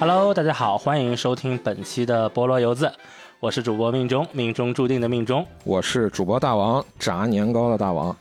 Hello，大家好，欢迎收听本期的菠萝油子，我是主播命中，命中注定的命中。我是主播大王，炸年糕的大王。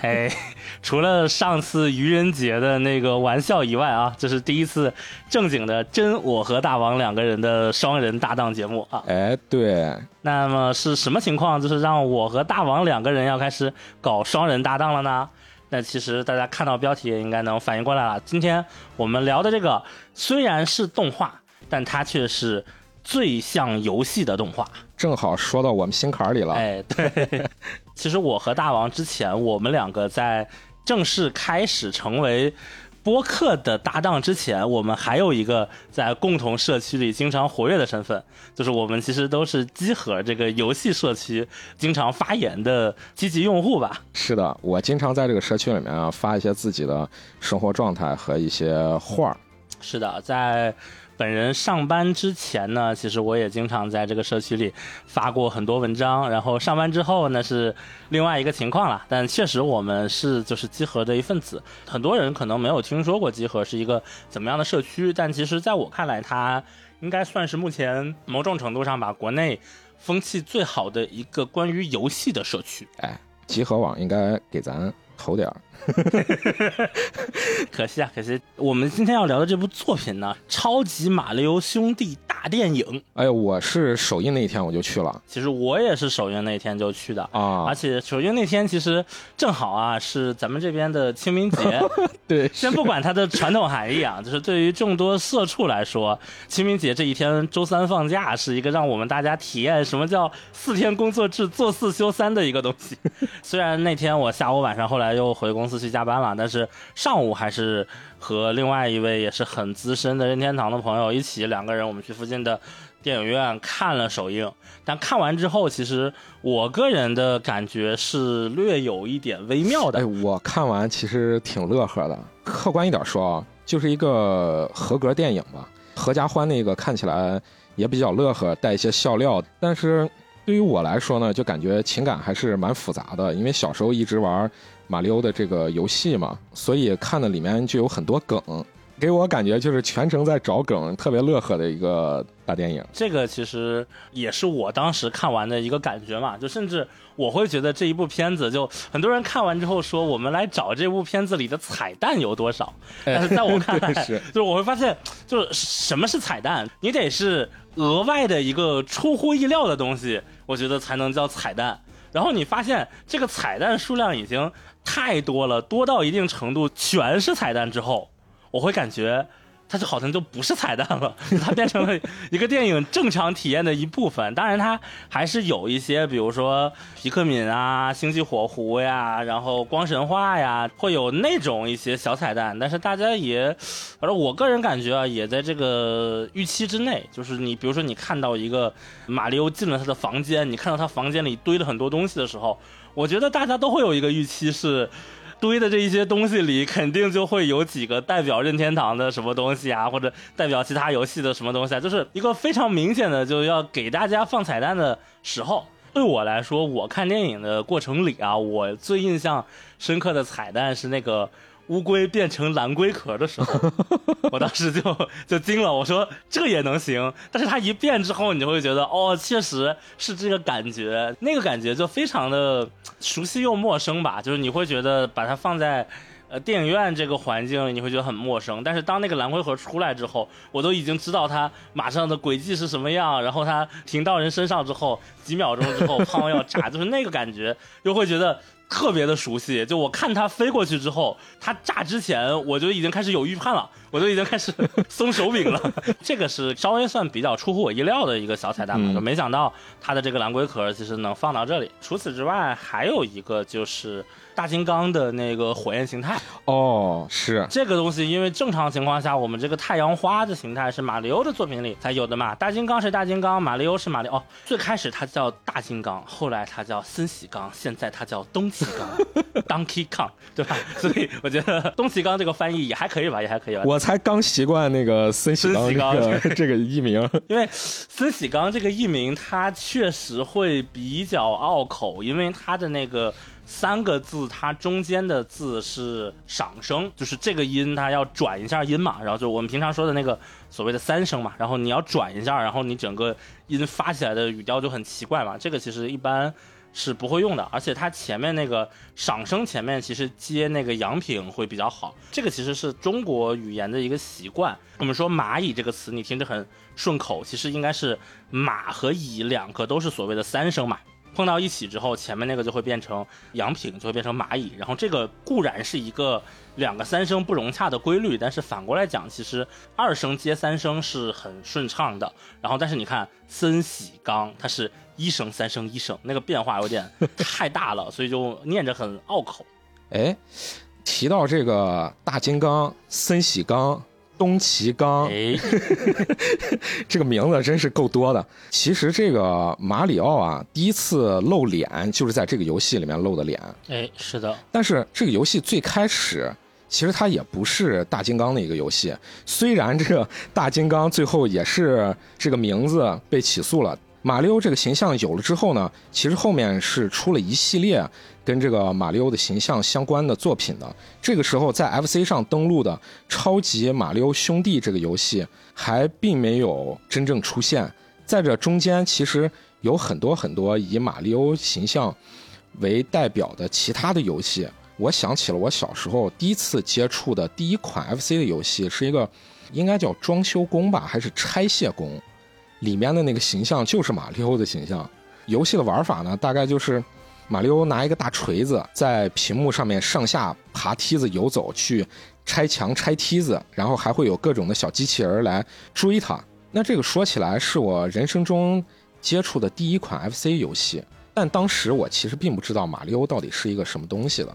嘿，除了上次愚人节的那个玩笑以外啊，这是第一次正经的真我和大王两个人的双人搭档节目啊。哎，对，那么是什么情况？就是让我和大王两个人要开始搞双人搭档了呢？那其实大家看到标题也应该能反应过来了。今天我们聊的这个虽然是动画，但它却是最像游戏的动画。正好说到我们心坎儿里了。哎，对，其实我和大王之前，我们两个在正式开始成为播客的搭档之前，我们还有一个在共同社区里经常活跃的身份，就是我们其实都是机核这个游戏社区经常发言的积极用户吧。是的，我经常在这个社区里面啊发一些自己的生活状态和一些画儿。是的，在本人上班之前呢，其实我也经常在这个社区里发过很多文章。然后上班之后呢，是另外一个情况了。但确实我们是就是集合的一份子。很多人可能没有听说过集合是一个怎么样的社区，但其实在我看来，它应该算是目前某种程度上吧，国内风气最好的一个关于游戏的社区。哎，集合网应该给咱投点儿。可惜啊，可惜我们今天要聊的这部作品呢，《超级马里奥兄弟大电影》。哎，我是首映那一天我就去了其实我也是首映那天就去的，啊而。且首映那天其实正好啊是咱们这边的清明节。对，先不管它的传统含义啊，就是对于众多社畜来说，清明节这一天周三放假是一个让我们大家体验什么叫四天工作制做四休三的一个东西。虽然那天我下午晚上后来又回公司自去加班了，但是上午还是和另外一位也是很资深的任天堂的朋友一起，两个人我们去附近的电影院看了首映。但看完之后，其实我个人的感觉是略有一点微妙的哎，。我看完其实挺乐呵的。客观一点说啊，就是一个合格电影吧。合家欢那个看起来也比较乐呵，带一些笑料，但是对于我来说呢，就感觉情感还是蛮复杂的。因为小时候一直玩马里奥的这个游戏嘛，所以看的里面就有很多梗，给我感觉就是全程在找梗，特别乐呵的一个大电影。这个其实也是我当时看完的一个感觉嘛，就甚至我会觉得这一部片子，就很多人看完之后说，我们来找这部片子里的彩蛋有多少。但是在我看 来，是就是我会发现，就是什么是彩蛋，你得是额外的一个出乎意料的东西，我觉得才能叫彩蛋。然后你发现这个彩蛋数量已经太多了，多到一定程度全是彩蛋之后，我会感觉它就好像就不是彩蛋了，它变成了一个电影正常体验的一部分。当然，它还是有一些，比如说皮克敏啊、星际火狐呀，然后光神话呀，会有那种一些小彩蛋。但是大家也，反正我个人感觉啊，也在这个预期之内。就是你，比如说你看到一个马里奥进了他的房间，你看到他房间里堆了很多东西的时候，我觉得大家都会有一个预期是。堆的这一些东西里，肯定就会有几个代表任天堂的什么东西啊，或者代表其他游戏的什么东西啊，就是一个非常明显的就要给大家放彩蛋的时候。对我来说，我看电影的过程里啊，我最印象深刻的彩蛋是那个乌龟变成蓝龟壳的时候，我当时就就惊了，我说这也能行？但是它一变之后，你就会觉得哦，确实是这个感觉，那个感觉就非常的熟悉又陌生吧，就是你会觉得把它放在。呃，电影院这个环境你会觉得很陌生，但是当那个蓝龟壳出来之后，我都已经知道它马上的轨迹是什么样，然后它停到人身上之后，几秒钟之后，砰要炸，就是那个感觉，又会觉得特别的熟悉。就我看它飞过去之后，它炸之前，我就已经开始有预判了，我就已经开始 松手柄了。这个是稍微算比较出乎我意料的一个小彩蛋吧，嗯就没想到它的这个蓝龟壳其实能放到这里。除此之外，还有一个就是大金刚的那个火焰形态。哦，是这个东西，因为正常情况下，我们这个太阳花的形态是马里奥的作品里才有的嘛。大金刚是大金刚，马里奥是马里奥。哦，最开始它叫大金刚，后来它叫森喜刚，现在它叫东崎刚，Donkey Kong，对吧？所以我觉得东崎刚这个翻译也还可以吧，也还可以吧。我才刚习惯那个森喜刚这个 这个艺名。因为森喜刚这个译名，它确实会比较拗口，因为它的那个三个字它中间的字是赏声，就是这个音它要转一下音嘛，然后就我们平常说的那个所谓的三声嘛，然后你要转一下，然后你整个音发起来的语调就很奇怪嘛，这个其实一般。是不会用的，而且它前面那个赏声前面其实接那个阳平会比较好，这个其实是中国语言的一个习惯。我们说蚂蚁这个词，你听着很顺口，其实应该是马和蚁两个都是所谓的三声嘛，碰到一起之后，前面那个就会变成羊平，就会变成蚂蚁。然后这个固然是一个两个三声不融洽的规律，但是反过来讲，其实二声接三声是很顺畅的。然后但是你看森喜刚，它是。一声三声一声，那个变化有点太大了，所以就念着很拗口。哎，提到这个大金刚、森喜刚、东齐刚，哎，这个名字真是够多的。其实这个马里奥啊，第一次露脸就是在这个游戏里面露的脸。哎，是的。但是这个游戏最开始其实它也不是大金刚的一个游戏，虽然这个大金刚最后也是这个名字被起诉了。马里奥这个形象有了之后呢，其实后面是出了一系列跟这个马里奥的形象相关的作品的。这个时候在 FC 上登录的《超级马里奥兄弟》这个游戏还并没有真正出现。在这中间，其实有很多很多以马里奥形象为代表的其他的游戏。我想起了我小时候第一次接触的第一款 FC 的游戏，是一个应该叫装修工吧，还是拆卸工？里面的那个形象就是马里欧的形象。游戏的玩法呢，大概就是马里欧拿一个大锤子在屏幕上面上下爬梯子游走，去拆墙拆梯子，然后还会有各种的小机器人来追他。那这个说起来是我人生中接触的第一款 FC 游戏，但当时我其实并不知道马里欧到底是一个什么东西的。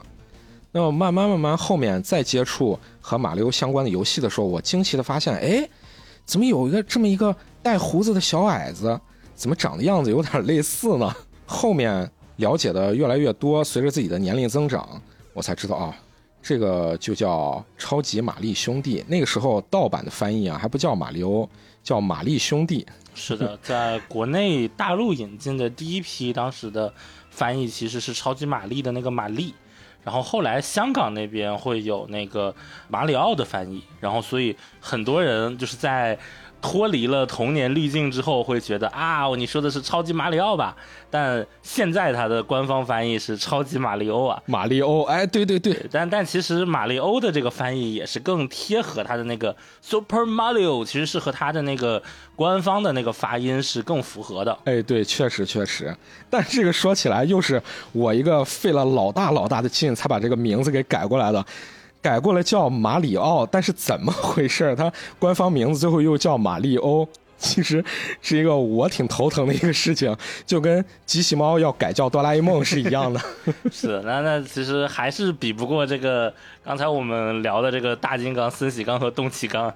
那么慢慢慢慢后面再接触和马里欧相关的游戏的时候，我惊奇的发现，哎，怎么有一个这么一个。带胡子的小矮子，怎么长的样子有点类似呢？后面了解的越来越多，随着自己的年龄增长，我才知道啊，这个就叫超级玛丽兄弟。那个时候盗版的翻译啊，还不叫马里欧，叫玛丽兄弟。是的，在国内大陆引进的第一批，当时的翻译其实是超级玛丽的那个玛丽，然后后来香港那边会有那个马里奥的翻译，然后所以很多人就是在。脱离了童年滤镜之后，会觉得啊，你说的是超级马里奥吧？但现在它的官方翻译是超级马里欧啊，马里欧，哎，对对对，但但其实马里欧的这个翻译也是更贴合它的那个 Super Mario，其实是和它的那个官方的那个发音是更符合的。哎，对，确实确实，但这个说起来又是我一个费了老大老大的劲才把这个名字给改过来的。改过来叫马里奥，但是怎么回事？他官方名字最后又叫马里欧，其实是一个我挺头疼的一个事情，就跟机器猫要改叫哆啦 A 梦是一样的。是，那那其实还是比不过这个刚才我们聊的这个大金刚、森喜刚和东启刚。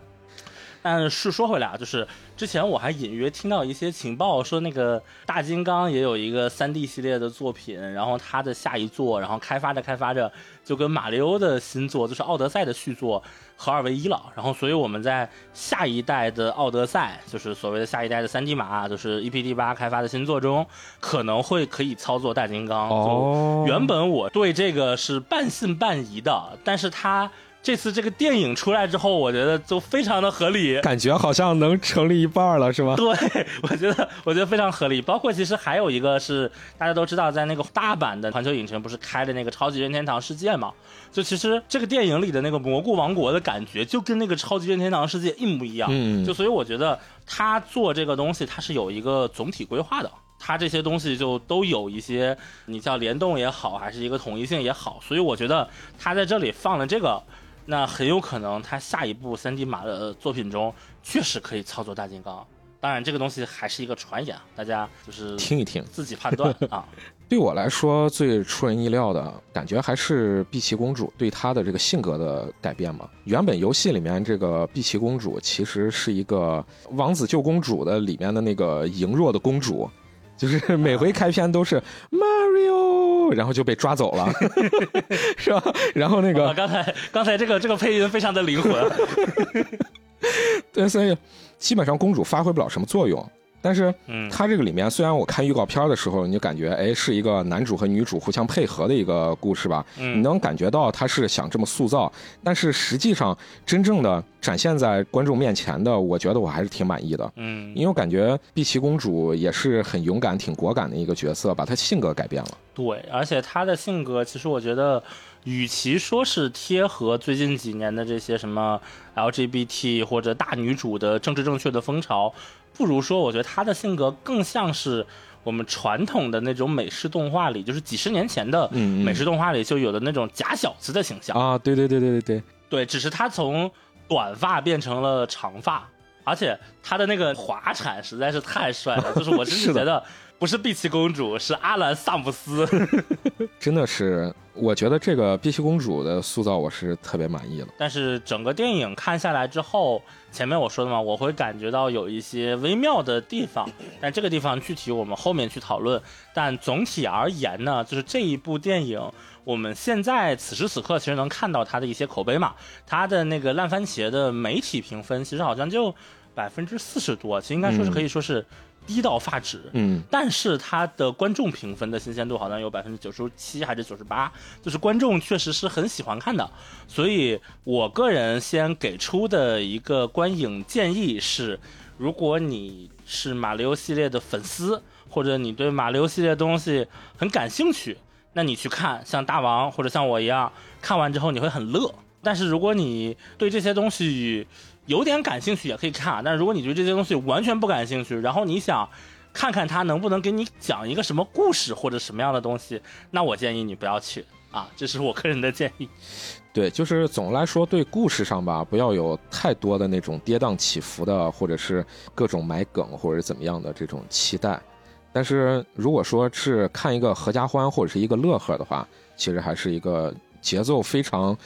但是说回来啊，就是之前我还隐约听到一些情报，说那个大金刚也有一个三 D 系列的作品，然后它的下一作，然后开发着开发着，就跟马里欧的新作，就是奥德赛的续作合二为一了。然后，所以我们在下一代的奥德赛，就是所谓的下一代的三 D 马，就是 EPD 八开发的新作中，可能会可以操作大金刚。哦，原本我对这个是半信半疑的，但是他。这次这个电影出来之后，我觉得就非常的合理，感觉好像能成立一半了，是吗？对，我觉得我觉得非常合理。包括其实还有一个是大家都知道，在那个大阪的环球影城不是开的那个超级任天堂世界嘛？就其实这个电影里的那个蘑菇王国的感觉，就跟那个超级任天堂世界一模一样。嗯，就所以我觉得他做这个东西，他是有一个总体规划的。他这些东西就都有一些，你叫联动也好，还是一个统一性也好。所以我觉得他在这里放了这个。那很有可能，他下一部三 D 马的作品中确实可以操作大金刚。当然，这个东西还是一个传言，大家就是听一听，自己判断 啊。对我来说，最出人意料的感觉还是碧琪公主对她的这个性格的改变嘛。原本游戏里面这个碧琪公主其实是一个王子救公主的里面的那个羸弱的公主。就是每回开篇都是 Mario，然后就被抓走了，是吧？然后那个刚才刚才这个这个配音非常的灵魂，对，所以基本上公主发挥不了什么作用。但是嗯，它这个里面虽然我看预告片的时候，你就感觉哎是一个男主和女主互相配合的一个故事吧，你嗯能感觉到他是想这么塑造，但是实际上真正的展现在观众面前的，我觉得我还是挺满意的。嗯，因为我感觉碧琪公主也是很勇敢、挺果敢的一个角色，把她性格改变了。对，而且她的性格，其实我觉得，与其说是贴合最近几年的这些什么 LGBT 或者大女主的政治正确的风潮，不如说，我觉得他的性格更像是我们传统的那种美式动画里，就是几十年前的美式动画里就有的那种假小子的形象。啊，对对对对对对，对，只是他从短发变成了长发，而且他的那个滑铲实在是太帅了，就是我真是 的是觉得不是碧琪公主，是阿兰萨姆斯。真的是，我觉得这个碧琪公主的塑造我是特别满意了。但是整个电影看下来之后，前面我说的嘛，我会感觉到有一些微妙的地方，但这个地方具体我们后面去讨论。但总体而言呢，就是这一部电影，我们现在此时此刻其实能看到它的一些口碑嘛，它的那个烂番茄的媒体评分其实好像就百分之四十多，其实应该说是可以说是低到发指。嗯，但是它的观众评分的新鲜度好像有百分之九十七还是九十八，就是观众确实是很喜欢看的。所以我个人先给出的一个观影建议是，如果你是马里奥系列的粉丝，或者你对马里奥系列的东西很感兴趣，那你去看，像大王或者像我一样，看完之后你会很乐。但是如果你对这些东西有点感兴趣，也可以看。但是如果你对这些东西完全不感兴趣，然后你想看看他能不能给你讲一个什么故事或者什么样的东西，那我建议你不要去啊，这是我个人的建议。对，就是总的来说，对故事上吧，不要有太多的那种跌宕起伏的，或者是各种埋梗或者怎么样的这种期待。但是如果说是看一个合家欢或者是一个乐呵的话，其实还是一个节奏非常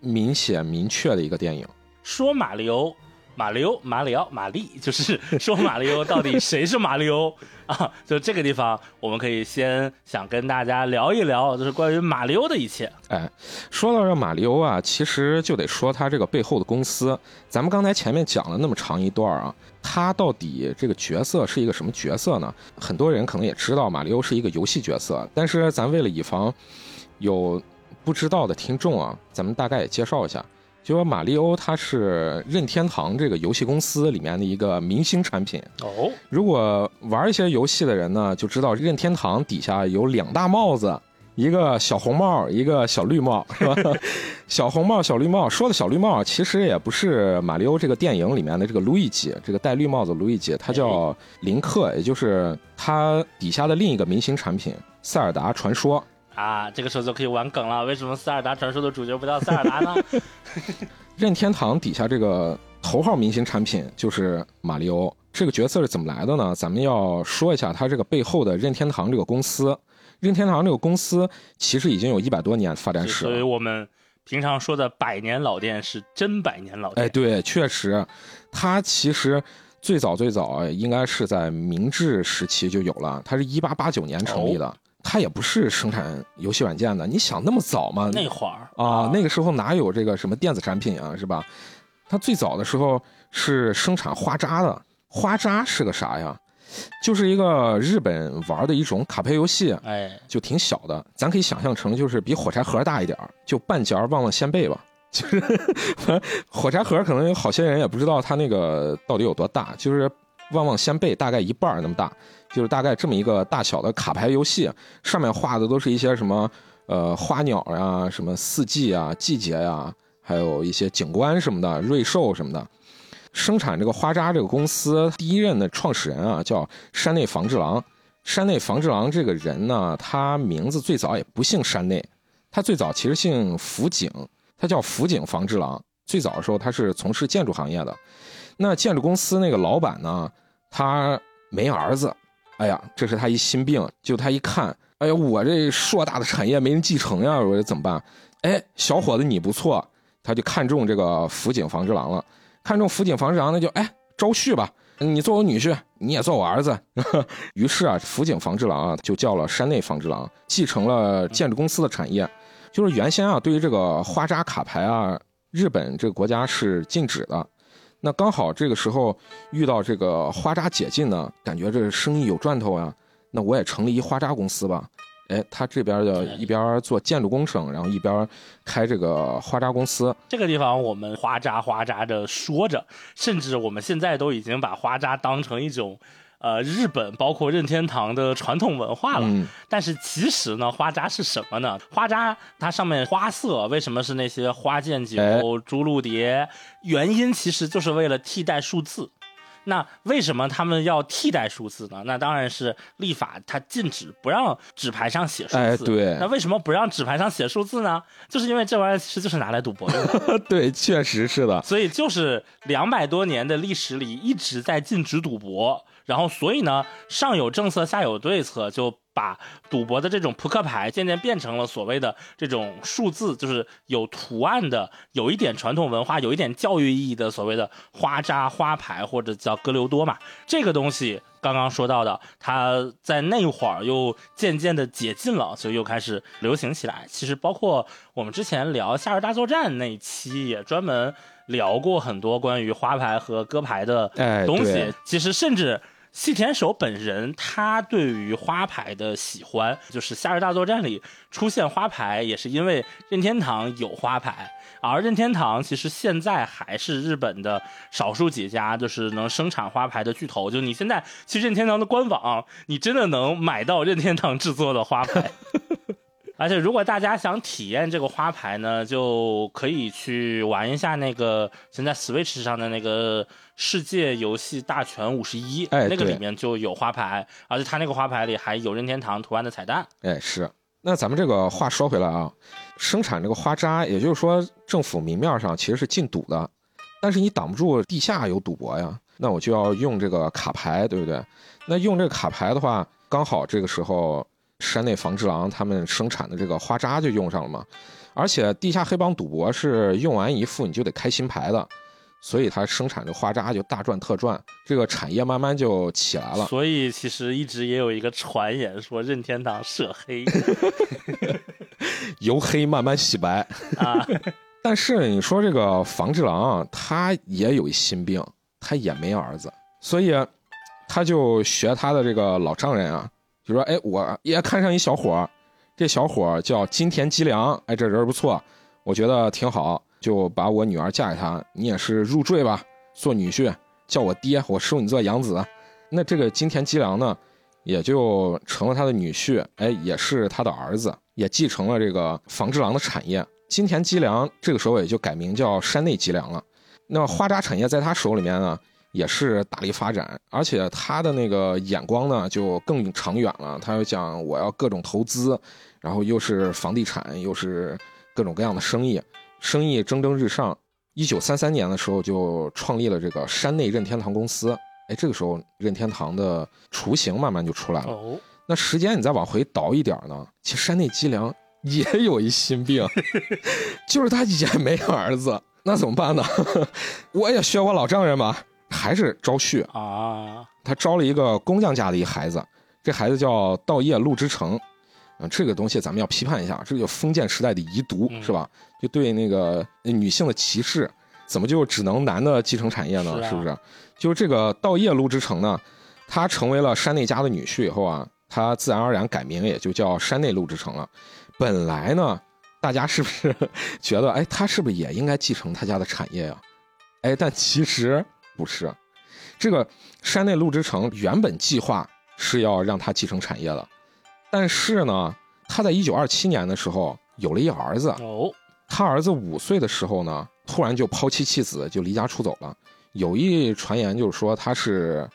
明显明确的一个电影。说马里欧，马里欧，马里奥，玛丽，就是说马里欧到底谁是马里欧 啊？就这个地方，我们可以先想跟大家聊一聊，就是关于马里欧的一切。哎，说到这马里欧啊，其实就得说他这个背后的公司。咱们刚才前面讲了那么长一段啊，他到底这个角色是一个什么角色呢？很多人可能也知道马里欧是一个游戏角色，但是咱为了以防有不知道的听众啊，咱们大概也介绍一下。就说马里欧它是任天堂这个游戏公司里面的一个明星产品。哦，如果玩一些游戏的人呢，就知道任天堂底下有两大帽子，一个小红帽，一个小绿帽，是吧？小红帽、小绿帽，说的小绿帽其实也不是马里奥这个电影里面的这个路易吉，这个戴绿帽子路易吉，他叫林克，也就是他底下的另一个明星产品《塞尔达传说》。啊，这个时候就可以玩梗了。为什么《塞尔达传说》的主角不叫塞尔达呢？任天堂底下这个头号明星产品就是马里欧。这个角色是怎么来的呢？咱们要说一下它这个背后的任天堂这个公司。任天堂这个公司其实已经有一百多年发展史所以了。我们平常说的百年老店是真百年老店。哎，对，确实，它其实最早最早哎应该是在明治时期就有了，它是一八八九年成立的。它也不是生产游戏软件的，你想那么早吗？那会儿啊，那个时候哪有这个什么电子产品啊，是吧？它最早的时候是生产花渣的，花渣是个啥呀？就是一个日本玩的一种卡牌游戏，哎，就挺小的，咱可以想象成就是比火柴盒大一点儿，就半截儿旺旺仙贝吧。就是火柴盒，可能有好些人也不知道它那个到底有多大，就是旺旺仙贝大概一半那么大，就是大概这么一个大小的卡牌游戏，上面画的都是一些什么呃花鸟呀、什么四季啊、季节呀，还有一些景观什么的、瑞兽什么的。生产这个花扎这个公司第一任的创始人啊，叫山内房治郎。山内房治郎这个人呢，他名字最早也不姓山内，他最早其实姓福井，他叫福井房治郎。最早的时候，他是从事建筑行业的。那建筑公司那个老板呢，他没儿子，哎呀，这是他一心病。就他一看，哎呀，我这硕大的产业没人继承呀，我这怎么办？哎，小伙子你不错，他就看中这个福井房治郎了。看中福井房治郎，那就哎招婿吧，你做我女婿，你也做我儿子。于是啊，福井房治郎啊就叫了山内房治郎，继承了建筑公司的产业。就是原先啊，对于这个花扎卡牌啊，日本这个国家是禁止的。那刚好这个时候遇到这个花渣解禁呢，感觉这生意有赚头啊，那我也成立一花渣公司吧。哎，他这边的一边做建筑工程，然后一边开这个花渣公司。这个地方我们花渣花渣的说着，甚至我们现在都已经把花渣当成一种。呃，日本包括任天堂的传统文化了，但是其实呢，花扎是什么呢？花扎它上面花色为什么是那些花剑酒、朱鹭蝶？原因其实就是为了替代数字。那为什么他们要替代数字呢？那当然是立法，它禁止不让纸牌上写数字。对。那为什么不让纸牌上写数字呢？就是因为这玩意儿其实就是拿来赌博的。对，确实是的。所以就是两百多年的历史里一直在禁止赌博。然后，所以呢，上有政策，下有对策，就把赌博的这种扑克牌渐渐变成了所谓的这种数字，就是有图案的，有一点传统文化，有一点教育意义的所谓的花扎花牌或者叫哥留多嘛。这个东西刚刚说到的，它在那会儿又渐渐的解禁了，所以又开始流行起来。其实包括我们之前聊《夏日大作战》那一期也专门聊过很多关于花牌和歌牌的东西。其实甚至。细田守本人，他对于花牌的喜欢，就是《夏日大作战》里出现花牌，也是因为任天堂有花牌。而任天堂其实现在还是日本的少数几家，就是能生产花牌的巨头。就你现在去任天堂的官网，你真的能买到任天堂制作的花牌。而且，如果大家想体验这个花牌呢，就可以去玩一下那个现在 Switch 上的那个世界游戏大全五十一，哎，那个里面就有花牌，而且它那个花牌里还有任天堂图案的彩蛋。哎，是。那咱们这个话说回来啊，生产这个花渣，也就是说政府明面上其实是禁赌的，但是你挡不住地下有赌博呀，那我就要用这个卡牌，对不对？那用这个卡牌的话，刚好这个时候。山内防治郎他们生产的这个花渣就用上了嘛，而且地下黑帮赌博是用完一副你就得开新牌的，所以他生产这花渣就大赚特赚，这个产业慢慢就起来了。所以其实一直也有一个传言说任天堂涉黑，由黑慢慢洗白啊。但是你说这个房治郎啊，他也有一心病，他也没儿子，所以他就学他的这个老丈人啊。就说哎，我也看上一小伙儿这小伙儿叫金田吉良，哎，这人不错，我觉得挺好，就把我女儿嫁给他，你也是入赘吧，做女婿，叫我爹，我收你做养子。那这个金田吉良呢，也就成了他的女婿，哎，也是他的儿子，也继承了这个房治郎的产业。金田吉良这个时候也就改名叫山内吉良了。那花渣产业在他手里面呢？也是大力发展，而且他的那个眼光呢就更长远了。他又讲我要各种投资，然后又是房地产，又是各种各样的生意，生意蒸蒸日上。一九三三年的时候就创立了这个山内任天堂公司。哎，这个时候任天堂的雏形慢慢就出来了。哦，那时间你再往回倒一点呢，其实山内吉良也有一心病，就是他也没儿子，那怎么办呢？我也学我老丈人吧。还是招婿啊，他招了一个工匠家的一孩子，这孩子叫稻叶陆之成，啊，这个东西咱们要批判一下，这就封建时代的遗毒是吧？就对那个女性的歧视，怎么就只能男的继承产业呢？是不是？就这个稻叶陆之成呢，他成为了山内家的女婿以后啊，他自然而然改名也就叫山内陆之成了。本来呢，大家是不是觉得，哎，他是不是也应该继承他家的产业呀？哎，但其实。不是，这个山内陆之城原本计划是要让他继承产业的，但是呢，他在一九二七年的时候有了一儿子。哦，他儿子五岁的时候呢，突然就抛妻弃子，就离家出走了。有一传言就是说他是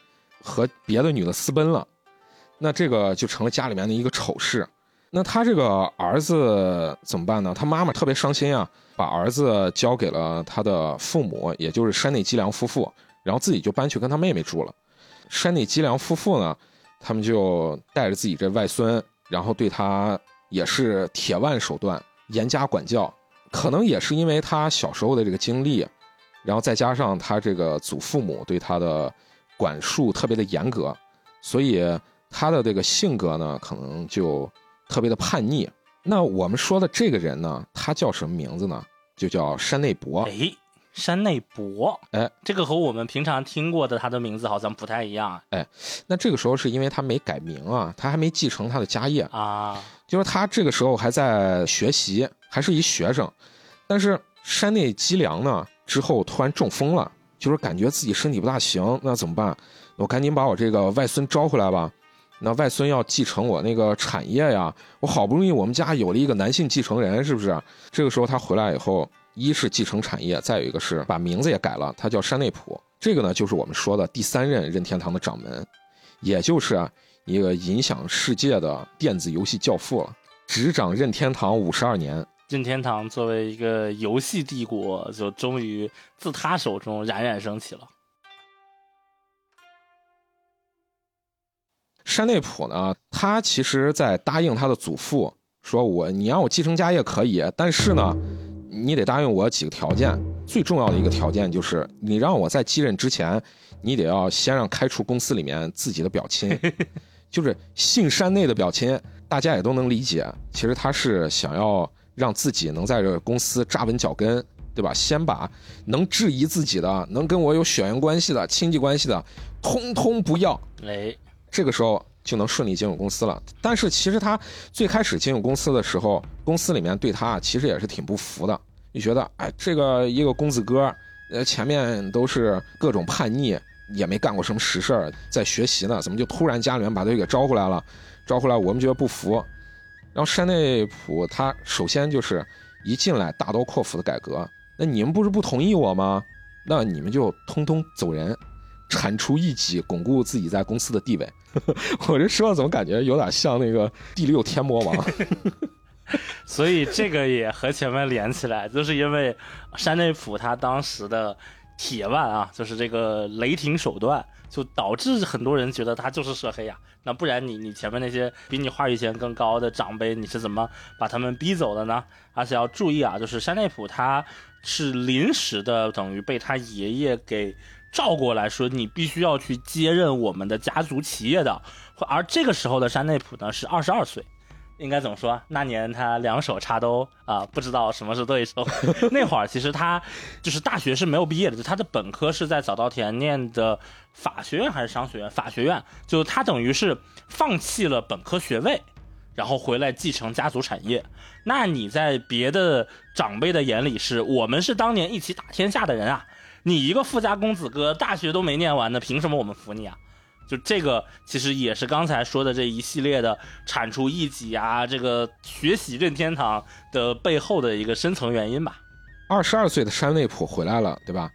和别的女的私奔了，那这个就成了家里面的一个丑事。那他这个儿子怎么办呢？他妈妈特别伤心啊，把儿子交给了他的父母，也就是山内吉良夫妇。然后自己就搬去跟他妹妹住了。山内吉良夫妇呢，他们就带着自己这外孙，然后对他也是铁腕手段，严加管教。可能也是因为他小时候的这个经历，然后再加上他这个祖父母对他的管束特别的严格，所以他的这个性格呢，可能就特别的叛逆。那我们说的这个人呢，他叫什么名字呢？就叫山内博。山内博，哎，这个和我们平常听过的他的名字好像不太一样哎那这个时候是因为他没改名啊，他还没继承他的家业，啊。就是他这个时候还在学习，还是一学生。但是山内基良呢，之后突然中风了，就是感觉自己身体不大行，那怎么办？我赶紧把我这个外孙招回来吧。那外孙要继承我那个产业呀，我好不容易我们家有了一个男性继承人，是不是？这个时候他回来以后，一是继承产业，再有一个是把名字也改了，他叫山内溥。这个呢，就是我们说的第三任任天堂的掌门，也就是啊一个影响世界的电子游戏教父了，执掌任天堂五十二年。任天堂作为一个游戏帝国，就终于自他手中冉冉升起了。山内溥呢，他其实在答应他的祖父说：“我你让我继承家业可以，但是呢，你得答应我几个条件。最重要的一个条件就是，你让我在继任之前，你得要先让开除公司里面自己的表亲，就是姓山内的表亲。大家也都能理解，其实他是想要让自己能在这个公司扎稳脚跟，对吧？先把能质疑自己的、能跟我有血缘关系的、亲戚关系的，通通不要。”哎，这个时候就能顺利进入公司了。但是其实他最开始进入公司的时候，公司里面对他其实也是挺不服的，就觉得哎，这个一个公子哥，呃，前面都是各种叛逆，也没干过什么实事儿，在学习呢，怎么就突然家里面把他给招回来了？招回来我们觉得不服。然后山内溥他首先就是一进来大刀阔斧的改革，那你们不是不同意我吗？那你们就通通走人。铲除异己，巩固自己在公司的地位。我这说怎么感觉有点像那个第六天魔王？所以这个也和前面连起来，就是因为山内溥他当时的铁腕啊，就是这个雷霆手段，就导致很多人觉得他就是涉黑呀。那不然你你前面那些比你话语权更高的长辈，你是怎么把他们逼走的呢？而且要注意啊，就是山内溥他是临时的，等于被他爷爷给。照过来说，你必须要去接任我们的家族企业的。而这个时候的山内普呢是二十二岁，应该怎么说？那年他两手插兜啊，不知道什么是对手。那会儿其实他就是大学是没有毕业的，就他的本科是在早稻田念的法学院还是商学院？法学院，就他等于是放弃了本科学位，然后回来继承家族产业。那你在别的长辈的眼里，是我们是当年一起打天下的人啊。你一个富家公子哥，大学都没念完呢，凭什么我们服你啊？就这个，其实也是刚才说的这一系列的铲除异己啊，这个学习任天堂的背后的一个深层原因吧。二十二岁的山内溥回来了，对吧？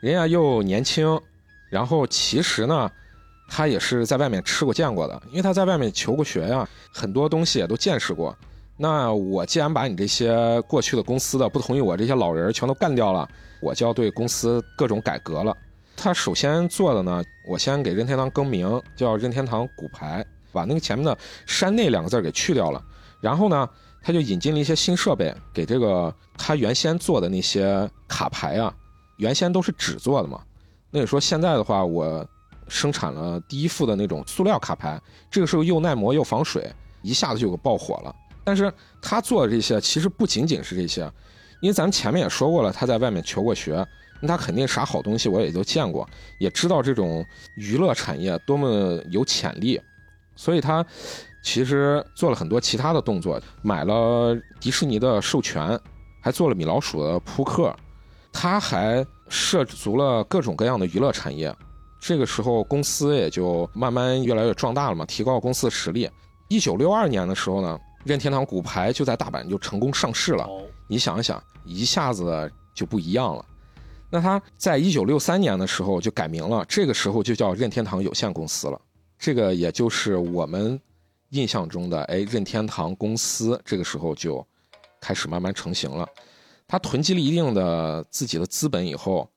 人家又年轻，然后其实呢，他也是在外面吃过见过的，因为他在外面求过学呀，很多东西也都见识过。那我既然把你这些过去的公司的不同意我这些老人全都干掉了，我就要对公司各种改革了。他首先做的呢，我先给任天堂更名，叫任天堂骨牌，把那个前面的山内两个字给去掉了。然后呢，他就引进了一些新设备，给这个他原先做的那些卡牌啊，原先都是纸做的嘛。那你说现在的话，我生产了第一副的那种塑料卡牌，这个时候又耐磨又防水，一下子就给爆火了。但是他做的这些其实不仅仅是这些，因为咱们前面也说过了，他在外面求过学，他肯定啥好东西我也都见过，也知道这种娱乐产业多么有潜力，所以他其实做了很多其他的动作，买了迪士尼的授权，还做了米老鼠的扑克，他还涉足了各种各样的娱乐产业，这个时候公司也就慢慢越来越壮大了嘛，提高公司的实力。一九六二年的时候呢。任天堂骨牌就在大阪就成功上市了，你想一想，一下子就不一样了。那他在一九六三年的时候就改名了，这个时候就叫任天堂有限公司了。这个也就是我们印象中的哎，任天堂公司这个时候就开始慢慢成型了。他囤积了一定的自己的资本以后，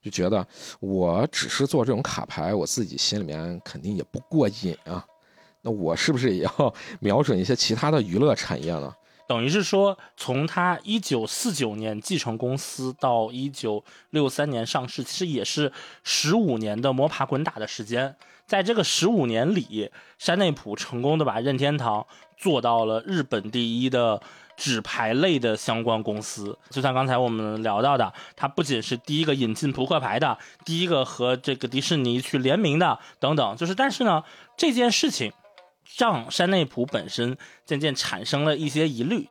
就觉得我只是做这种卡牌，我自己心里面肯定也不过瘾啊。那我是不是也要 瞄准一些其他的娱乐产业呢？等于是说，从他一九四九年继承公司到一九六三年上市，其实也是十五年的摸爬滚打的时间。在这个十五年里，山内溥成功的把任天堂做到了日本第一的纸牌类的相关公司。就像刚才我们聊到的，它不仅是第一个引进扑克牌的，第一个和这个迪士尼去联名的，等等。就是，但是呢，这件事情。让山内溥本身渐渐产生了一些疑虑，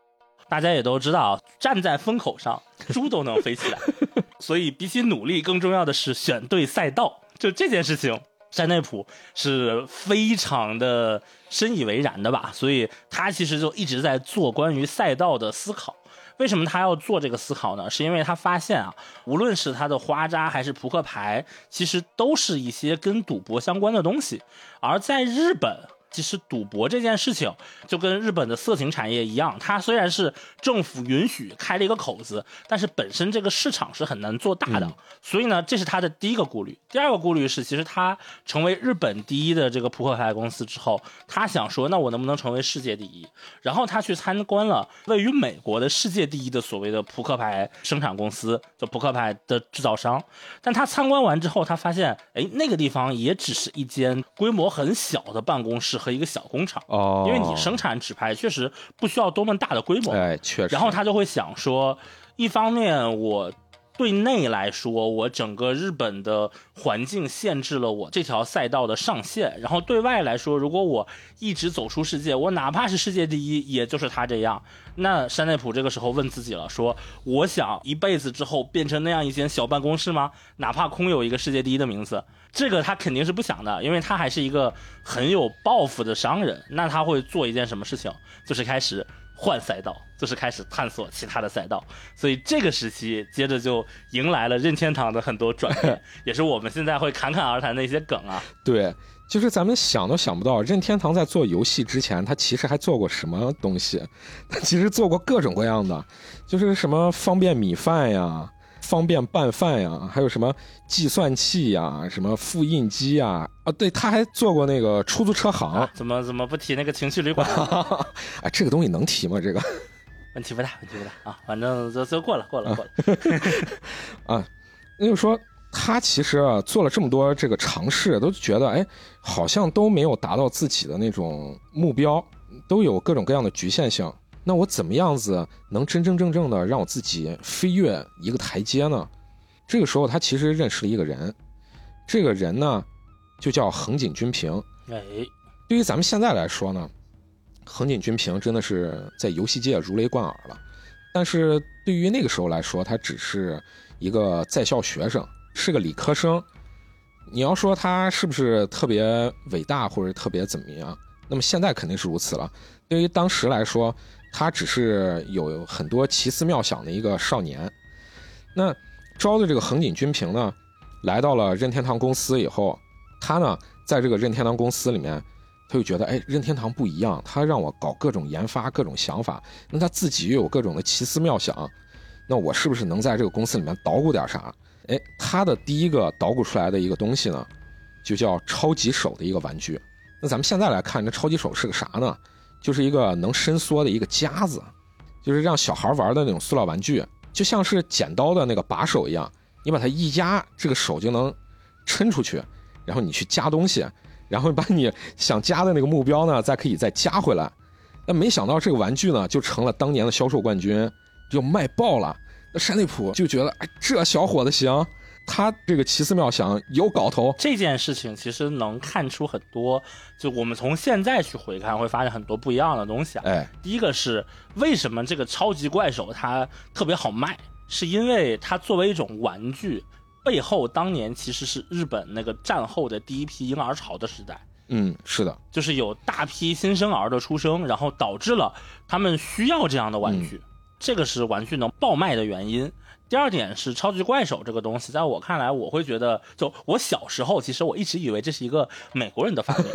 大家也都知道，站在风口上，猪都能飞起来。所以，比起努力，更重要的是选对赛道。就这件事情，山内溥是非常的深以为然的吧？所以他其实就一直在做关于赛道的思考。为什么他要做这个思考呢？是因为他发现啊，无论是他的花扎还是扑克牌，其实都是一些跟赌博相关的东西，而在日本。其实赌博这件事情就跟日本的色情产业一样，它虽然是政府允许开了一个口子，但是本身这个市场是很难做大的。所以呢，这是他的第一个顾虑。第二个顾虑是，其实他成为日本第一的这个扑克牌公司之后，他想说，那我能不能成为世界第一？然后他去参观了位于美国的世界第一的所谓的扑克牌生产公司，就扑克牌的制造商。但他参观完之后，他发现，哎，那个地方也只是一间规模很小的办公室。和一个小工厂哦，因为你生产纸牌确实不需要多么大的规模，哎，确实。然后他就会想说，一方面我对内来说，我整个日本的环境限制了我这条赛道的上限；然后对外来说，如果我一直走出世界，我哪怕是世界第一，也就是他这样。那山内溥这个时候问自己了，说我想一辈子之后变成那样一间小办公室吗？哪怕空有一个世界第一的名字。这个他肯定是不想的，因为他还是一个很有抱负的商人。那他会做一件什么事情？就是开始换赛道，就是开始探索其他的赛道。所以这个时期接着就迎来了任天堂的很多转变，也是我们现在会侃侃而谈的一些梗啊。对，就是咱们想都想不到，任天堂在做游戏之前，他其实还做过什么东西？他其实做过各种各样的，就是什么方便米饭呀。方便拌饭呀，还有什么计算器呀，什么复印机呀，啊，对，他还做过那个出租车行。怎么怎么不提那个情趣旅馆？哎，这个东西能提吗？这个 问题不大，问题不大啊，反正就就过了，过了，过了。啊，那就说他其实啊做了这么多这个尝试，都觉得哎，好像都没有达到自己的那种目标，都有各种各样的局限性。那我怎么样子能真真正正的让我自己飞跃一个台阶呢？这个时候他其实认识了一个人，这个人呢就叫横井军平。哎，对于咱们现在来说呢，横井军平真的是在游戏界如雷贯耳了。但是对于那个时候来说，他只是一个在校学生，是个理科生。你要说他是不是特别伟大或者特别怎么样？那么现在肯定是如此了。对于当时来说，他只是有很多奇思妙想的一个少年，那招的这个横井军平呢，来到了任天堂公司以后，他呢在这个任天堂公司里面，他就觉得哎，任天堂不一样，他让我搞各种研发、各种想法，那他自己又有各种的奇思妙想，那我是不是能在这个公司里面捣鼓点啥？哎，他的第一个捣鼓出来的一个东西呢，就叫超级手的一个玩具。那咱们现在来看，这超级手是个啥呢？就是一个能伸缩的一个夹子，就是让小孩玩的那种塑料玩具，就像是剪刀的那个把手一样，你把它一压，这个手就能抻出去，然后你去夹东西，然后把你想夹的那个目标呢，再可以再夹回来。那没想到这个玩具呢，就成了当年的销售冠军，就卖爆了。那山内普就觉得，哎，这小伙子行。他这个奇思妙想有搞头，这件事情其实能看出很多。就我们从现在去回看，会发现很多不一样的东西啊。哎，第一个是为什么这个超级怪手它特别好卖，是因为它作为一种玩具，背后当年其实是日本那个战后的第一批婴儿潮的时代。嗯，是的，就是有大批新生儿的出生，然后导致了他们需要这样的玩具，这个是玩具能爆卖的原因。第二点是超级怪手这个东西，在我看来，我会觉得，就我小时候，其实我一直以为这是一个美国人的发明，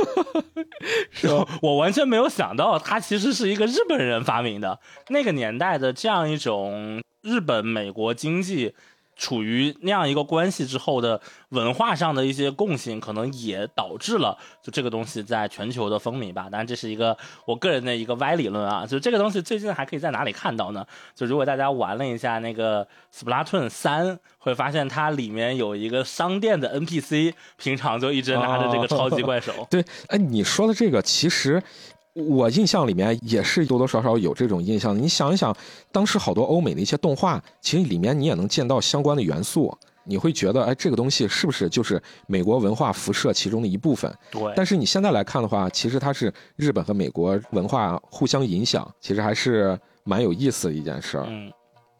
是我完全没有想到，它其实是一个日本人发明的。那个年代的这样一种日本美国经济处于那样一个关系之后的文化上的一些共性，可能也导致了就这个东西在全球的风靡吧。当然，这是一个我个人的一个歪理论啊。就这个东西最近还可以在哪里看到呢？就如果大家玩了一下那个 Splatoon 三，会发现它里面有一个商店的 NPC，平常就一直拿着这个超级怪手。对，哎，你说的这个其实。我印象里面也是多多少少有这种印象。你想一想，当时好多欧美的一些动画，其实里面你也能见到相关的元素。你会觉得，哎，这个东西是不是就是美国文化辐射其中的一部分？对。但是你现在来看的话，其实它是日本和美国文化互相影响，其实还是蛮有意思的一件事儿。嗯。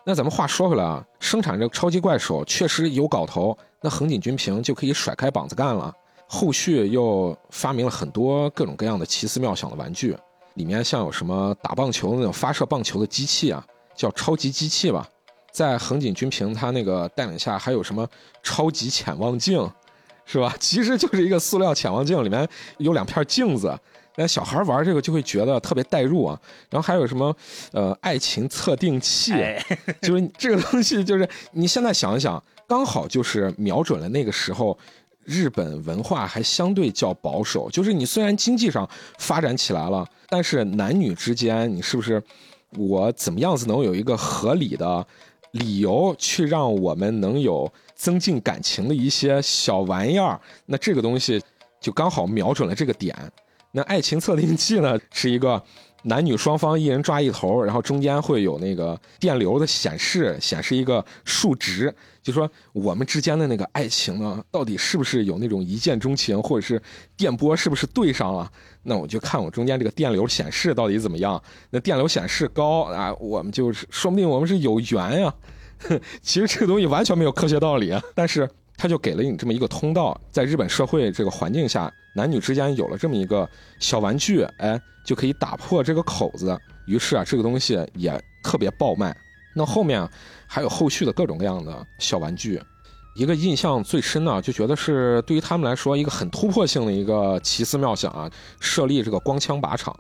那咱们话说回来啊，生产这个超级怪兽确实有搞头，那横井军平就可以甩开膀子干了。后续又发明了很多各种各样的奇思妙想的玩具，里面像有什么打棒球那种发射棒球的机器啊，叫超级机器吧。在横井军平他那个带领下，还有什么超级潜望镜，是吧？其实就是一个塑料潜望镜，里面有两片镜子。那小孩玩这个就会觉得特别代入啊。然后还有什么呃爱情测定器，就是这个东西，就是你现在想一想，刚好就是瞄准了那个时候。日本文化还相对较保守，就是你虽然经济上发展起来了，但是男女之间，你是不是我怎么样子能有一个合理的理由去让我们能有增进感情的一些小玩意儿？那这个东西就刚好瞄准了这个点。那爱情测定器呢，是一个。男女双方一人抓一头，然后中间会有那个电流的显示，显示一个数值，就说我们之间的那个爱情呢，到底是不是有那种一见钟情，或者是电波是不是对上了？那我就看我中间这个电流显示到底怎么样。那电流显示高啊，我们就是说不定我们是有缘呀。其实这个东西完全没有科学道理，但是他就给了你这么一个通道，在日本社会这个环境下，男女之间有了这么一个小玩具，哎。就可以打破这个口子，于是啊，这个东西也特别爆卖。那后面啊还有后续的各种各样的小玩具，一个印象最深的，就觉得是对于他们来说一个很突破性的一个奇思妙想啊，设立这个光枪靶场。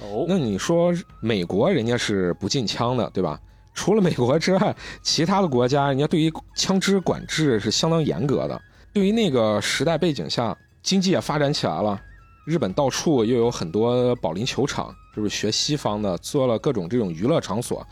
哦，那你说美国人家是不禁枪的，对吧？除了美国之外，其他的国家人家对于枪支管制是相当严格的。对于那个时代背景下，经济也发展起来了。日本到处又有很多保龄球场，就是学西方的做了各种这种娱乐场所？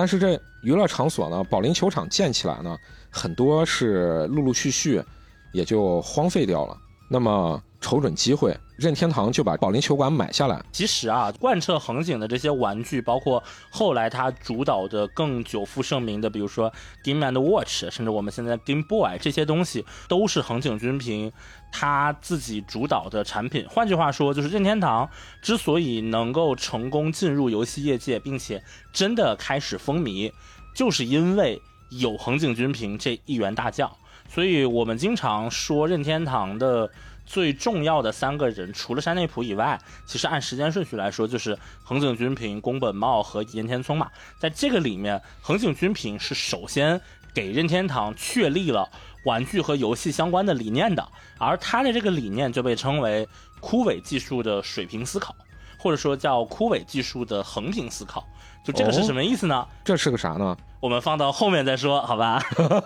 但是这娱乐场所呢，保龄球场建起来呢，很多是陆陆续续也就荒废掉了。那么。瞅准机会，任天堂就把保龄球馆买下来。其实啊，贯彻横井的这些玩具，包括后来他主导的更久负盛名的，比如说 Game and Watch，甚至我们现在 Game Boy 这些东西，都是横井军平他自己主导的产品。换句话说，就是任天堂之所以能够成功进入游戏业界，并且真的开始风靡，就是因为有横井军平这一员大将。所以我们经常说任天堂的。最重要的三个人，除了山内溥以外，其实按时间顺序来说，就是横井军平、宫本茂和岩田聪嘛。在这个里面，横井军平是首先给任天堂确立了玩具和游戏相关的理念的，而他的这个理念就被称为枯萎技术的水平思考，或者说叫枯萎技术的横平思考。就这个是什么意思呢？这是个啥呢？我们放到后面再说，好吧？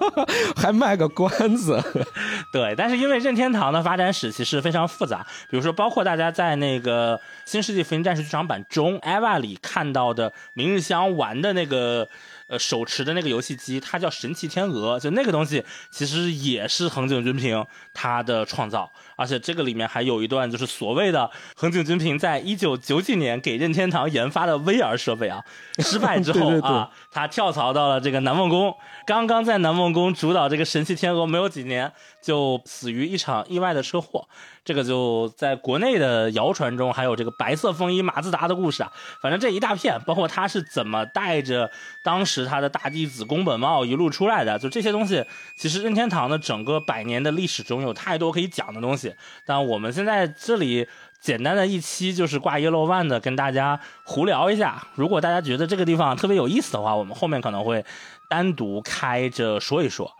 还卖个关子。对，但是因为任天堂的发展史其实非常复杂，比如说包括大家在那个《新世纪福音战士剧场版》中，EVA 里看到的明日香玩的那个。呃，手持的那个游戏机，它叫神奇天鹅，就那个东西其实也是横井军平他的创造，而且这个里面还有一段就是所谓的横井军平在一九九几年给任天堂研发的 VR 设备啊，失败之 后啊，他跳槽到了这个南梦宫，刚刚在南梦宫主导这个神奇天鹅没有几年，就死于一场意外的车祸。这个就在国内的谣传中，还有这个白色风衣马自达的故事啊，反正这一大片，包括他是怎么带着当时他的大弟子宫本茂一路出来的，就这些东西，其实任天堂的整个百年的历史中有太多可以讲的东西。但我们现在这里简单的一期就是挂 Yellow One 的，跟大家胡聊一下。如果大家觉得这个地方特别有意思的话，我们后面可能会单独开着说一说。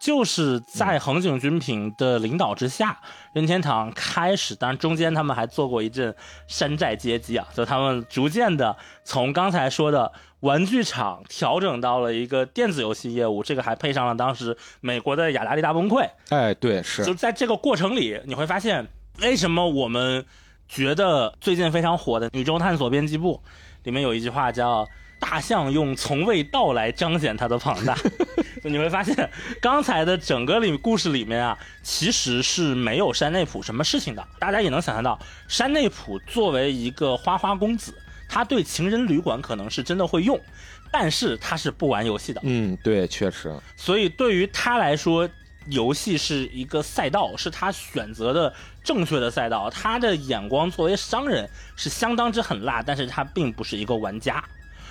就是在横井军平的领导之下，任天堂开始，当然中间他们还做过一阵山寨街机啊，就他们逐渐的从刚才说的玩具厂调整到了一个电子游戏业务，这个还配上了当时美国的雅达利大崩溃。哎，对，是就在这个过程里，你会发现为什么我们觉得最近非常火的《宇宙探索编辑部》里面有一句话叫“大象用从未到来彰显它的庞大”，就你会发现刚才的整个里故事里面啊，其实是没有山内普什么事情的。大家也能想象到，山内普作为一个花花公子。他对情人旅馆可能是真的会用，但是他是不玩游戏的。嗯，对，确实。所以对于他来说，游戏是一个赛道，是他选择的正确的赛道。他的眼光作为商人是相当之狠辣，但是他并不是一个玩家。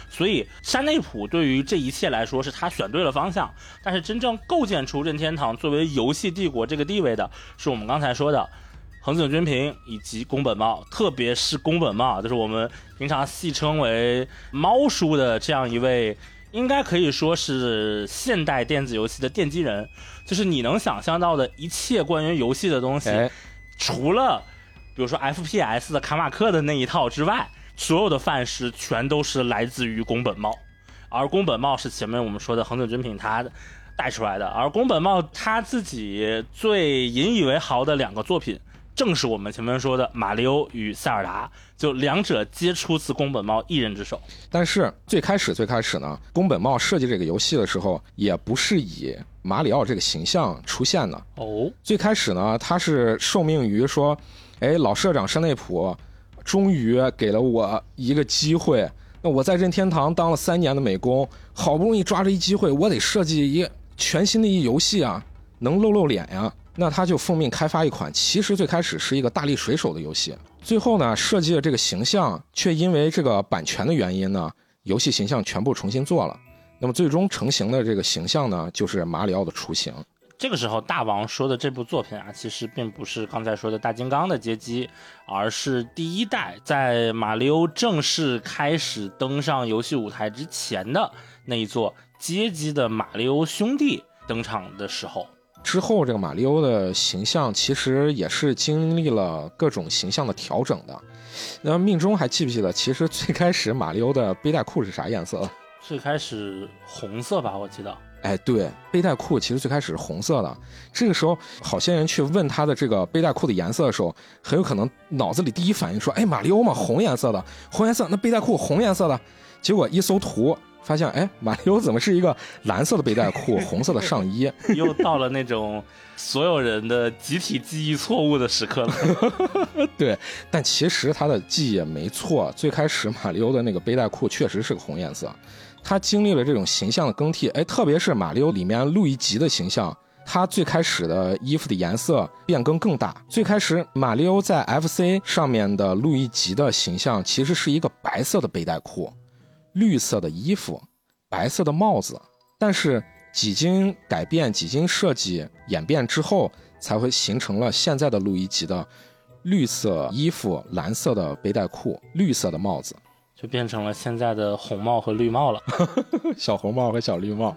所以山内普对于这一切来说，是他选对了方向。但是真正构建出任天堂作为游戏帝国这个地位的，是我们刚才说的。横井军平以及宫本茂，特别是宫本茂，就是我们平常戏称为“猫叔”的这样一位，应该可以说是现代电子游戏的奠基人。就是你能想象到的一切关于游戏的东西，除了比如说 FPS 的卡马克的那一套之外，所有的范式全都是来自于宫本茂。而宫本茂是前面我们说的横井军平他带出来的，而宫本茂他自己最引以为豪的两个作品。正是我们前面说的马里奥与塞尔达，就两者皆出自宫本茂一人之手。但是最开始最开始呢，宫本茂设计这个游戏的时候，也不是以马里奥这个形象出现的哦。最开始呢，他是受命于说，哎，老社长山内普终于给了我一个机会。那我在任天堂当了三年的美工，好不容易抓着一机会，我得设计一全新的一游戏啊，能露露脸呀。那他就奉命开发一款，其实最开始是一个大力水手的游戏，最后呢设计的这个形象，却因为这个版权的原因呢，游戏形象全部重新做了。那么最终成型的这个形象呢，就是马里奥的雏形。这个时候，大王说的这部作品啊，其实并不是刚才说的大金刚的街机，而是第一代在马里奥正式开始登上游戏舞台之前的那一座街机的马里奥兄弟登场的时候。之后，这个马里欧的形象其实也是经历了各种形象的调整的。那命中还记不记得，其实最开始马里欧的背带裤是啥颜色？最开始红色吧，我记得。哎，对，背带裤其实最开始是红色的。这个时候，好些人去问他的这个背带裤的颜色的时候，很有可能脑子里第一反应说：“哎，马里欧嘛，红颜色的，红颜色，那背带裤红颜色的。”结果一搜图。发现哎，马里奥怎么是一个蓝色的背带 裤、红色的上衣？又到了那种所有人的集体记忆错误的时刻了。对，但其实他的记忆也没错。最开始马里奥的那个背带裤确实是个红颜色。他经历了这种形象的更替，哎，特别是马里奥里面路易吉的形象，他最开始的衣服的颜色变更更大。最开始马里奥在 FC 上面的路易吉的形象其实是一个白色的背带裤。绿色的衣服，白色的帽子，但是几经改变、几经设计演变之后，才会形成了现在的路易吉的绿色衣服、蓝色的背带裤、绿色的帽子，就变成了现在的红帽和绿帽了。小红帽和小绿帽，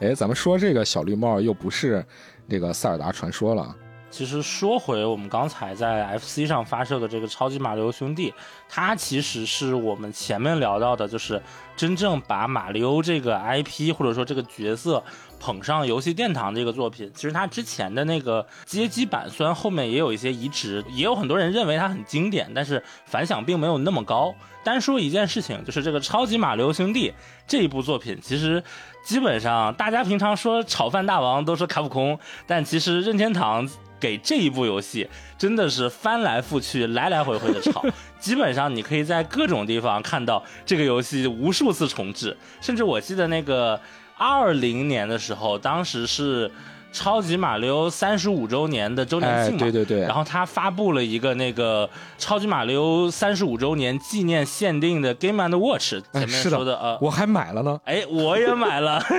哎，咱们说这个小绿帽又不是这个塞尔达传说了。其实说回我们刚才在 FC 上发售的这个超级马里奥兄弟，它其实是我们前面聊到的，就是真正把马里奥这个 IP 或者说这个角色捧上游戏殿堂的一个作品。其实它之前的那个街机版，虽然后面也有一些移植，也有很多人认为它很经典，但是反响并没有那么高。单说一件事情，就是这个超级马里奥兄弟这一部作品，其实基本上大家平常说炒饭大王都说卡普空，但其实任天堂。给这一部游戏真的是翻来覆去、来来回回的炒，基本上你可以在各种地方看到这个游戏无数次重置，甚至我记得那个二零年的时候，当时是超级马里奥三十五周年的周年庆嘛，对对对，然后他发布了一个那个超级马里奥三十五周年纪念限定的 Game and Watch，前面说的呃，我还买了呢，哎，我也买了。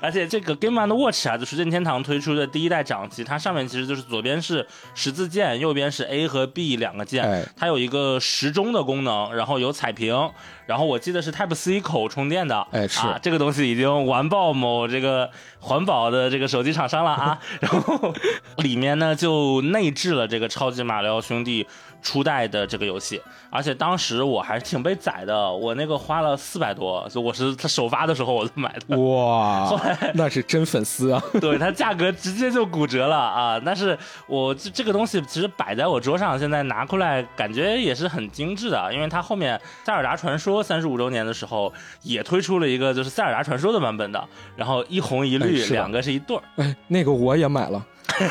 而且这个 Game and Watch 啊，就是任天堂推出的第一代掌机，它上面其实就是左边是十字键，右边是 A 和 B 两个键，哎它有一个时钟的功能，然后有彩屏，然后我记得是 Type C 口充电的，哎是啊，这个东西已经完爆某这个环保的这个手机厂商了啊，然后里面呢就内置了这个超级马里奥兄弟初代的这个游戏，而且当时我还是挺被宰的，我那个花了四百多，就我是它首发的时候我就买的。哇后来，那是真粉丝啊！对它价格直接就骨折了啊！但是我这这个东西其实摆在我桌上，现在拿过来感觉也是很精致的，因为它后面《塞尔达传说》三十五周年的时候也推出了一个就是《塞尔达传说》的版本的，然后一红一绿哎两个是一对儿。哎，那个我也买了，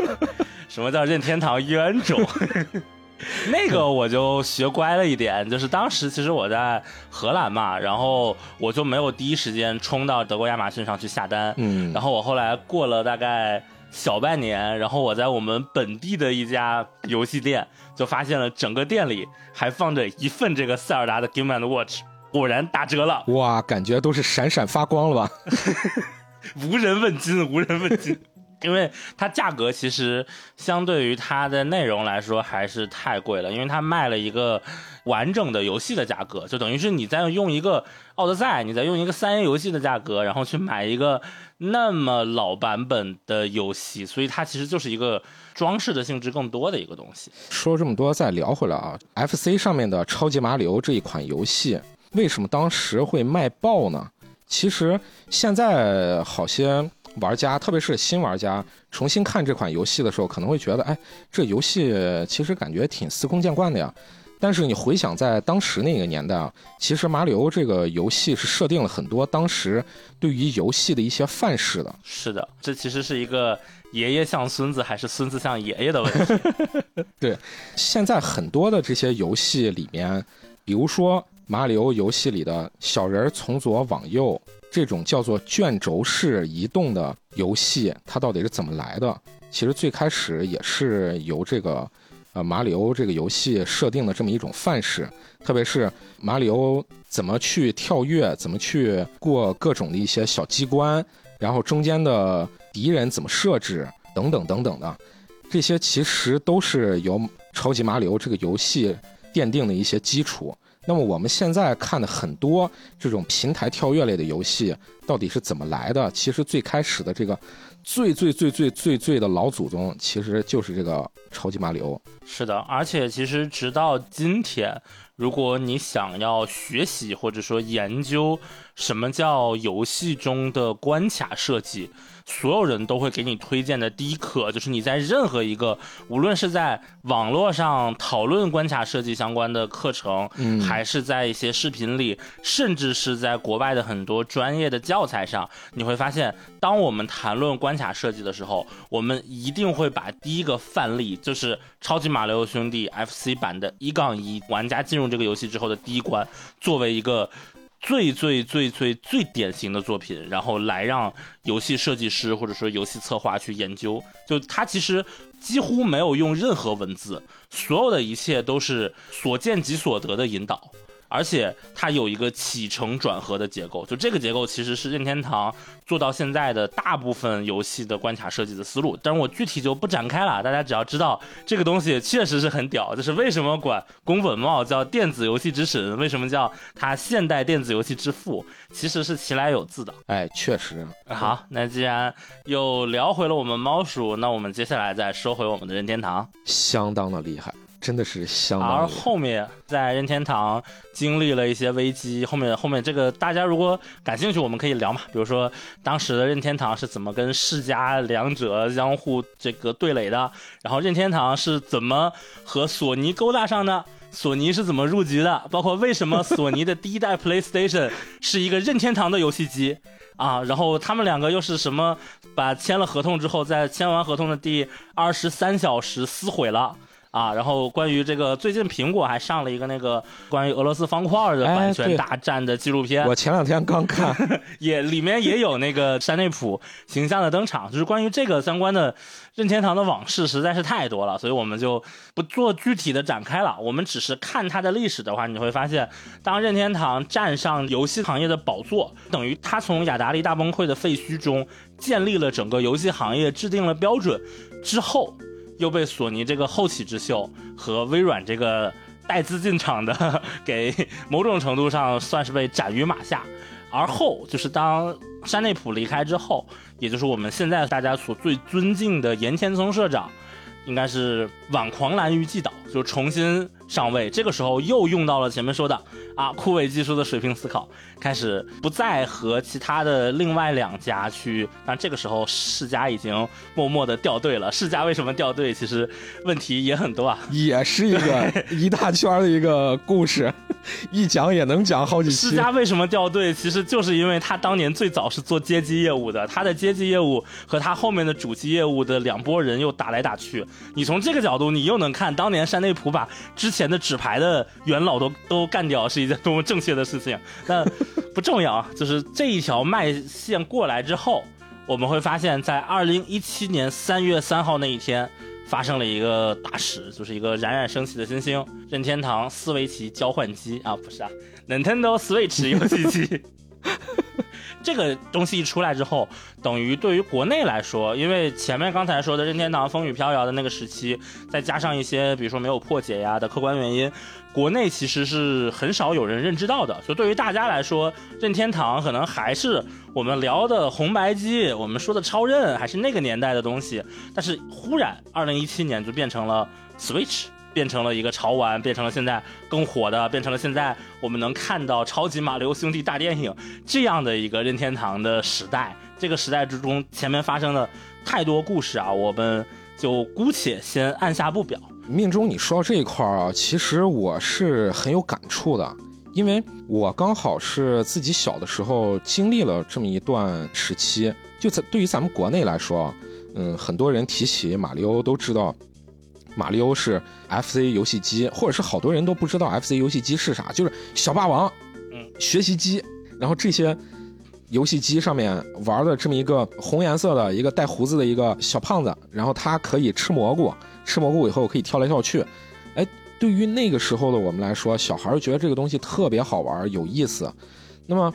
什么叫任天堂冤种？那个我就学乖了一点，就是当时其实我在荷兰嘛，然后我就没有第一时间冲到德国亚马逊上去下单，嗯，然后我后来过了大概小半年，然后我在我们本地的一家游戏店就发现了整个店里还放着一份这个塞尔达的 Game and Watch，果然打折了，哇，感觉都是闪闪发光了吧？无人问津，无人问津。因为它价格其实相对于它的内容来说还是太贵了，因为它卖了一个完整的游戏的价格，就等于是你在用一个奥德赛，你在用一个三 A 游戏的价格，然后去买一个那么老版本的游戏，所以它其实就是一个装饰的性质更多的一个东西。说这么多，再聊回来啊，FC 上面的《超级马里奥》这一款游戏，为什么当时会卖爆呢？其实现在好些玩家，特别是新玩家，重新看这款游戏的时候，可能会觉得，哎，这游戏其实感觉挺司空见惯的呀。但是你回想在当时那个年代啊，其实马里奥这个游戏是设定了很多当时对于游戏的一些范式的。是的，这其实是一个爷爷像孙子还是孙子像爷爷的问题。对现在很多的这些游戏里面，比如说马里奥游戏里的小人从左往右这种叫做卷轴式移动的游戏，它到底是怎么来的？其实最开始也是由这个呃马里奥这个游戏设定的这么一种范式，特别是马里奥怎么去跳跃，怎么去过各种的一些小机关，然后中间的敌人怎么设置，等等等等的。这些其实都是由超级马里奥这个游戏奠定的一些基础。那么我们现在看的很多这种平台跳跃类的游戏，到底是怎么来的？其实最开始的这个最最最最最最的老祖宗，其实就是这个超级马里奥。是的，而且其实直到今天，如果你想要学习或者说研究什么叫游戏中的关卡设计，所有人都会给你推荐的第一课就是你在任何一个，无论是在网络上讨论关卡设计相关的课程，嗯还是在一些视频里，甚至是在国外的很多专业的教材上，你会发现，当我们谈论关卡设计的时候，我们一定会把第一个范例，就是《超级马里奥兄弟 FC 版》的一杠一，玩家进入这个游戏之后的第一关，作为一个。最最最最最典型的作品，然后来让游戏设计师或者说游戏策划去研究。就他其实几乎没有用任何文字，所有的一切都是所见即所得的引导。而且它有一个起承转合的结构，就这个结构其实是任天堂做到现在的大部分游戏的关卡设计的思路。但是我具体就不展开了，大家只要知道这个东西确实是很屌。就是为什么管宫本茂叫电子游戏之神，为什么叫他现代电子游戏之父，其实是其来有自的。哎，确实，好，那既然又聊回了我们猫鼠，那我们接下来再说回我们的任天堂。相当的厉害，真的是相当而。后面在任天堂经历了一些危机，后面后面这个大家如果感兴趣，我们可以聊嘛。比如说当时的任天堂是怎么跟世嘉两者相互这个对垒的，然后任天堂是怎么和索尼勾搭上的。索尼是怎么入局的？包括为什么 索尼的第一代 PlayStation 是一个任天堂的游戏机啊？然后他们两个又是什么？把签了合同之后，在签完合同的第二十三小时撕毁了。啊，然后关于这个最近苹果还上了一个那个关于俄罗斯方块的版权大战的纪录片，我前两天刚看，也里面也有那个山内溥形象的登场，就是关于这个相关的任天堂的往事实在是太多了，所以我们就不做具体的展开了。我们只是看它的历史的话，你会发现，当任天堂站上游戏行业的宝座，等于他从雅达利大崩溃的废墟中建立了整个游戏行业，制定了标准之后。又被索尼这个后起之秀和微软这个带资进场的 给某种程度上算是被斩于马下，而后就是当山内普离开之后，也就是我们现在大家所最尊敬的岩田聪社长，应该是挽狂澜于既倒，就重新上位。这个时候又用到了前面说的啊枯萎技术的水平思考。开始不再和其他的另外两家去，但这个时候世嘉已经默默的掉队了。世嘉为什么掉队？其实问题也很多啊，也是一个一大圈的一个故事，一讲也能讲好几期。世嘉为什么掉队？其实就是因为他当年最早是做街机业务的，他的街机业务和他后面的主机业务的两拨人又打来打去。你从这个角度，你又能看当年山内溥把之前的纸牌的元老都都干掉是一件多么正确的事情。那。不重要啊，就是这一条脉线过来之后，我们会发现，在二零一七年三月三号那一天，发生了一个大事，就是一个冉冉升起的新星——任天堂思维奇交换机啊，不是啊，Nintendo Switch 游戏机。这个东西一出来之后，等于对于国内来说，因为前面刚才说的任天堂风雨飘摇的那个时期，再加上一些比如说没有破解呀的客观原因，国内其实是很少有人认知到的。所以对于大家来说，任天堂可能还是我们聊的红白机，我们说的超任还是那个年代的东西。但是忽然，二零一七年就变成了 Switch。变成了一个潮玩，变成了现在更火的，变成了现在我们能看到超级马里奥兄弟大电影这样的一个任天堂的时代。这个时代之中，前面发生的太多故事啊，我们就姑且先按下不表。命中你说到这一块儿啊，其实我是很有感触的，因为我刚好是自己小的时候经历了这么一段时期。就在对于咱们国内来说，嗯，很多人提起马里奥都知道。马里奥是 FC 游戏机，或者是好多人都不知道 FC 游戏机是啥，就是小霸王，嗯，学习机，然后这些游戏机上面玩的这么一个红颜色的一个带胡子的一个小胖子，然后他可以吃蘑菇，吃蘑菇以后可以跳来跳去，哎，对于那个时候的我们来说，小孩觉得这个东西特别好玩有意思，那么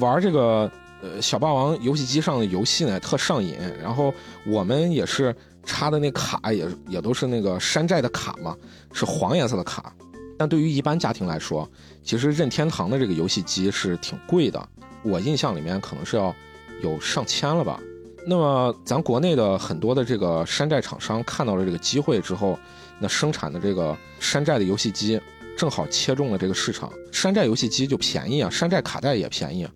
玩这个呃小霸王游戏机上的游戏呢特上瘾，然后我们也是。插的那卡也也都是那个山寨的卡嘛，是黄颜色的卡。但对于一般家庭来说，其实任天堂的这个游戏机是挺贵的，我印象里面可能是要有上千了吧。那么咱国内的很多的这个山寨厂商看到了这个机会之后，那生产的这个山寨的游戏机正好切中了这个市场，山寨游戏机就便宜啊，山寨卡带也便宜。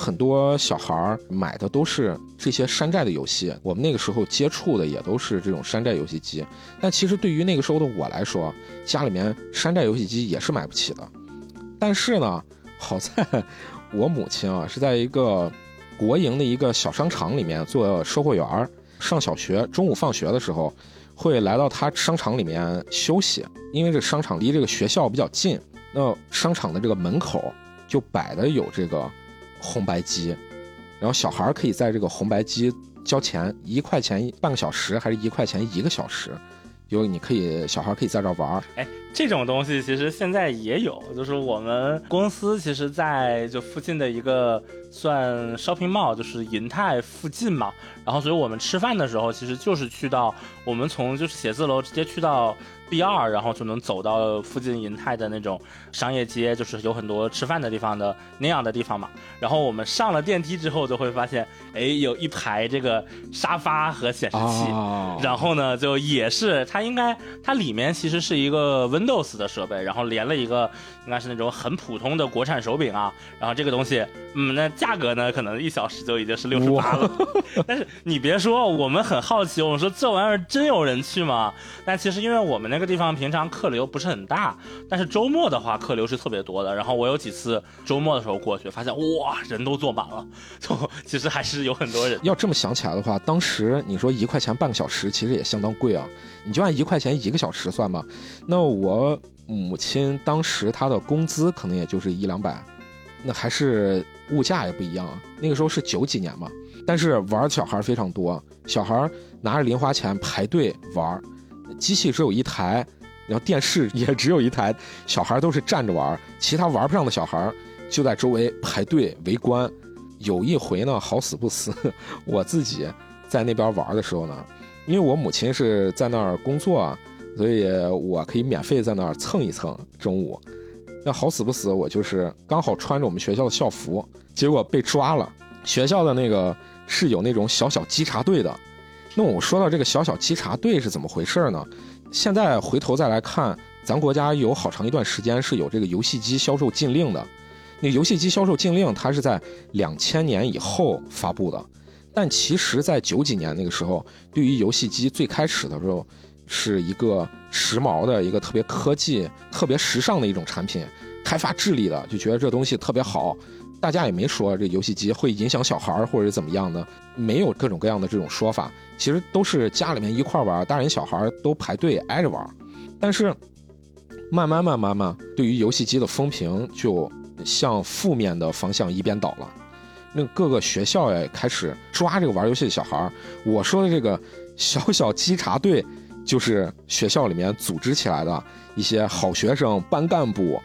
很多小孩儿买的都是这些山寨的游戏，我们那个时候接触的也都是这种山寨游戏机。但其实对于那个时候的我来说，家里面山寨游戏机也是买不起的。但是呢，好在我母亲啊是在一个国营的一个小商场里面做售货员儿。上小学中午放学的时候，会来到他商场里面休息，因为这商场离这个学校比较近。那商场的这个门口就摆的有这个。红白机，然后小孩可以在这个红白机交钱，一块钱半个小时，还是一块钱一个小时？就你可以小孩可以在这玩儿。哎，这种东西其实现在也有，就是我们公司其实在就附近的一个算 shopping mall，就是银泰附近嘛。然后所以我们吃饭的时候，其实就是去到我们从就是写字楼直接去到。B 二，然后就能走到附近银泰的那种商业街，就是有很多吃饭的地方的那样的地方嘛。然后我们上了电梯之后，就会发现，哎，有一排这个沙发和显示器。然后呢，就也是它应该它里面其实是一个 Windows 的设备，然后连了一个应该是那种很普通的国产手柄啊。然后这个东西，嗯，那价格呢，可能一小时就已经是六十八了。但是你别说，我们很好奇，我们说这玩意儿真有人去吗？但其实因为我们那。个地方平常客流不是很大，但是周末的话客流是特别多的。然后我有几次周末的时候过去，发现哇，人都坐满了，就其实还是有很多人。要这么想起来的话，当时你说一块钱半个小时，其实也相当贵啊。你就按一块钱一个小时算吧。那我母亲当时她的工资可能也就是一两百，那还是物价也不一样啊。那个时候是九几年嘛，但是玩小孩非常多，小孩拿着零花钱排队玩。机器只有一台，然后电视也只有一台，小孩都是站着玩，其他玩不上的小孩就在周围排队围观。有一回呢，好死不死，我自己在那边玩的时候呢，因为我母亲是在那儿工作，所以我可以免费在那儿蹭一蹭中午。那好死不死，我就是刚好穿着我们学校的校服，结果被抓了。学校的那个是有那种小小稽查队的。那我说到这个小小稽查队是怎么回事呢？现在回头再来看，咱国家有好长一段时间是有这个游戏机销售禁令的。那游戏机销售禁令它是在两千年以后发布的，但其实，在九几年那个时候，对于游戏机最开始的时候，是一个时髦的一个特别科技、特别时尚的一种产品，开发智力的，就觉得这东西特别好。大家也没说这游戏机会影响小孩儿或者怎么样的，没有各种各样的这种说法。其实都是家里面一块玩，大人小孩都排队挨着玩。但是慢慢慢慢嘛，对于游戏机的风评就向负面的方向一边倒了。那各个学校也开始抓这个玩游戏的小孩。我说的这个小小稽查队，就是学校里面组织起来的一些好学生、班干部，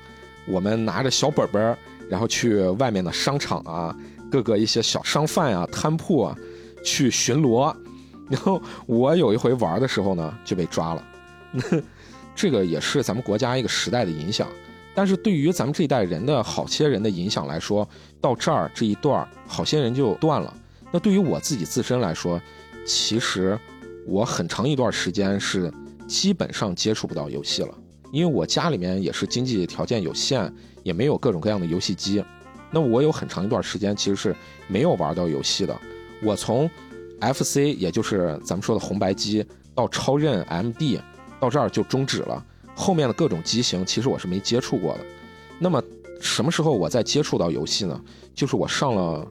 我们拿着小本本。然后去外面的商场啊，各个一些小商贩啊、摊铺啊，去巡逻。然后我有一回玩的时候呢，就被抓了。这个也是咱们国家一个时代的影响。但是对于咱们这一代人的好些人的影响来说，到这儿这一段好些人就断了。那对于我自己自身来说，其实我很长一段时间是基本上接触不到游戏了，因为我家里面也是经济条件有限。也没有各种各样的游戏机，那我有很长一段时间其实是没有玩到游戏的。我从 FC，也就是咱们说的红白机，到超任 MD，到这儿就终止了。后面的各种机型其实我是没接触过的。那么什么时候我再接触到游戏呢？就是我上了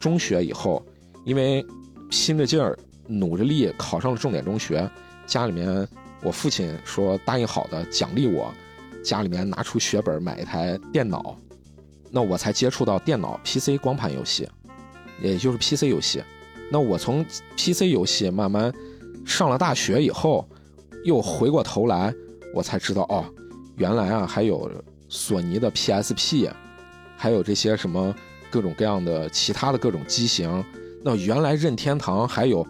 中学以后，因为拼着劲儿、努着力考上了重点中学，家里面我父亲说答应好的奖励我。家里面拿出血本买一台电脑，那我才接触到电脑 PC 光盘游戏，也就是 PC 游戏。那我从 PC 游戏慢慢上了大学以后，又回过头来，我才知道哦，原来啊还有索尼的 PSP，还有这些什么各种各样的其他的各种机型。那原来任天堂还有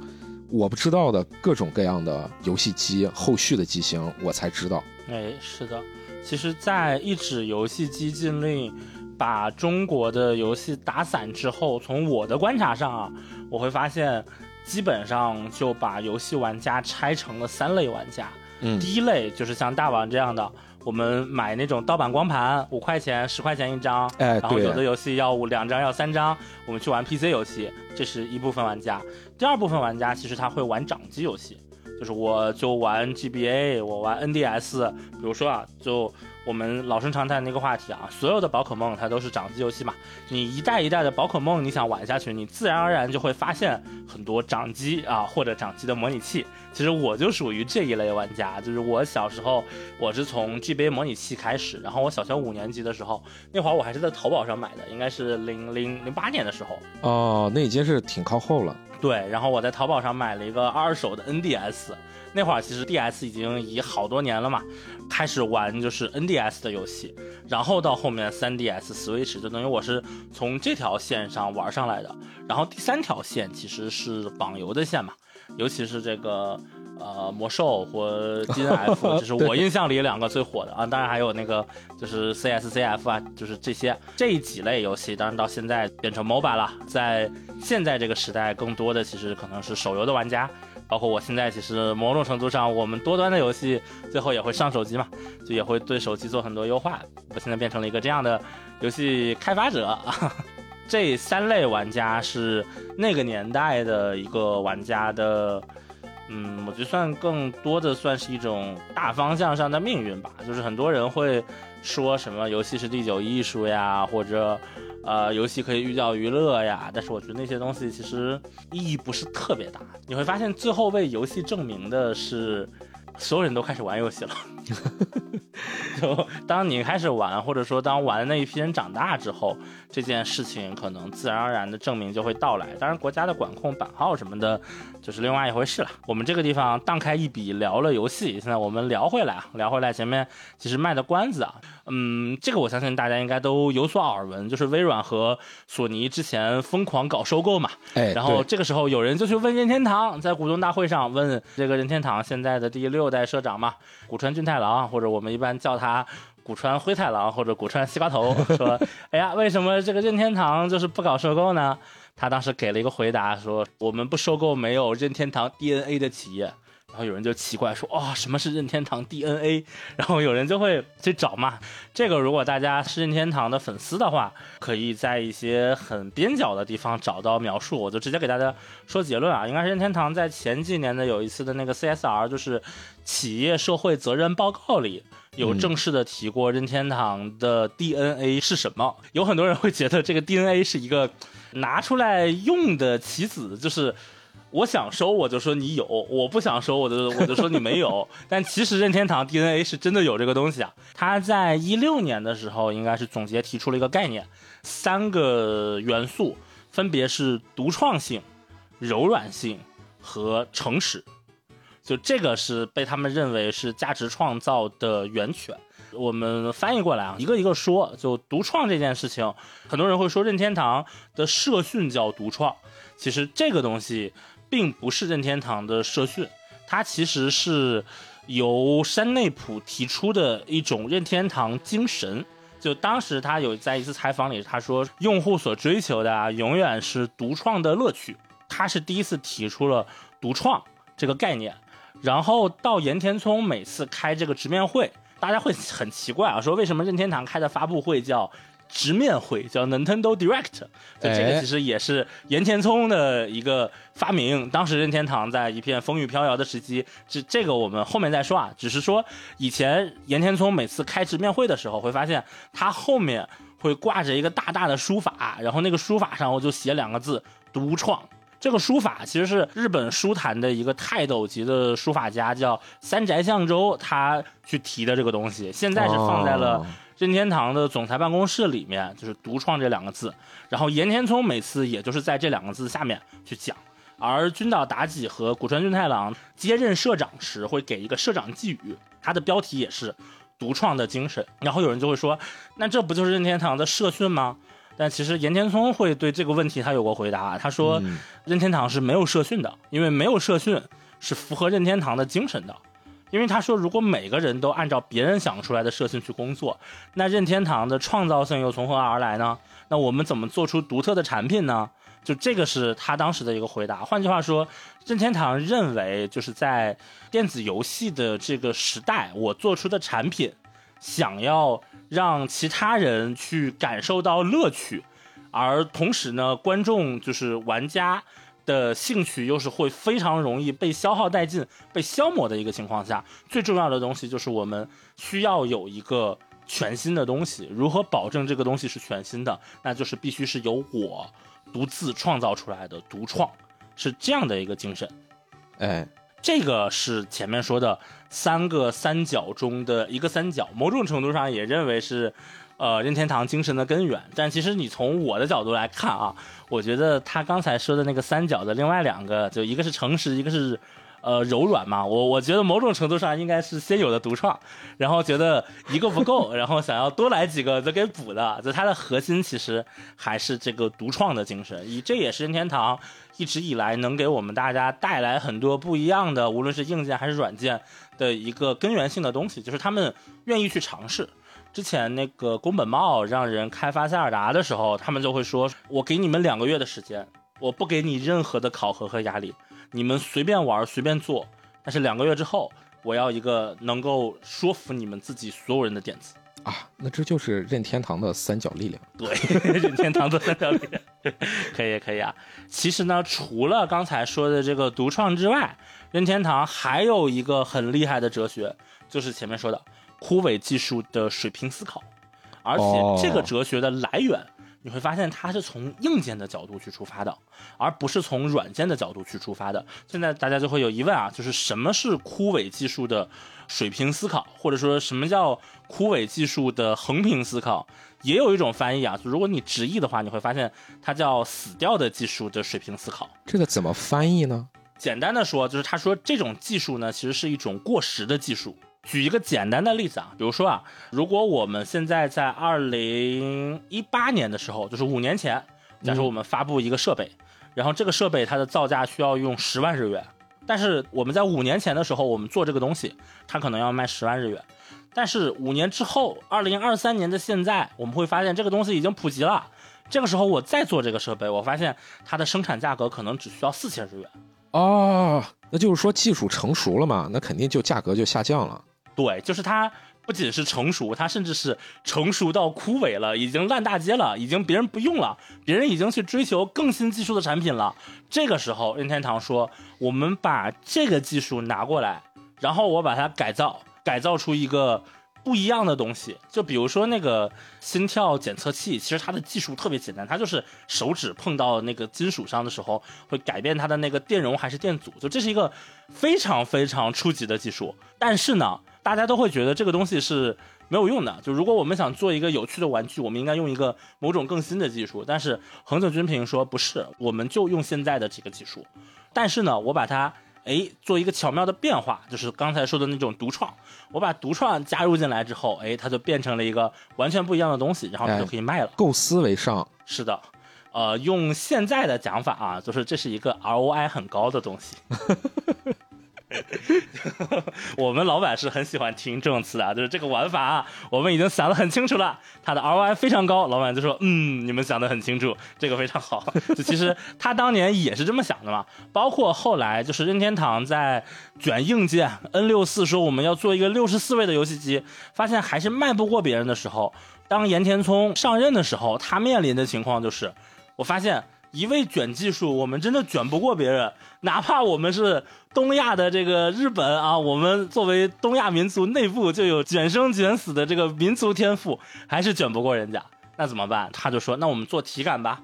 我不知道的各种各样的游戏机后续的机型，我才知道。哎，是的。其实，在一纸游戏机禁令把中国的游戏打散之后，从我的观察上啊，我会发现，基本上就把游戏玩家拆成了三类玩家。嗯，第一类就是像大王这样的，我们买那种盗版光盘，五块钱、十块钱一张，哎，然后有的游戏要五两张、要三张，我们去玩 PC 游戏，这是一部分玩家。第二部分玩家其实他会玩掌机游戏。就是我就玩 GBA，我玩 NDS，比如说啊，就我们老生常谈的那个话题啊，所有的宝可梦它都是掌机游戏嘛，你一代一代的宝可梦你想玩下去，你自然而然就会发现很多掌机啊或者掌机的模拟器。其实我就属于这一类玩家，就是我小时候我是从 GBA 模拟器开始，然后我小学五年级的时候，那会儿我还是在淘宝上买的，应该是零零零八年的时候。哦，那已经是挺靠后了。对，然后我在淘宝上买了一个二手的 NDS，那会儿其实 DS 已经已好多年了嘛，开始玩就是 NDS 的游戏，然后到后面 3DS、Switch，就等于我是从这条线上玩上来的。然后第三条线其实是网游的线嘛，尤其是这个。呃，魔兽或 D N F，就是我印象里两个最火的啊，当然还有那个就是 C S C F 啊，就是这些这几类游戏，当然到现在变成 MOBA 了。在现在这个时代，更多的其实可能是手游的玩家，包括我现在，其实某种程度上，我们多端的游戏最后也会上手机嘛，就也会对手机做很多优化。我现在变成了一个这样的游戏开发者。这三类玩家是那个年代的一个玩家的。嗯，我觉得算更多的算是一种大方向上的命运吧。就是很多人会说什么游戏是第九艺术呀，或者呃游戏可以寓教于乐呀，但是我觉得那些东西其实意义不是特别大。你会发现最后为游戏证明的是。所有人都开始玩游戏了，就当你开始玩，或者说当玩的那一批人长大之后，这件事情可能自然而然的证明就会到来。当然，国家的管控版号什么的，就是另外一回事了。我们这个地方荡开一笔聊了游戏，现在我们聊回来啊，聊回来前面其实卖的关子啊，嗯，这个我相信大家应该都有所耳闻，就是微软和索尼之前疯狂搞收购嘛。哎，然后这个时候有人就去问任天堂，在股东大会上问这个任天堂现在的第六。六代社长嘛，古川俊太郎，或者我们一般叫他古川灰太狼，或者古川西瓜头，说：“ 哎呀，为什么这个任天堂就是不搞收购呢？”他当时给了一个回答，说：“我们不收购没有任天堂 DNA 的企业。”然后有人就奇怪说：“哦，什么是任天堂 DNA？” 然后有人就会去找嘛。这个如果大家是任天堂的粉丝的话，可以在一些很边角的地方找到描述。我就直接给大家说结论啊，应该是任天堂在前几年的有一次的那个 CSR，就是企业社会责任报告里有正式的提过任天堂的 DNA 是什么。有很多人会觉得这个 DNA 是一个拿出来用的棋子，就是。我想收，我就说你有；我不想收，我就我就说你没有。但其实任天堂 DNA 是真的有这个东西啊。他在一六年的时候，应该是总结提出了一个概念，三个元素分别是独创性、柔软性和诚实。就这个是被他们认为是价值创造的源泉。我们翻译过来啊，一个一个说。就独创这件事情，很多人会说任天堂的社训叫独创，其实这个东西。并不是任天堂的社训，它其实是由山内普提出的一种任天堂精神。就当时他有在一次采访里，他说用户所追求的啊，永远是独创的乐趣。他是第一次提出了独创这个概念。然后到岩田聪每次开这个直面会，大家会很奇怪啊，说为什么任天堂开的发布会叫？直面会叫 Nintendo Direct，就这个其实也是岩田聪的一个发明。当时任天堂在一片风雨飘摇的时期，这这个我们后面再说啊。只是说以前岩田聪每次开直面会的时候，会发现他后面会挂着一个大大的书法，然后那个书法上我就写两个字“独创”。这个书法其实是日本书坛的一个泰斗级的书法家叫三宅相周他去提的这个东西，现在是放在了。任天堂的总裁办公室里面就是“独创”这两个字，然后岩田聪每次也就是在这两个字下面去讲，而君岛达己和古川俊太郎接任社长时会给一个社长寄语，他的标题也是“独创的精神”。然后有人就会说，那这不就是任天堂的社训吗？但其实岩田聪会对这个问题他有过回答，他说任天堂是没有社训的，因为没有社训是符合任天堂的精神的。因为他说，如果每个人都按照别人想出来的社训去工作，那任天堂的创造性又从何而来呢？那我们怎么做出独特的产品呢？就这个是他当时的一个回答。换句话说，任天堂认为，就是在电子游戏的这个时代，我做出的产品，想要让其他人去感受到乐趣，而同时呢，观众就是玩家。的兴趣又是会非常容易被消耗殆尽、被消磨的一个情况下，最重要的东西就是我们需要有一个全新的东西。如何保证这个东西是全新的？那就是必须是由我独自创造出来的独创，是这样的一个精神。哎，这个是前面说的三个三角中的一个三角，某种程度上也认为是。呃，任天堂精神的根源，但其实你从我的角度来看啊，我觉得他刚才说的那个三角的另外两个，就一个是诚实，一个是呃柔软嘛。我我觉得某种程度上应该是先有的独创，然后觉得一个不够，然后想要多来几个再给补的。就它的核心其实还是这个独创的精神，以这也是任天堂一直以来能给我们大家带来很多不一样的，无论是硬件还是软件的一个根源性的东西，就是他们愿意去尝试。之前那个宫本茂让人开发塞尔达的时候，他们就会说：“我给你们两个月的时间，我不给你任何的考核和压力，你们随便玩随便做。但是两个月之后，我要一个能够说服你们自己所有人的点子。”啊，那这就是任天堂的三角力量。对，任天堂的三角力量，可以可以啊。其实呢，除了刚才说的这个独创之外，任天堂还有一个很厉害的哲学，就是前面说的枯萎技术的水平思考，而且这个哲学的来源。你会发现它是从硬件的角度去出发的，而不是从软件的角度去出发的。现在大家就会有疑问啊，就是什么是枯萎技术的水平思考，或者说什么叫枯萎技术的横屏思考？也有一种翻译啊，如果你直译的话，你会发现它叫死掉的技术的水平思考。这个怎么翻译呢？简单的说，就是他说这种技术呢，其实是一种过时的技术。举一个简单的例子啊，比如说啊，如果我们现在在二零一八年的时候，就是五年前，假设我们发布一个设备，然后这个设备它的造价需要用十万日元，但是我们在五年前的时候，我们做这个东西，它可能要卖十万日元，但是五年之后，二零二三年的现在，我们会发现这个东西已经普及了，这个时候我再做这个设备，我发现它的生产价格可能只需要四千日元。哦，那就是说技术成熟了嘛，那肯定就价格就下降了。对，就是它不仅是成熟，它甚至是成熟到枯萎了，已经烂大街了，已经别人不用了，别人已经去追求更新技术的产品了。这个时候，任天堂说：“我们把这个技术拿过来，然后我把它改造，改造出一个不一样的东西。就比如说那个心跳检测器，其实它的技术特别简单，它就是手指碰到那个金属上的时候，会改变它的那个电容还是电阻。就这是一个非常非常初级的技术，但是呢。”大家都会觉得这个东西是没有用的。就如果我们想做一个有趣的玩具，我们应该用一个某种更新的技术。但是恒久军平说不是，我们就用现在的这个技术。但是呢，我把它哎做一个巧妙的变化，就是刚才说的那种独创。我把独创加入进来之后，哎，它就变成了一个完全不一样的东西，然后你就可以卖了。构思为上，是的，呃，用现在的讲法啊，就是这是一个 ROI 很高的东西。我们老板是很喜欢听这种词的，就是这个玩法啊，我们已经想得很清楚了，他的 ROI 非常高。老板就说：“嗯，你们想得很清楚，这个非常好。”就其实他当年也是这么想的嘛。包括后来就是任天堂在卷硬件 N 六四说我们要做一个六十四位的游戏机，发现还是卖不过别人的时候，当岩田聪上任的时候，他面临的情况就是，我发现。一味卷技术，我们真的卷不过别人。哪怕我们是东亚的这个日本啊，我们作为东亚民族内部就有卷生卷死的这个民族天赋，还是卷不过人家。那怎么办？他就说：“那我们做体感吧。”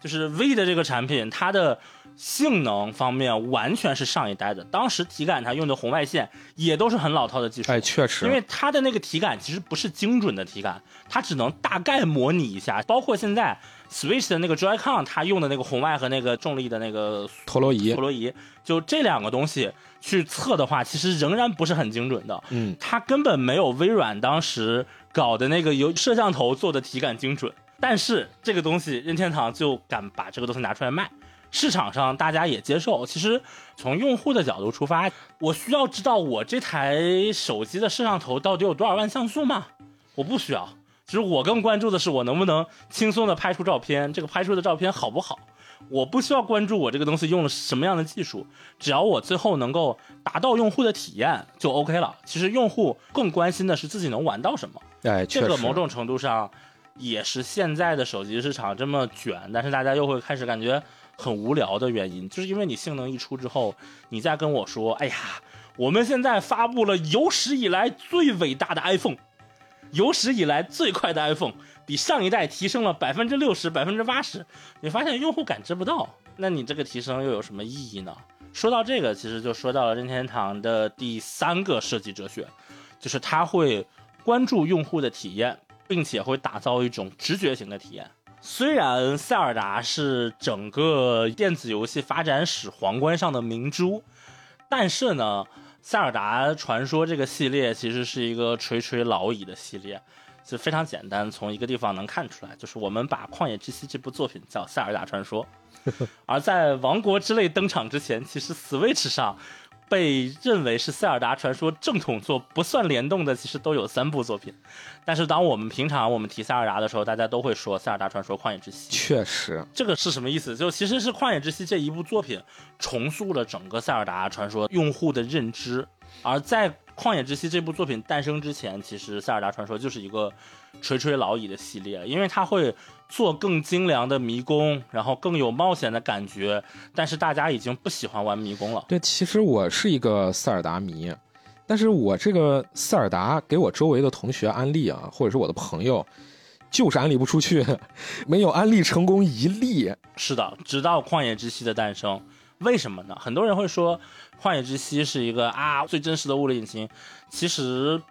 就是 V 的这个产品，它的性能方面完全是上一代的。当时体感它用的红外线也都是很老套的技术。哎，确实，因为它的那个体感其实不是精准的体感，它只能大概模拟一下。包括现在。Switch 的那个 Joy-Con，它用的那个红外和那个重力的那个陀螺仪，陀螺仪，就这两个东西去测的话，其实仍然不是很精准的。嗯，它根本没有微软当时搞的那个由摄像头做的体感精准。但是这个东西，任天堂就敢把这个东西拿出来卖，市场上大家也接受。其实从用户的角度出发，我需要知道我这台手机的摄像头到底有多少万像素吗？我不需要。其实我更关注的是我能不能轻松的拍出照片，这个拍出的照片好不好？我不需要关注我这个东西用了什么样的技术，只要我最后能够达到用户的体验就 OK 了。其实用户更关心的是自己能玩到什么。哎，这个某种程度上也是现在的手机市场这么卷，但是大家又会开始感觉很无聊的原因，就是因为你性能一出之后，你再跟我说，哎呀，我们现在发布了有史以来最伟大的 iPhone。有史以来最快的 iPhone，比上一代提升了百分之六十、百分之八十。你发现用户感知不到，那你这个提升又有什么意义呢？说到这个，其实就说到了任天堂的第三个设计哲学，就是他会关注用户的体验，并且会打造一种直觉型的体验。虽然塞尔达是整个电子游戏发展史皇冠上的明珠，但是呢。塞尔达传说这个系列其实是一个垂垂老矣的系列，就非常简单，从一个地方能看出来，就是我们把《旷野之息》这部作品叫塞尔达传说，而在《王国之泪》登场之前，其实 Switch 上。被认为是《塞尔达传说》正统作不算联动的，其实都有三部作品。但是当我们平常我们提塞尔达的时候，大家都会说《塞尔达传说：旷野之息》。确实，这个是什么意思？就其实是《旷野之息》这一部作品重塑了整个塞尔达传说用户的认知。而在旷野之息》这部作品诞生之前，其实《塞尔达传说》就是一个垂垂老矣的系列，因为它会做更精良的迷宫，然后更有冒险的感觉。但是大家已经不喜欢玩迷宫了。对，其实我是一个塞尔达迷，但是我这个塞尔达给我周围的同学安利啊，或者是我的朋友，就是安利不出去，没有安利成功一例。是的，直到《旷野之息》的诞生，为什么呢？很多人会说。旷野之息是一个啊最真实的物理引擎，其实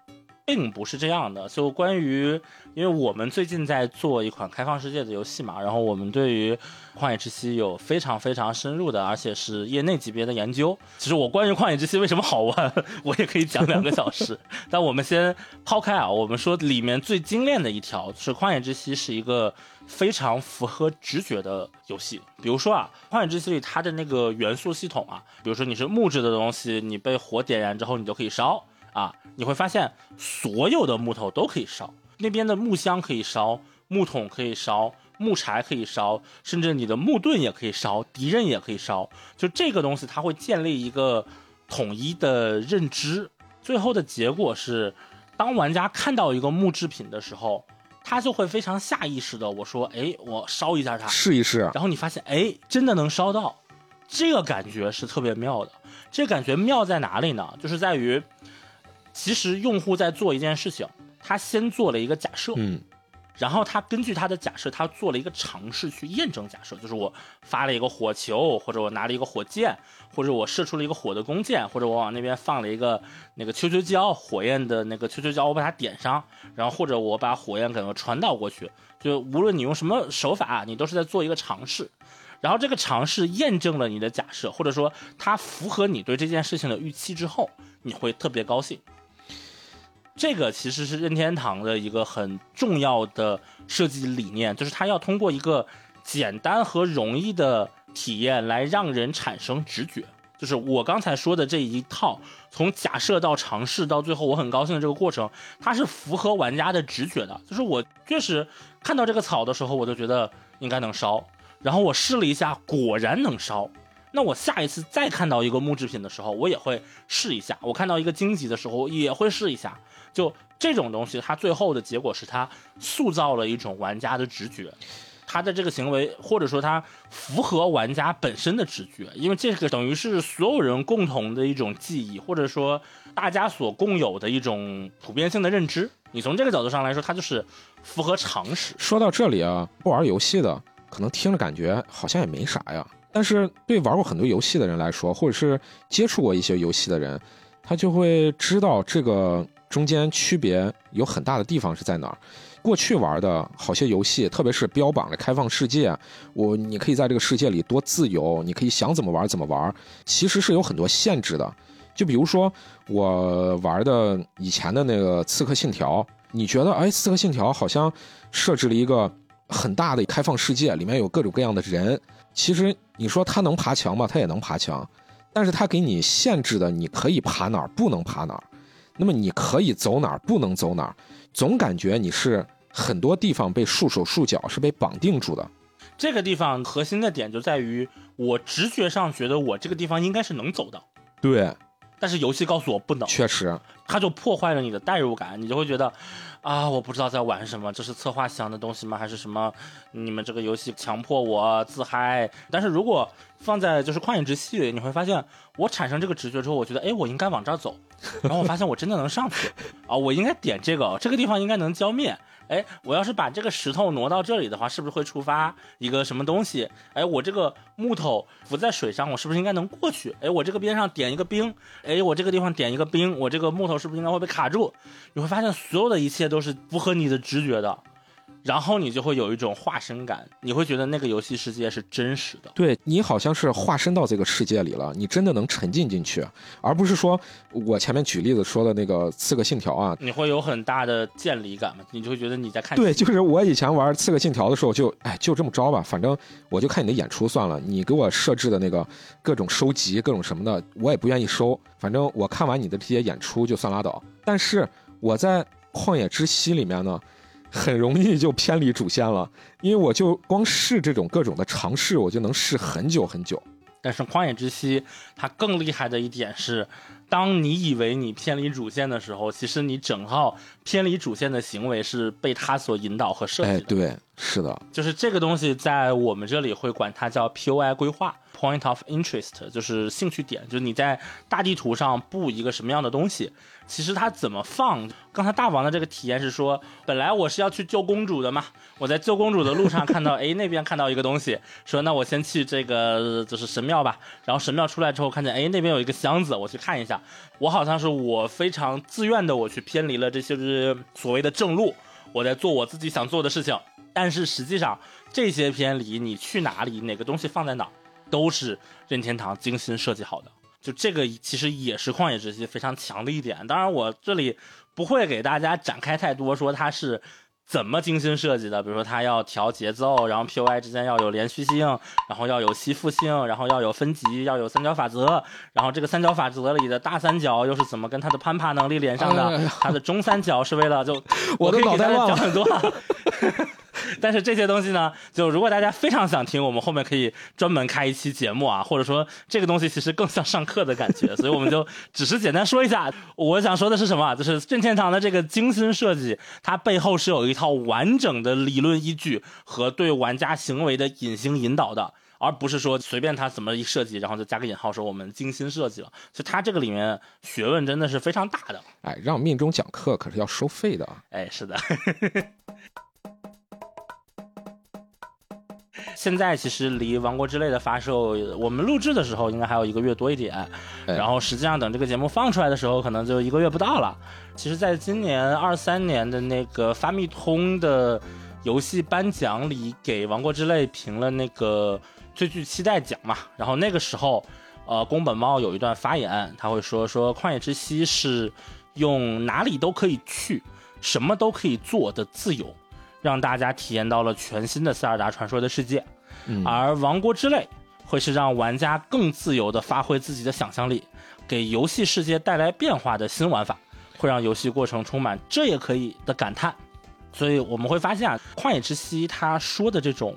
并不是这样的。就关于，因为我们最近在做一款开放世界的游戏嘛，然后我们对于旷野之息有非常非常深入的，而且是业内级别的研究。其实我关于旷野之息为什么好玩，我也可以讲两个小时。但我们先抛开啊，我们说里面最精炼的一条，是旷野之息是一个。非常符合直觉的游戏，比如说啊，《旷野之息》里它的那个元素系统啊，比如说你是木质的东西，你被火点燃之后，你就可以烧啊，你会发现所有的木头都可以烧，那边的木箱可以烧，木桶可以烧，木柴可以烧，甚至你的木盾也可以烧，敌人也可以烧，就这个东西它会建立一个统一的认知，最后的结果是，当玩家看到一个木制品的时候。他就会非常下意识的，我说，哎，我烧一下它，试一试，然后你发现，哎，真的能烧到，这个感觉是特别妙的。这感觉妙在哪里呢？就是在于，其实用户在做一件事情，他先做了一个假设，嗯。然后他根据他的假设，他做了一个尝试去验证假设，就是我发了一个火球，或者我拿了一个火箭，或者我射出了一个火的弓箭，或者我往那边放了一个那个球球胶火焰的那个球球胶，我把它点上，然后或者我把火焰可能传导过去，就无论你用什么手法，你都是在做一个尝试，然后这个尝试验证了你的假设，或者说它符合你对这件事情的预期之后，你会特别高兴。这个其实是任天堂的一个很重要的设计理念，就是它要通过一个简单和容易的体验来让人产生直觉。就是我刚才说的这一套，从假设到尝试到最后我很高兴的这个过程，它是符合玩家的直觉的。就是我确实看到这个草的时候，我就觉得应该能烧，然后我试了一下，果然能烧。那我下一次再看到一个木制品的时候，我也会试一下；我看到一个荆棘的时候，也会试一下。就这种东西，它最后的结果是它塑造了一种玩家的直觉，他的这个行为或者说它符合玩家本身的直觉，因为这个等于是所有人共同的一种记忆，或者说大家所共有的一种普遍性的认知。你从这个角度上来说，它就是符合常识。说到这里啊，不玩游戏的可能听着感觉好像也没啥呀，但是对玩过很多游戏的人来说，或者是接触过一些游戏的人，他就会知道这个。中间区别有很大的地方是在哪儿？过去玩的好些游戏，特别是标榜的开放世界，我你可以在这个世界里多自由，你可以想怎么玩怎么玩，其实是有很多限制的。就比如说我玩的以前的那个《刺客信条》，你觉得哎，《刺客信条》好像设置了一个很大的开放世界，里面有各种各样的人。其实你说它能爬墙吗？它也能爬墙，但是它给你限制的，你可以爬哪儿，不能爬哪儿。那么你可以走哪儿，不能走哪儿，总感觉你是很多地方被束手束脚，是被绑定住的。这个地方核心的点就在于，我直觉上觉得我这个地方应该是能走的。对。但是游戏告诉我不能。确实。它就破坏了你的代入感，你就会觉得，啊，我不知道在玩什么，这是策划想的东西吗？还是什么？你们这个游戏强迫我自嗨。但是如果放在就是旷野之息里，你会发现，我产生这个直觉之后，我觉得，哎，我应该往这儿走。然后我发现我真的能上去啊！我应该点这个，这个地方应该能浇灭。哎，我要是把这个石头挪到这里的话，是不是会触发一个什么东西？哎，我这个木头浮在水上，我是不是应该能过去？哎，我这个边上点一个冰，哎，我这个地方点一个冰，我这个木头是不是应该会被卡住？你会发现所有的一切都是符合你的直觉的。然后你就会有一种化身感，你会觉得那个游戏世界是真实的。对你好像是化身到这个世界里了，你真的能沉浸进去，而不是说我前面举例子说的那个《刺客信条》啊，你会有很大的见离感嘛？你就会觉得你在看。对，就是我以前玩《刺客信条》的时候，就哎就这么着吧，反正我就看你的演出算了。你给我设置的那个各种收集、各种什么的，我也不愿意收。反正我看完你的这些演出就算拉倒。但是我在《旷野之息》里面呢。很容易就偏离主线了，因为我就光试这种各种的尝试，我就能试很久很久。但是《旷野之息》它更厉害的一点是，当你以为你偏离主线的时候，其实你整套偏离主线的行为是被它所引导和设计的。哎，对，是的，就是这个东西在我们这里会管它叫 POI 规划 （Point of Interest），就是兴趣点，就是你在大地图上布一个什么样的东西。其实它怎么放？刚才大王的这个体验是说，本来我是要去救公主的嘛，我在救公主的路上看到，哎，那边看到一个东西，说那我先去这个就是神庙吧。然后神庙出来之后，看见哎那边有一个箱子，我去看一下。我好像是我非常自愿的，我去偏离了这些就是所谓的正路，我在做我自己想做的事情。但是实际上这些偏离，你去哪里，哪个东西放在哪，都是任天堂精心设计好的。就这个其实也是旷野之息非常强的一点，当然我这里不会给大家展开太多，说它是怎么精心设计的，比如说它要调节奏，然后 POI 之间要有连续性，然后要有吸附性，然后要有分级，要有三角法则，然后这个三角法则里的大三角又是怎么跟它的攀爬能力连上的？它的中三角是为了就 我可以给大家讲很多。但是这些东西呢，就如果大家非常想听，我们后面可以专门开一期节目啊，或者说这个东西其实更像上课的感觉，所以我们就只是简单说一下。我想说的是什么啊？就是任天堂的这个精心设计，它背后是有一套完整的理论依据和对玩家行为的隐形引导的。而不是说随便他怎么一设计，然后就加个引号说我们精心设计了，所以它这个里面学问真的是非常大的。哎，让命中讲课可是要收费的啊。哎，是的。现在其实离《王国之泪》的发售，我们录制的时候应该还有一个月多一点，哎然后实际上等这个节目放出来的时候，可能就一个月不到了。其实，在今年二三年的那个发密通的游戏颁奖里，给《王国之泪》评了那个最具期待奖嘛。然后那个时候，呃，宫本茂有一段发言，他会说说《旷野之息》是用哪里都可以去，什么都可以做的自由，让大家体验到了全新的塞尔达传说的世界。嗯而《王国之泪》会是让玩家更自由地发挥自己的想象力，给游戏世界带来变化的新玩法，会让游戏过程充满这也可以的感叹。所以我们会发现啊，《旷野之息》他说的这种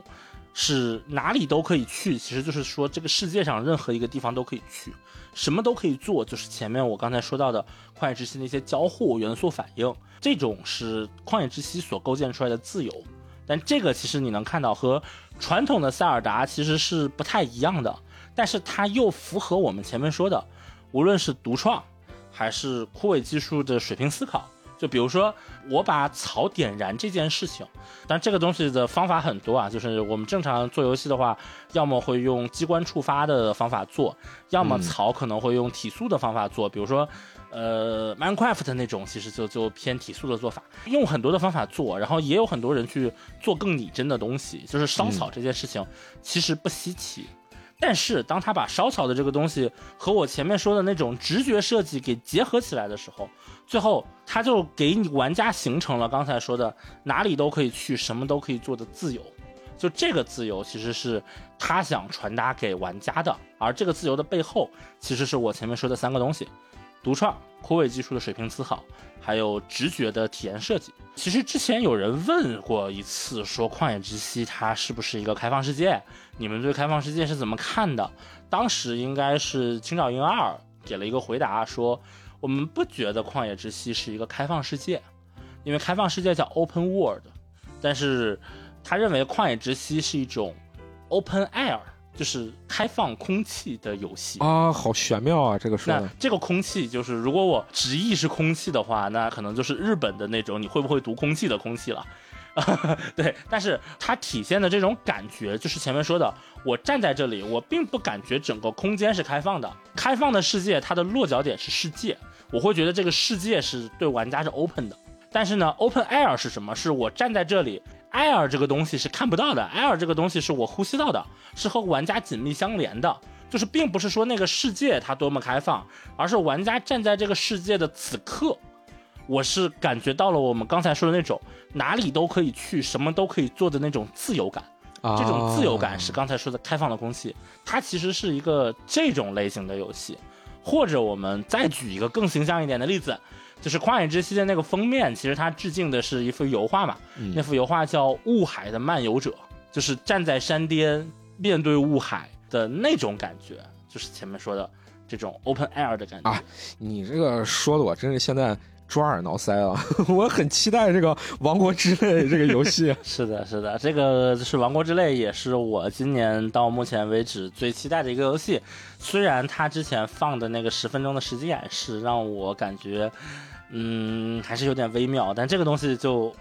是哪里都可以去，其实就是说这个世界上任何一个地方都可以去，什么都可以做，就是前面我刚才说到的《旷野之息》那些交互元素反应，这种是《旷野之息》所构建出来的自由。但这个其实你能看到和传统的塞尔达其实是不太一样的，但是它又符合我们前面说的，无论是独创还是枯萎技术的水平思考。就比如说，我把草点燃这件事情，但这个东西的方法很多啊，就是我们正常做游戏的话，要么会用机关触发的方法做，要么嗯草可能会用体速的方法做，比如说。呃，Minecraft 那种其实就就偏体速的做法，用很多的方法做，然后也有很多人去做更拟真的东西，就是烧草这件事情其实不稀奇。但是当他把烧草的这个东西和我前面说的那种直觉设计给结合起来的时候，最后他就给你玩家形成了刚才说的哪里都可以去，什么都可以做的自由。就这个自由其实是他想传达给玩家的，而这个自由的背后，其实是我前面说的三个东西：独创、枯萎技术的水平思考，还有直觉的体验设计。其实之前有人问过一次，说《旷野之息》它是不是一个开放世界？你们对开放世界是怎么看的？当时应该是青沼英二给了一个回答，说我们不觉得《旷野之息》是一个开放世界，因为开放世界叫 open world，但是他认为《旷野之息》是一种 open air，就是开放空气的游戏。啊，好玄妙啊，这个说的。那这个空气就是，如果我直译是空气的话，那可能就是日本的那种你会不会读空气的空气了。对，但是它体现的这种感觉，就是前面说的，我站在这里，我并不感觉整个空间是开放的。开放的世界，它的落脚点是世界，我会觉得这个世界是对玩家是 open 的。但是呢，open air 是什么？是我站在这里，air 这个东西是看不到的，air 这个东西是我呼吸到的，是和玩家紧密相连的。就是并不是说那个世界它多么开放，而是玩家站在这个世界的此刻，我是感觉到了我们刚才说的那种哪里都可以去，什么都可以做的那种自由感。啊这种自由感是刚才说的开放的空气，它其实是一个这种类型的游戏。或者我们再举一个更形象一点的例子，就是《旷野之息》的那个封面，其实它致敬的是一幅油画嘛。那幅油画叫《雾海的漫游者》，就是站在山巅，面对雾海，的那种感觉，就是前面说的这种 open air 的感觉啊。你这个说的我真是现在抓耳挠腮啊，我很期待这个《王国之泪》这个游戏。是的，是的，这个是《王国之泪》，也是我今年到目前为止最期待的一个游戏。虽然他之前放的那个十分钟的实际演示让我感觉，嗯，还是有点微妙，但这个东西就。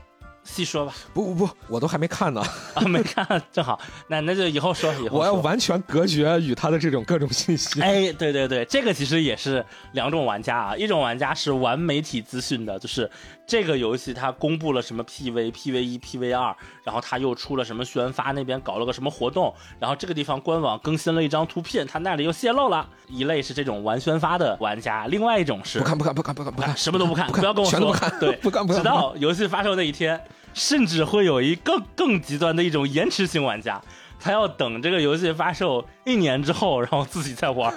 细说吧，不不不，我都还没看呢，啊，没看，正好，那那就以后说，以后我要完全隔绝与他的这种各种信息。哎，对对对，这个其实也是两种玩家啊，一种玩家是玩媒体资讯的，就是这个游戏它公布了什么 PV、PV 一、PV 二，然后它又出了什么宣发，那边搞了个什么活动，然后这个地方官网更新了一张图片，它那里又泄露了。一类是这种玩宣发的玩家，另外一种是不看不看不看不看不看，什么都不看，不要跟我说，对，不看不看，直到游戏发售那一天。甚至会有一更更极端的一种延迟型玩家，他要等这个游戏发售一年之后，然后自己再玩。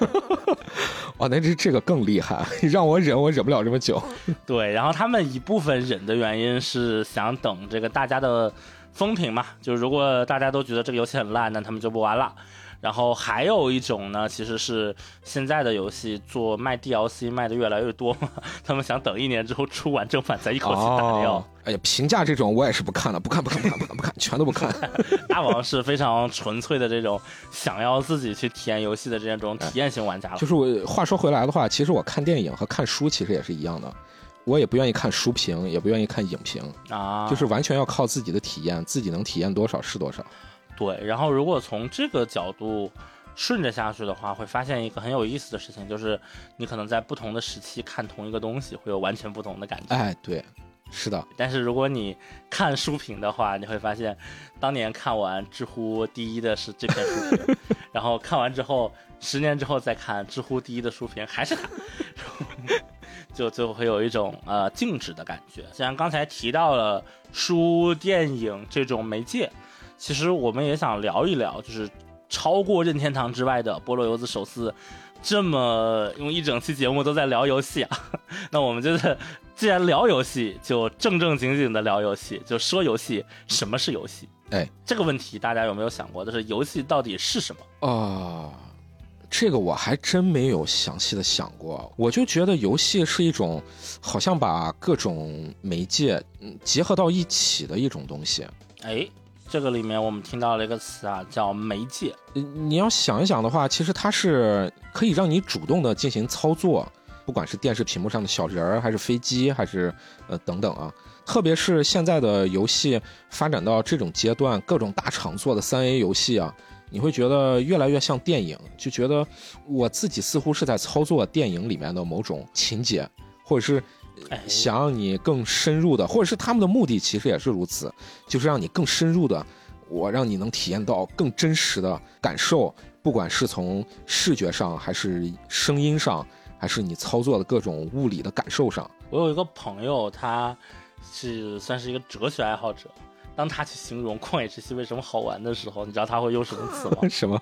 哇，那这这个更厉害，让我忍我忍不了这么久。对，然后他们一部分忍的原因是想等这个大家的风评嘛，就是如果大家都觉得这个游戏很烂，那他们就不玩了。然后还有一种呢，其实是现在的游戏做卖 DLC 卖的越来越多嘛，他们想等一年之后出完正版再一口气打掉。哎呀，评价这种我也是不看了，不看不看不看不看不看，全都不看。大王是非常纯粹的这种想要自己去体验游戏的这种体验型玩家了。就是我话说回来的话，其实我看电影和看书其实也是一样的，我也不愿意看书评，也不愿意看影评啊，就是完全要靠自己的体验，自己能体验多少是多少。对，然后如果从这个角度顺着下去的话，会发现一个很有意思的事情，就是你可能在不同的时期看同一个东西，会有完全不同的感觉。哎，对，是的。但是如果你看书评的话，你会发现，当年看完知乎第一的是这篇书评，然后看完之后，十年之后再看知乎第一的书评还是它，就就会有一种呃静止的感觉。既然刚才提到了书、电影这种媒介。其实我们也想聊一聊，就是超过任天堂之外的菠萝油子手撕这么用一整期节目都在聊游戏啊。那我们就是，既然聊游戏，就正正经经的聊游戏，就说游戏，什么是游戏？哎，这个问题大家有没有想过？就是游戏到底是什么啊？这个我还真没有详细的想过。我就觉得游戏是一种，好像把各种媒介结合到一起的一种东西。哎。这个里面我们听到了一个词啊，叫媒介。你要想一想的话，其实它是可以让你主动的进行操作，不管是电视屏幕上的小人儿，还是飞机，还是呃等等啊。特别是现在的游戏发展到这种阶段，各种大厂做的三 A 游戏啊，你会觉得越来越像电影，就觉得我自己似乎是在操作电影里面的某种情节，或者是。想让你更深入的，或者是他们的目的其实也是如此，就是让你更深入的，我让你能体验到更真实的感受，不管是从视觉上，还是声音上，还是你操作的各种物理的感受上。我有一个朋友，他是算是一个哲学爱好者。当他去形容《旷野之息》为什么好玩的时候，你知道他会用什么词吗？什么？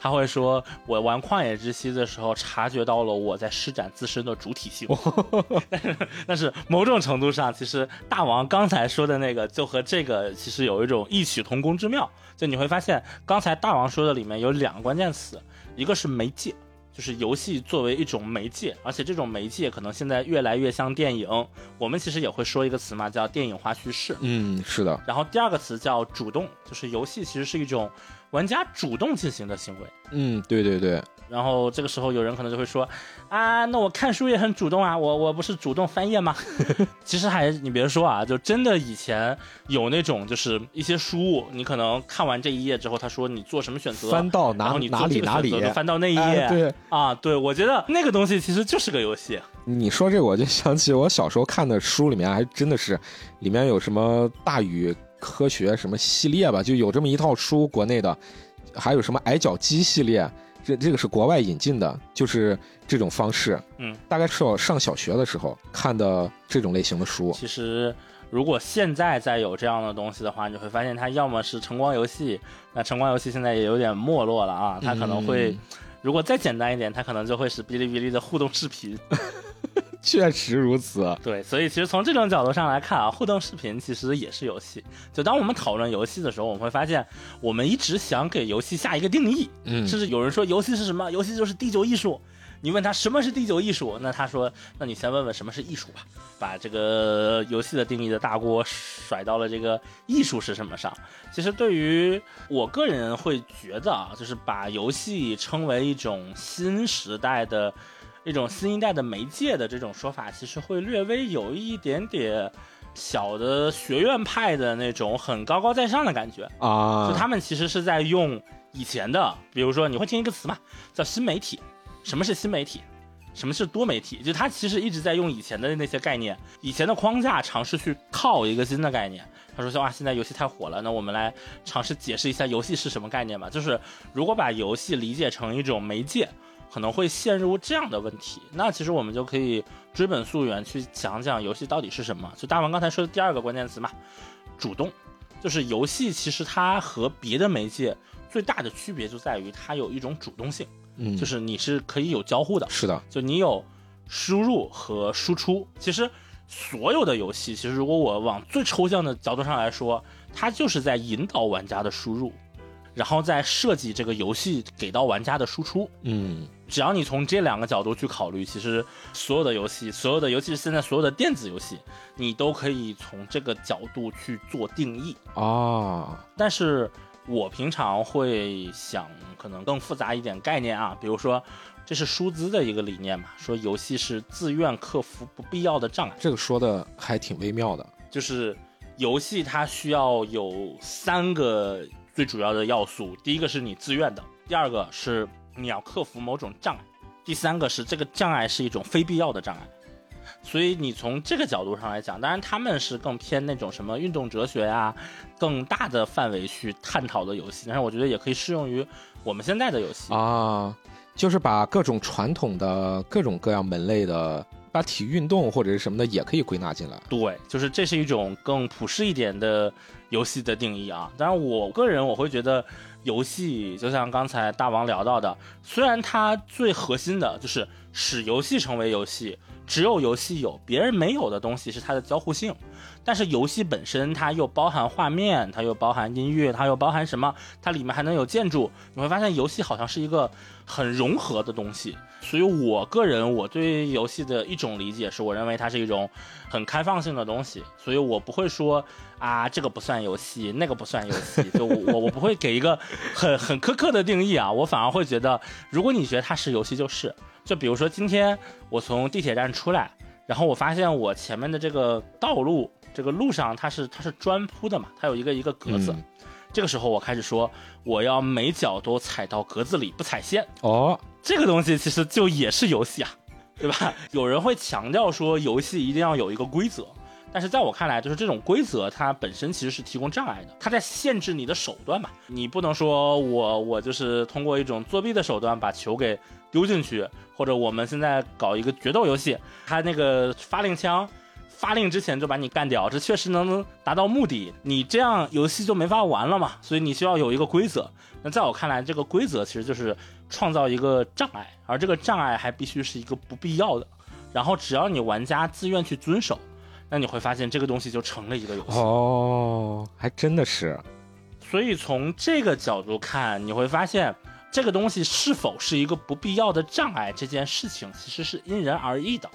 他会说：“我玩《旷野之息》的时候，察觉到了我在施展自身的主体性。” 但是，但是某种程度上，其实大王刚才说的那个，就和这个其实有一种异曲同工之妙。就你会发现，刚才大王说的里面有两个关键词，一个是媒介。就是游戏作为一种媒介，而且这种媒介可能现在越来越像电影。我们其实也会说一个词嘛，叫电影化叙事。嗯，是的。然后第二个词叫主动，就是游戏其实是一种玩家主动进行的行为。嗯，对对对。然后这个时候有人可能就会说，啊，那我看书也很主动啊，我我不是主动翻页吗？其实还你别说啊，就真的以前有那种就是一些书，你可能看完这一页之后，他说你做什么选择，翻到哪哪里哪里，翻到那一页，对啊，对我觉得那个东西其实就是个游戏。你说这我就想起我小时候看的书里面还真的是，里面有什么大宇科学什么系列吧，就有这么一套书，国内的，还有什么矮脚鸡系列。这这个是国外引进的，就是这种方式。嗯，大概是我上小学的时候看的这种类型的书。其实，如果现在再有这样的东西的话，你会发现它要么是晨光游戏，那晨光游戏现在也有点没落了啊。它可能会，如果再简单一点，它可能就会是哔哩哔哩的互动视频。确实如此。对，所以其实从这种角度上来看啊，互动视频其实也是游戏。就当我们讨论游戏的时候，我们会发现，我们一直想给游戏下一个定义，嗯甚至有人说游戏是什么？游戏就是第九艺术。你问他什么是第九艺术，那他说，那你先问问什么是艺术吧，把这个游戏的定义的大锅甩到了这个艺术是什么上。其实对于我个人会觉得啊，就是把游戏称为一种新时代的。一种新一代的媒介的这种说法，其实会略微有一点点小的学院派的那种很高高在上的感觉。啊，就他们其实是在用以前的，比如说你会听一个词嘛，叫新媒体。什么是新媒体？什么是多媒体？就他其实一直在用以前的那些概念、以前的框架，尝试去套一个新的概念。他说：“哇，现在游戏太火了，那我们来尝试解释一下游戏是什么概念吧。就是如果把游戏理解成一种媒介，可能会陷入这样的问题。那其实我们就可以追本溯源去讲讲游戏到底是什么。就大王刚才说的第二个关键词嘛，主动。就是游戏其实它和别的媒介最大的区别就在于它有一种主动性，嗯，就是你是可以有交互的，是的，就你有输入和输出。其实所有的游戏，其实如果我往最抽象的角度上来说，它就是在引导玩家的输入，然后再设计这个游戏给到玩家的输出。嗯只要你从这两个角度去考虑，其实所有的游戏，所有的尤其是现在所有的电子游戏，你都可以从这个角度去做定义。啊，但是我平常会想，可能更复杂一点概念啊，比如说，这是舒兹的一个理念嘛，说游戏是自愿克服不必要的障碍，这个说的还挺微妙的。就是游戏它需要有三个最主要的要素，第一个是你自愿的，第二个是你要克服某种障碍，第三个是这个障碍是一种非必要的障碍。所以你从这个角度上来讲，当然他们是更偏那种什么运动哲学呀、更大的范围去探讨的游戏，但是我觉得也可以适用于我们现在的游戏。啊，就是把各种传统的各种各样门类的，把体育运动或者是什么的也可以归纳进来。对，就是这是一种更普适一点的游戏的定义啊。当然，我个人我会觉得，游戏就像刚才大王聊到的，虽然它最核心的就是使游戏成为游戏，只有游戏有，别人没有的东西是它的交互性。但是游戏本身它又包含画面，它又包含音乐，它又包含什么？它里面还能有建筑。你会发现游戏好像是一个很融合的东西。所以我个人我对游戏的一种理解是，我认为它是一种很开放性的东西。所以我不会说啊这个不算游戏，那个不算游戏。就我我不会给一个很很苛刻的定义啊，我反而会觉得，如果你觉得它是游戏，就是。就比如说今天我从地铁站出来，然后我发现我前面的这个道路，这个路上它是它是砖铺的嘛，它有一个一个格子。嗯这个时候我开始说，我要每脚都踩到格子里，不踩线。哦，这个东西其实就也是游戏啊，对吧？有人会强调说游戏一定要有一个规则，但是在我看来，就是这种规则它本身其实是提供障碍的，它在限制你的手段嘛。你不能说我我就是通过一种作弊的手段把球给丢进去，或者我们现在搞一个决斗游戏，它那个发令枪。发令之前就把你干掉，这确实能达到目的。你这样游戏就没法玩了嘛，所以你需要有一个规则。那在我看来，这个规则其实就是创造一个障碍，而这个障碍还必须是一个不必要的。然后只要你玩家自愿去遵守，那你会发现这个东西就成了一个游戏。哦，还真的是。所以从这个角度看，你会发现这个东西是否是一个不必要的障碍，这件事情其实是因人而异的。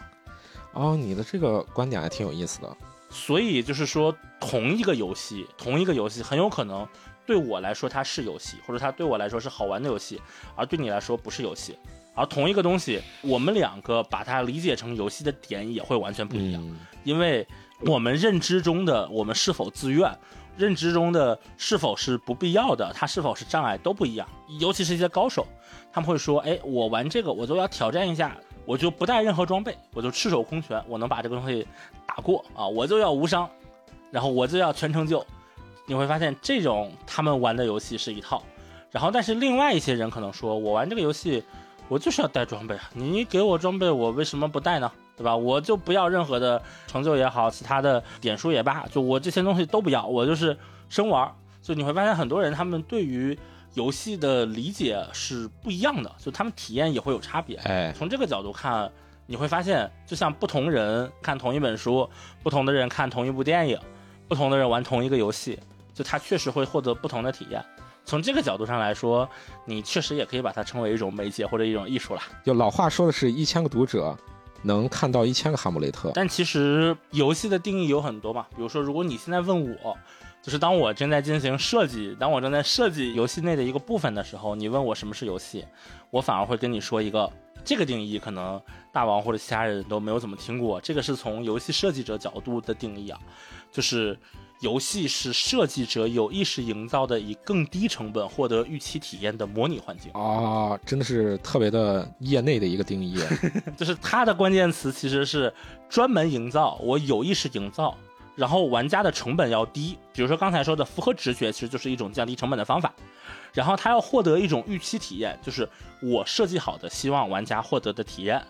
哦，你的这个观点还挺有意思的。所以就是说，同一个游戏，同一个游戏很有可能对我来说它是游戏，或者它对我来说是好玩的游戏，而对你来说不是游戏。而同一个东西，我们两个把它理解成游戏的点也会完全不一样，嗯因为我们认知中的我们是否自愿，认知中的是否是不必要的，它是否是障碍都不一样。尤其是一些高手，他们会说：“哎，我玩这个，我都要挑战一下，我就不带任何装备，我就赤手空拳，我能把这个东西打过啊，我就要无伤，然后我就要全成就。”你会发现，这种他们玩的游戏是一套，然后但是另外一些人可能说：“我玩这个游戏，我就是要带装备啊，你给我装备，我为什么不带呢？”对吧？我就不要任何的成就也好，其他的点数也罢，就我这些东西都不要，我就是生玩儿。所以你会发现，很多人他们对于游戏的理解是不一样的，就他们体验也会有差别。哎，从这个角度看，你会发现，就像不同人看同一本书，不同的人看同一部电影，不同的人玩同一个游戏，就它确实会获得不同的体验。从这个角度上来说，你确实也可以把它称为一种媒介或者一种艺术啦。就老话说的是一千个读者能看到一千个哈姆雷特，但其实游戏的定义有很多嘛，比如说，如果你现在问我，就是当我正在进行设计，当我正在设计游戏内的一个部分的时候，你问我什么是游戏，我反而会跟你说一个这个定义，可能大王或者其他人都没有怎么听过。这个是从游戏设计者角度的定义啊，就是游戏是设计者有意识营造的以更低成本获得预期体验的模拟环境。啊，真的是特别的业内的一个定义。就是它的关键词其实是专门营造，我有意识营造，然后玩家的成本要低。比如说刚才说的符合直觉，其实就是一种降低成本的方法。然后他要获得一种预期体验，就是我设计好的，希望玩家获得的体验。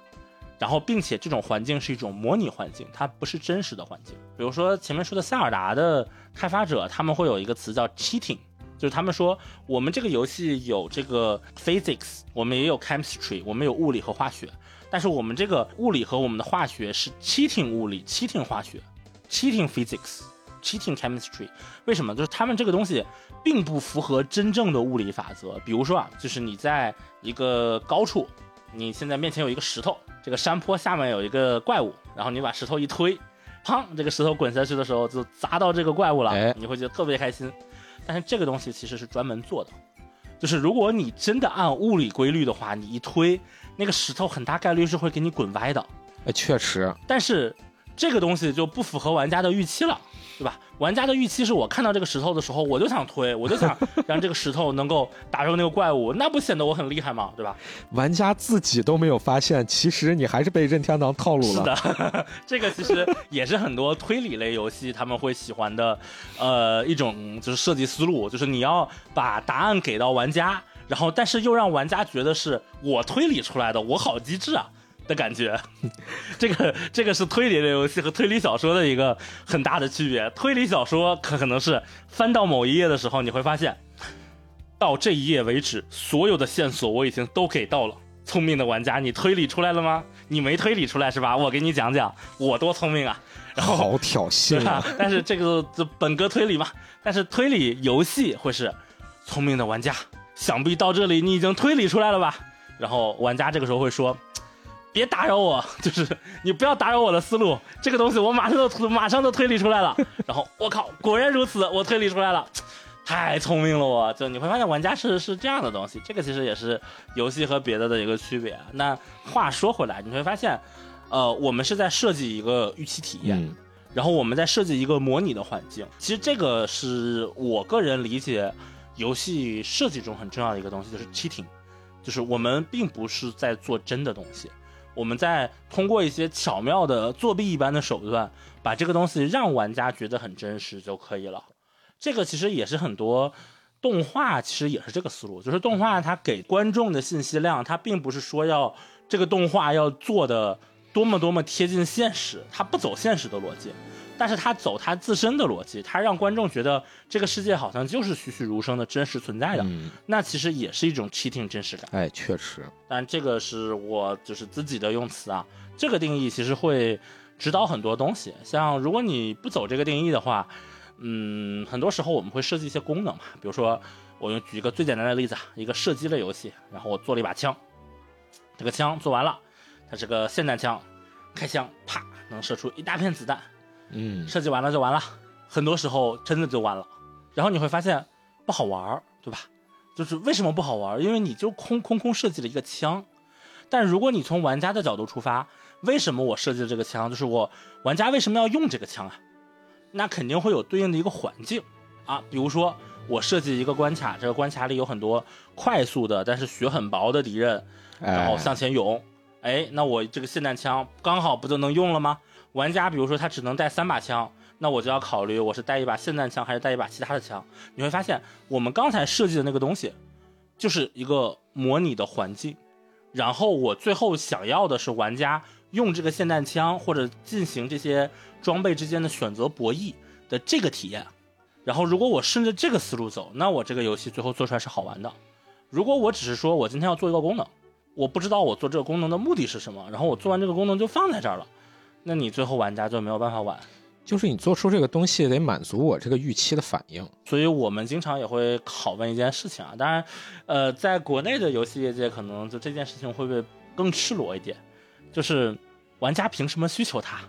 然后，并且这种环境是一种模拟环境，它不是真实的环境。比如说前面说的塞尔达的开发者，他们会有一个词叫 cheating，就是他们说我们这个游戏有这个 physics，我们也有 chemistry，我们有物理和化学，但是我们这个物理和我们的化学是 cheating 物理、cheating 化学、cheating physics、cheating chemistry。为什么？就是他们这个东西并不符合真正的物理法则。比如说啊，就是你在一个高处，你现在面前有一个石头，这个山坡下面有一个怪物，然后你把石头一推，砰，这个石头滚下去的时候就砸到这个怪物了，哎你会觉得特别开心。但是这个东西其实是专门做的，就是如果你真的按物理规律的话，你一推那个石头，很大概率是会给你滚歪的。哎，确实，但是这个东西就不符合玩家的预期了，对吧？玩家的预期是我看到这个石头的时候，我就想推，我就想 让这个石头能够打中那个怪物，那不显得我很厉害吗？对吧？玩家自己都没有发现，其实你还是被任天堂套路了是了。的，这个其实也是很多推理类游戏他们会喜欢的，呃，一种就是设计思路，就是你要把答案给到玩家，然后但是又让玩家觉得是我推理出来的，我好机智啊。的感觉，这个这个是推理类游戏和推理小说的一个很大的区别。推理小说可可能是翻到某一页的时候，你会发现，到这一页为止，所有的线索我已经都给到了。聪明的玩家，你推理出来了吗？你没推理出来是吧？我给你讲讲，我多聪明啊！然后好挑衅啊！？但是这个这本格推理嘛，但是推理游戏会是聪明的玩家，想必到这里你已经推理出来了吧？然后玩家这个时候会说。别打扰我，就是你不要打扰我的思路。这个东西我马上就马上就推理出来了。然后我靠，果然如此，我推理出来了，太聪明了我！就你会发现玩家是是这样的东西，这个其实也是游戏和别的的一个区别。那话说回来，你会发现，呃，我们是在设计一个预期体验，嗯，然后我们在设计一个模拟的环境。其实这个是我个人理解游戏设计中很重要的一个东西，就是 cheating，就是我们并不是在做真的东西，我们再通过一些巧妙的作弊一般的手段，把这个东西让玩家觉得很真实就可以了。这个其实也是很多动画其实也是这个思路，就是动画它给观众的信息量，它并不是说要这个动画要做的多么多么贴近现实，它不走现实的逻辑，但是他走他自身的逻辑，他让观众觉得这个世界好像就是栩栩如生的真实存在的，嗯，那其实也是一种 cheating 真实感。哎，确实，但这个是我就是自己的用词啊，这个定义其实会指导很多东西。像如果你不走这个定义的话，嗯，很多时候我们会设计一些功能嘛，比如说我用举一个最简单的例子啊，一个射击类游戏，然后我做了一把枪，这个枪做完了，它是个霰弹枪，开枪啪能射出一大片子弹，嗯，设计完了就完了，很多时候真的就完了。然后你会发现不好玩儿，对吧？就是为什么不好玩儿？因为你就空空空设计了一个枪。但如果你从玩家的角度出发，为什么我设计了这个枪？就是我玩家为什么要用这个枪啊？那肯定会有对应的一个环境啊，比如说我设计一个关卡，这个关卡里有很多快速的但是血很薄的敌人，然后，向前涌。哎，那我这个霰弹枪刚好不就能用了吗？玩家比如说他只能带三把枪，那我就要考虑我是带一把霰弹枪还是带一把其他的枪。你会发现，我们刚才设计的那个东西，就是一个模拟的环境，然后我最后想要的是玩家用这个霰弹枪或者进行这些装备之间的选择博弈的这个体验。然后如果我顺着这个思路走，那我这个游戏最后做出来是好玩的。如果我只是说我今天要做一个功能，我不知道我做这个功能的目的是什么，然后我做完这个功能就放在这儿了，那你最后玩家就没有办法玩。就是你做出这个东西得满足我这个预期的反应。所以我们经常也会拷问一件事情啊，当然，呃，在国内的游戏业界，可能就这件事情会不会更赤裸一点？就是玩家凭什么需求它？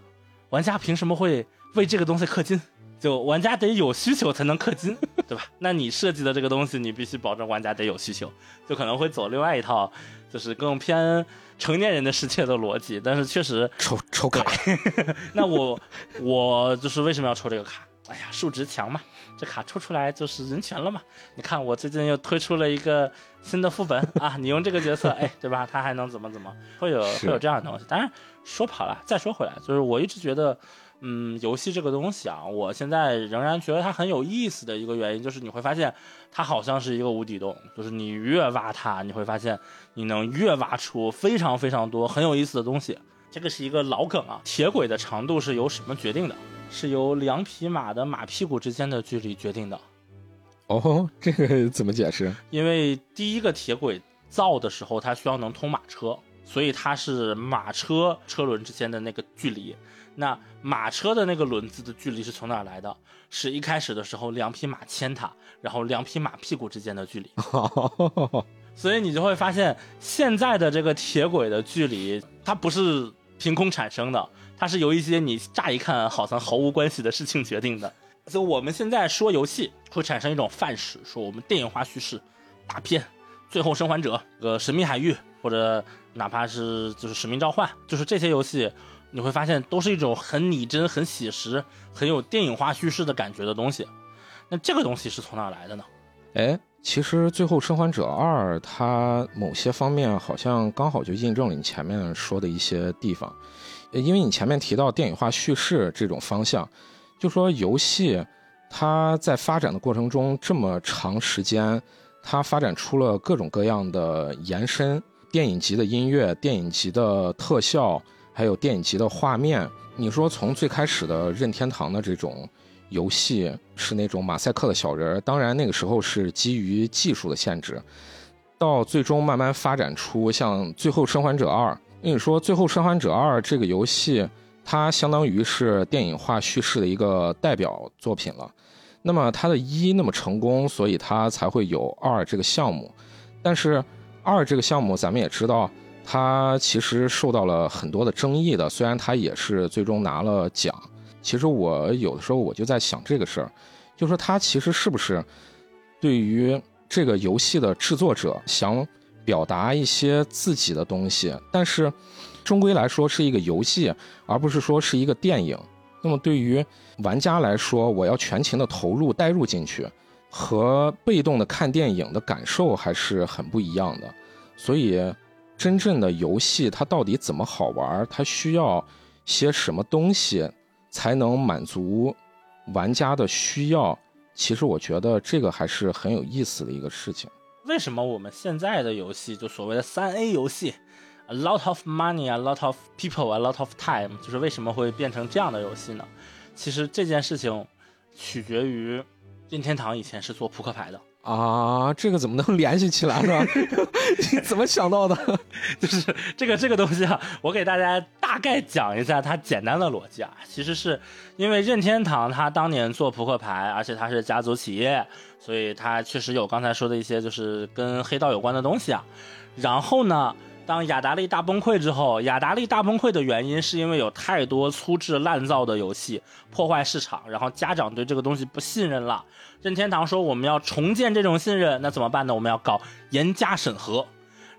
玩家凭什么会为这个东西氪金？就玩家得有需求才能氪金，对吧？那你设计的这个东西，你必须保证玩家得有需求，就可能会走另外一套，就是更偏成年人的世界的逻辑。但是确实抽抽卡，那我我就是为什么要抽这个卡？哎呀，数值强嘛，这卡抽出来就是人权了嘛。你看我最近又推出了一个新的副本啊，你用这个角色，哎，对吧？他还能怎么怎么？会有会有这样的东西。当然说跑了，再说回来，就是我一直觉得。嗯，游戏这个东西啊，我现在仍然觉得它很有意思的一个原因，就是你会发现它好像是一个无底洞，就是你越挖它，你会发现你能越挖出非常非常多很有意思的东西。这个是一个老梗啊，铁轨的长度是由什么决定的？是由两匹马的马屁股之间的距离决定的。哦，这个 怎么解释？因为第一个铁轨造的时候，它需要能通马车，所以它是马车车轮之间的那个距离。那马车的那个轮子的距离是从哪来的？是一开始的时候两匹马牵它，然后两匹马屁股之间的距离。所以你就会发现，现在的这个铁轨的距离，它不是凭空产生的，它是由一些你乍一看好像毫无关系的事情决定的。所以我们现在说游戏会产生一种范式，说我们电影化叙事、大片、最后生还者、呃神秘海域，或者哪怕是就是使命召唤，就是这些游戏。你会发现，都是一种很拟真、很写实、很有电影化叙事的感觉的东西。那这个东西是从哪来的呢？哎，其实《最后生还者二》它某些方面好像刚好就印证了你前面说的一些地方，因为你前面提到电影化叙事这种方向，就说游戏它在发展的过程中这么长时间，它发展出了各种各样的延伸，电影级的音乐、电影级的特效。还有电影级的画面，你说从最开始的任天堂的这种游戏是那种马赛克的小人，当然那个时候是基于技术的限制，到最终慢慢发展出像《最后生还者二》。跟你说，《最后生还者二》这个游戏，它相当于是电影化叙事的一个代表作品了。那么它的一那么成功，所以它才会有二这个项目。但是二这个项目，咱们也知道。他其实受到了很多的争议的，虽然他也是最终拿了奖。其实我有的时候我就在想这个事儿，就说他其实是不是对于这个游戏的制作者想表达一些自己的东西，但是终归来说是一个游戏，而不是说是一个电影。那么对于玩家来说，我要全情的投入带入进去，和被动的看电影的感受还是很不一样的。所以。真正的游戏它到底怎么好玩？它需要些什么东西才能满足玩家的需要？其实我觉得这个还是很有意思的一个事情。为什么我们现在的游戏就所谓的三 A 游戏，a lot of money，a lot of people，a lot of time，就是为什么会变成这样的游戏呢？其实这件事情取决于任天堂以前是做扑克牌的。啊，这个怎么能联系起来呢？你怎么想到的？就是这个这个东西啊，我给大家大概讲一下它简单的逻辑啊。其实是因为任天堂它当年做扑克牌，而且它是家族企业，所以它确实有刚才说的一些就是跟黑道有关的东西啊。然后呢？当雅达利大崩溃之后，雅达利大崩溃的原因是因为有太多粗制滥造的游戏破坏市场，然后家长对这个东西不信任了。任天堂说我们要重建这种信任，那怎么办呢？我们要搞严加审核，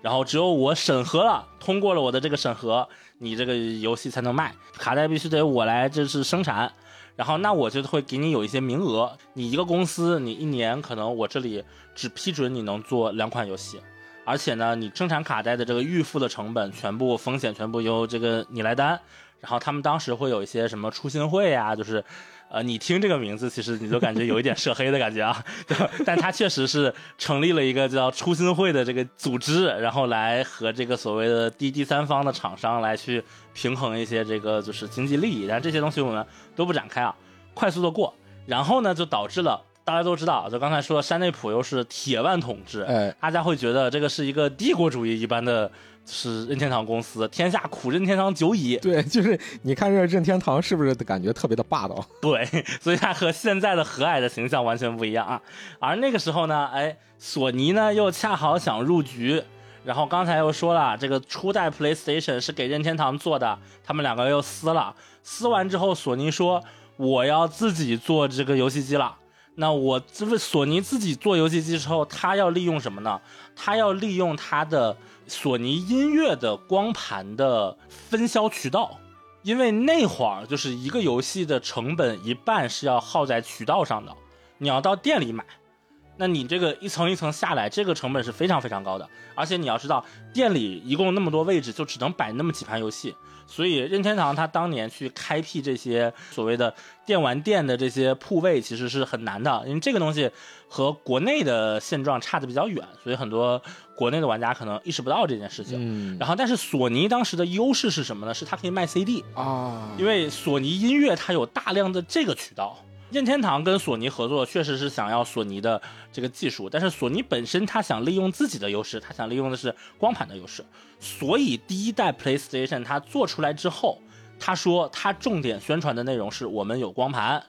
然后只有我审核了，通过了我的这个审核，你这个游戏才能卖。卡带必须得我来这是生产，然后那我就会给你有一些名额，你一个公司你一年可能我这里只批准你能做两款游戏。而且呢，你生产卡带的这个预付的成本，全部风险全部由这个你来担。然后他们当时会有一些什么初心会呀，就是，呃，你听这个名字，其实你就感觉有一点涉黑的感觉啊。但他确实是成立了一个叫初心会的这个组织，然后来和这个所谓的第第三方的厂商来去平衡一些这个就是经济利益。但这些东西我们都不展开啊，快速的过。然后呢，就导致了大家都知道，就刚才说山内普又是铁腕统治，哎，大家会觉得这个是一个帝国主义一般的，是任天堂公司，天下苦任天堂久矣。对，就是你看这任天堂是不是感觉特别的霸道？对，所以它和现在的和蔼的形象完全不一样啊。而那个时候呢，哎，索尼呢又恰好想入局，然后刚才又说了，这个初代 PlayStation 是给任天堂做的，他们两个又撕了，撕完之后，索尼说我要自己做这个游戏机了。那我这为索尼自己做游戏机之后，他要利用什么呢？他要利用他的索尼音乐的光盘的分销渠道，因为那会儿就是一个游戏的成本一半是要耗在渠道上的，你要到店里买，那你这个一层一层下来，这个成本是非常非常高的。而且你要知道，店里一共那么多位置，就只能摆那么几盘游戏。所以任天堂他当年去开辟这些所谓的电玩店的这些铺位，其实是很难的，因为这个东西和国内的现状差的比较远，所以很多国内的玩家可能意识不到这件事情。嗯然后，但是索尼当时的优势是什么呢？是它可以卖 CD，啊，因为索尼音乐它有大量的这个渠道。任天堂跟索尼合作，确实是想要索尼的这个技术，但是索尼本身它想利用自己的优势，它想利用的是光盘的优势，所以第一代 PlayStation 它做出来之后，他说他重点宣传的内容是我们有光盘，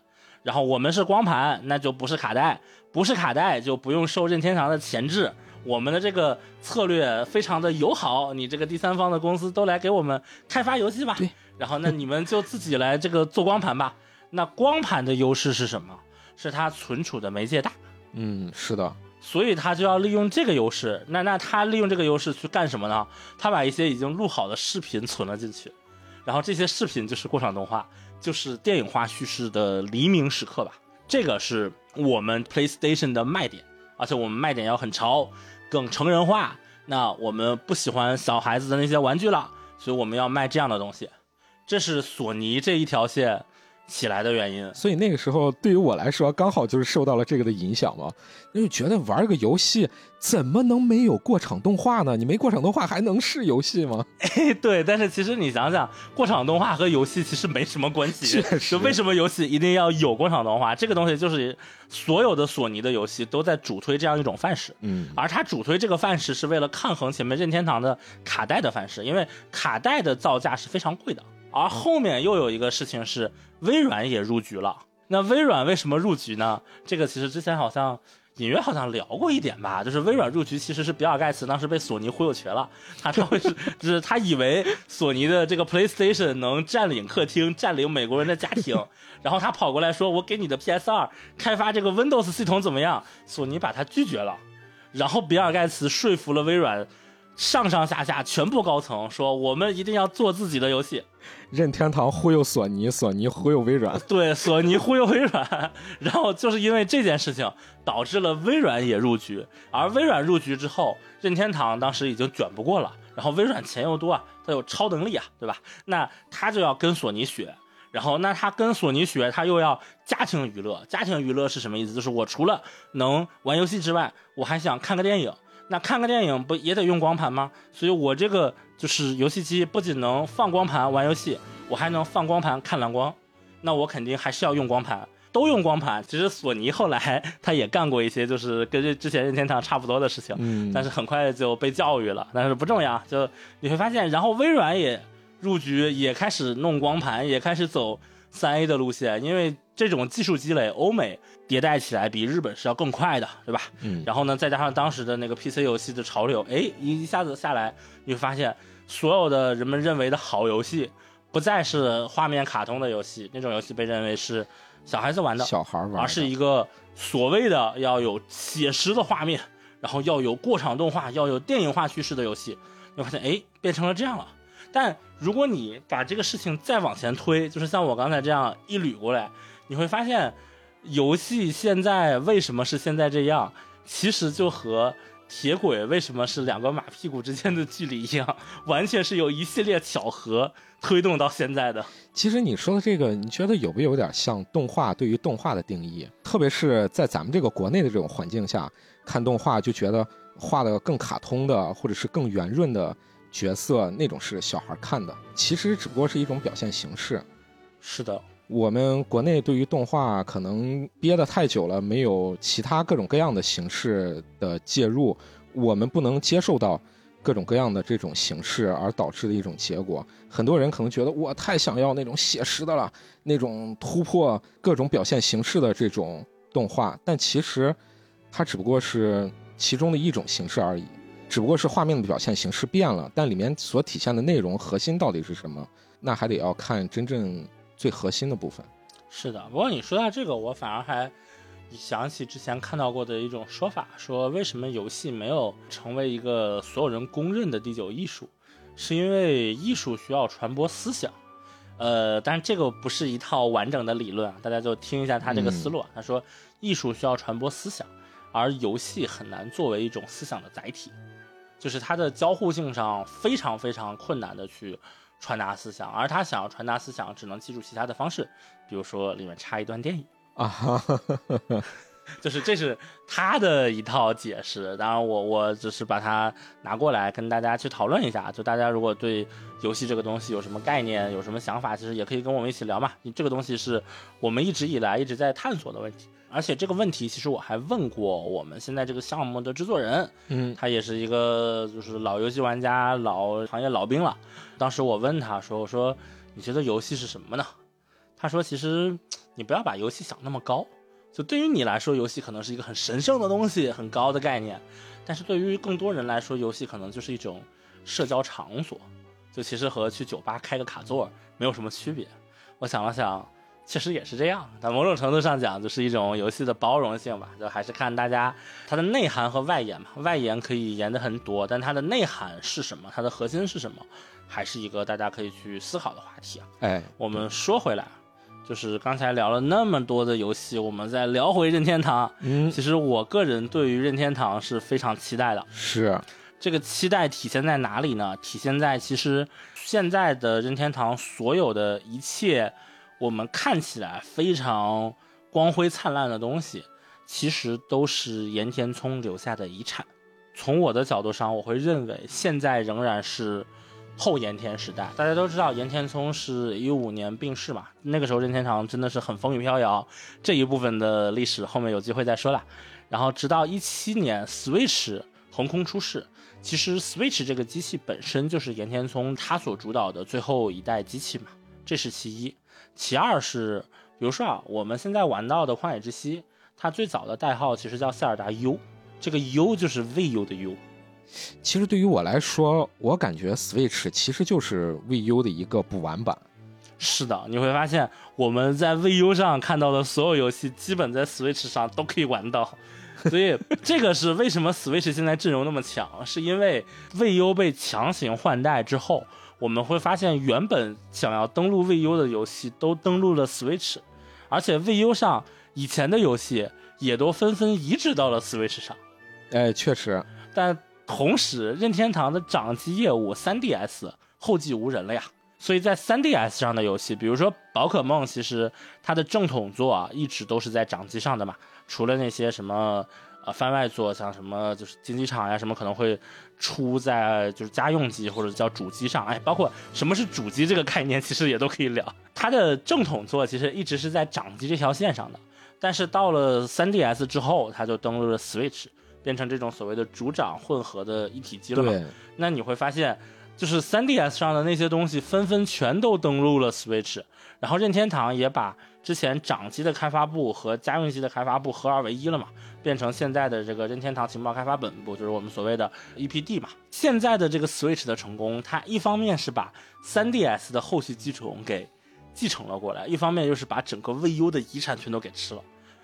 然后我们是光盘，那就不是卡带，不是卡带就不用受任天堂的钳制。我们的这个策略非常的友好，你这个第三方的公司都来给我们开发游戏吧。对，然后那你们就自己来这个做光盘吧。那光盘的优势是什么？是它存储的媒介大，嗯，是的，所以他就要利用这个优势。那那他利用这个优势去干什么呢？他把一些已经录好的视频存了进去，然后这些视频就是过场动画，就是电影化叙事的黎明时刻吧。这个是我们 PlayStation 的卖点，而且我们卖点要很潮，更成人化。那我们不喜欢小孩子的那些玩具了，所以我们要卖这样的东西。这是索尼这一条线起来的原因。所以那个时候对于我来说，刚好就是受到了这个的影响嘛，那就觉得玩个游戏怎么能没有过场动画呢？你没过场动画还能是游戏吗？哎，对，但是其实你想想，过场动画和游戏其实没什么关系。确实就为什么游戏一定要有过场动画？这个东西就是所有的索尼的游戏都在主推这样一种范式。嗯，而它主推这个范式是为了抗衡前面任天堂的卡带的范式，因为卡带的造价是非常贵的。而后面又有一个事情是，微软也入局了。那微软为什么入局呢？这个其实之前好像隐约好像聊过一点吧，就是微软入局其实是比尔盖茨当时被索尼忽悠瘸了，他他会是 就是他以为索尼的这个 PlayStation 能占领客厅，占领美国人的家庭，然后他跑过来说：“我给你的 PS 二开发这个 Windows 系统怎么样？”索尼把他拒绝了。然后比尔盖茨说服了微软上上下下全部高层，说我们一定要做自己的游戏。任天堂忽悠索尼，索尼忽悠微软。对，索尼忽悠微软，然后就是因为这件事情导致了微软也入局，而微软入局之后，任天堂当时已经卷不过了，然后微软钱又多啊，它有超能力啊，对吧？那他就要跟索尼学。然后，那他跟索尼学，他又要家庭娱乐。家庭娱乐是什么意思？就是我除了能玩游戏之外，我还想看个电影。那看个电影不也得用光盘吗？所以我这个就是游戏机不仅能放光盘玩游戏，我还能放光盘看蓝光。那我肯定还是要用光盘，都用光盘。其实索尼后来他也干过一些就是跟这之前任天堂差不多的事情，嗯，但是很快就被教育了。但是不重要，就你会发现，然后微软也入局，也开始弄光盘，也开始走三 A 的路线，因为这种技术积累，欧美迭代起来比日本是要更快的，对吧？嗯，然后呢，再加上当时的那个 PC 游戏的潮流，哎，一下子下来，你会发现，所有的人们认为的好游戏，不再是画面卡通的游戏，那种游戏被认为是小孩子玩的，小孩玩的，而是一个所谓的要有写实的画面，然后要有过场动画，要有电影化叙事的游戏。你会发现，哎，变成了这样了。但如果你把这个事情再往前推，就是像我刚才这样一捋过来，你会发现，游戏现在为什么是现在这样，其实就和铁轨为什么是两个马屁股之间的距离一样，完全是有一系列巧合推动到现在的。其实你说的这个，你觉得有没有点像动画对于动画的定义？特别是在咱们这个国内的这种环境下，看动画就觉得画的更卡通的，或者是更圆润的角色，那种是小孩看的。其实只不过是一种表现形式。是的，我们国内对于动画可能憋得太久了，没有其他各种各样的形式的介入，我们不能接受到各种各样的这种形式而导致的一种结果。很多人可能觉得我太想要那种写实的了，那种突破各种表现形式的这种动画，但其实它只不过是其中的一种形式而已，只不过是画面的表现形式变了，但里面所体现的内容核心到底是什么，那还得要看真正。最核心的部分，是的。不过你说到这个，我反而还想起之前看到过的一种说法，说为什么游戏没有成为一个所有人公认的第九艺术，是因为艺术需要传播思想。呃，但是这个不是一套完整的理论啊，大家就听一下他这个思路啊。他说，艺术需要传播思想，而游戏很难作为一种思想的载体，就是它的交互性上非常非常困难的去。传达思想，而他想要传达思想，只能记住其他的方式，比如说里面插一段电影啊，就是这是他的一套解释。当然，我我只是把它拿过来跟大家去讨论一下。就大家如果对游戏这个东西有什么概念、有什么想法，其实也可以跟我们一起聊嘛。你这个东西是我们一直以来一直在探索的问题。而且这个问题，其实我还问过我们现在这个项目的制作人，嗯，他也是一个就是老游戏玩家、老行业老兵了。当时我问他说：“我说你觉得游戏是什么呢？”他说：“其实你不要把游戏想那么高，就对于你来说，游戏可能是一个很神圣的东西，很高的概念。但是对于更多人来说，游戏可能就是一种社交场所，就其实和去酒吧开个卡座没有什么区别。”我想了想。确实也是这样，但某种程度上讲，就是一种游戏的包容性吧，就还是看大家它的内涵和外延嘛。外延可以延的很多，但它的内涵是什么？它的核心是什么？还是一个大家可以去思考的话题啊。哎，我们说回来，就是刚才聊了那么多的游戏，我们再聊回任天堂。嗯，其实我个人对于任天堂是非常期待的。是，这个期待体现在哪里呢？体现在其实现在的任天堂所有的一切。我们看起来非常光辉灿烂的东西，其实都是岩田聪留下的遗产。从我的角度上，我会认为现在仍然是后岩田时代。大家都知道，岩田聪是一五年病逝嘛，那个时候任天堂真的是很风雨飘摇。这一部分的历史后面有机会再说了。然后直到一七年，Switch 横空出世。其实 Switch 这个机器本身就是岩田聪他所主导的最后一代机器嘛，这是其一。其二是，比如说啊，我们现在玩到的《旷野之息》，它最早的代号其实叫塞尔达 U，这个 U 就是 VU 的 U。其实对于我来说，我感觉 Switch 其实就是 VU 的一个补完版。是的，你会发现我们在 VU 上看到的所有游戏，基本在 Switch 上都可以玩到。所以这个是为什么 Switch 现在阵容那么强，是因为 VU 被强行换代之后。我们会发现，原本想要登录 VU 的游戏都登录了 Switch，而且 VU 上以前的游戏也都纷纷移植到了 Switch 上。哎，确实。但同时，任天堂的掌机业务 3DS 后继无人了呀。所以在 3DS 上的游戏，比如说宝可梦，其实它的正统作啊，一直都是在掌机上的嘛。除了那些什么。呃，番外作像什么就是竞技场呀，什么可能会出在就是家用机或者叫主机上，哎，包括什么是主机这个概念，其实也都可以聊。它的正统作其实一直是在掌机这条线上的，但是到了 3DS 之后，它就登陆了 Switch，变成这种所谓的主掌混合的一体机了嘛。那你会发现，就是 3DS 上的那些东西纷纷全都登陆了 Switch，然后任天堂也把之前掌机的开发部和家用机的开发部合二为一了嘛。变成现在的这个任天堂情报开发本部，就是我们所谓的 EPD 嘛。现在的这个 Switch 的成功，它一方面是把 3DS 的后续机种给继承了过来，一方面又是把整个 VU 的遗产全都给吃了。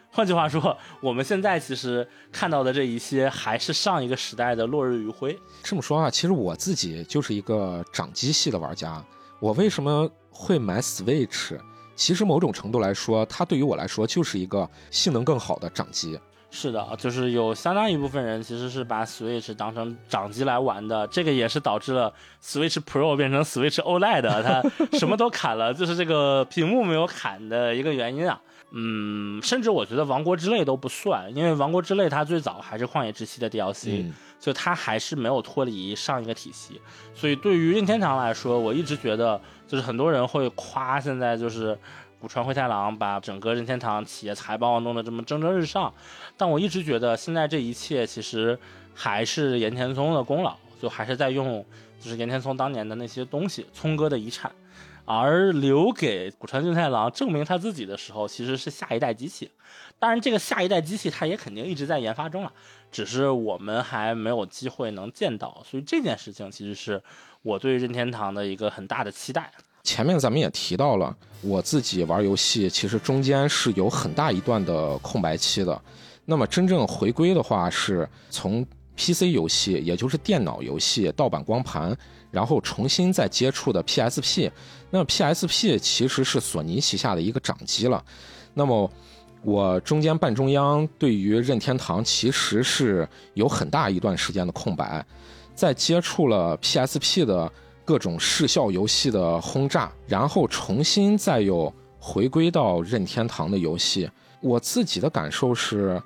换句话说，我们现在其实看到的这一些，还是上一个时代的落日余晖。这么说啊，其实我自己就是一个掌机系的玩家。我为什么会买 Switch？其实某种程度来说，它对于我来说就是一个性能更好的掌机。是的，就是有相当一部分人其实是把 Switch 当成掌机来玩的，这个也是导致了 Switch Pro 变成 Switch OLED，它 什么都砍了，就是这个屏幕没有砍的一个原因啊。嗯，甚至我觉得《王国之泪》都不算，因为《王国之泪》它最早还是《旷野之息》的 DLC，就它还是没有脱离上一个体系。所以对于任天堂来说，我一直觉得就是很多人会夸现在就是古川辉太郎把整个任天堂企业财报弄得这么蒸蒸日上，但我一直觉得现在这一切其实还是岩田聪的功劳，就还是在用就是岩田聪当年的那些东西，聪哥的遗产。而留给古川俊太郎证明他自己的时候，其实是下一代机器。当然，这个下一代机器他也肯定一直在研发中了，只是我们还没有机会能见到。所以这件事情其实是我对任天堂的一个很大的期待。前面咱们也提到了，我自己玩游戏其实中间是有很大一段的空白期的。那么真正回归的话，是从 PC 游戏，也就是电脑游戏盗版光盘。然后重新再接触的 PSP，那 PSP 其实是索尼旗下的一个掌机了。那么我中间半中央对于任天堂其实是有很大一段时间的空白，在接触了 PSP 的各种视效游戏的轰炸，然后重新再又回归到任天堂的游戏。我自己的感受是，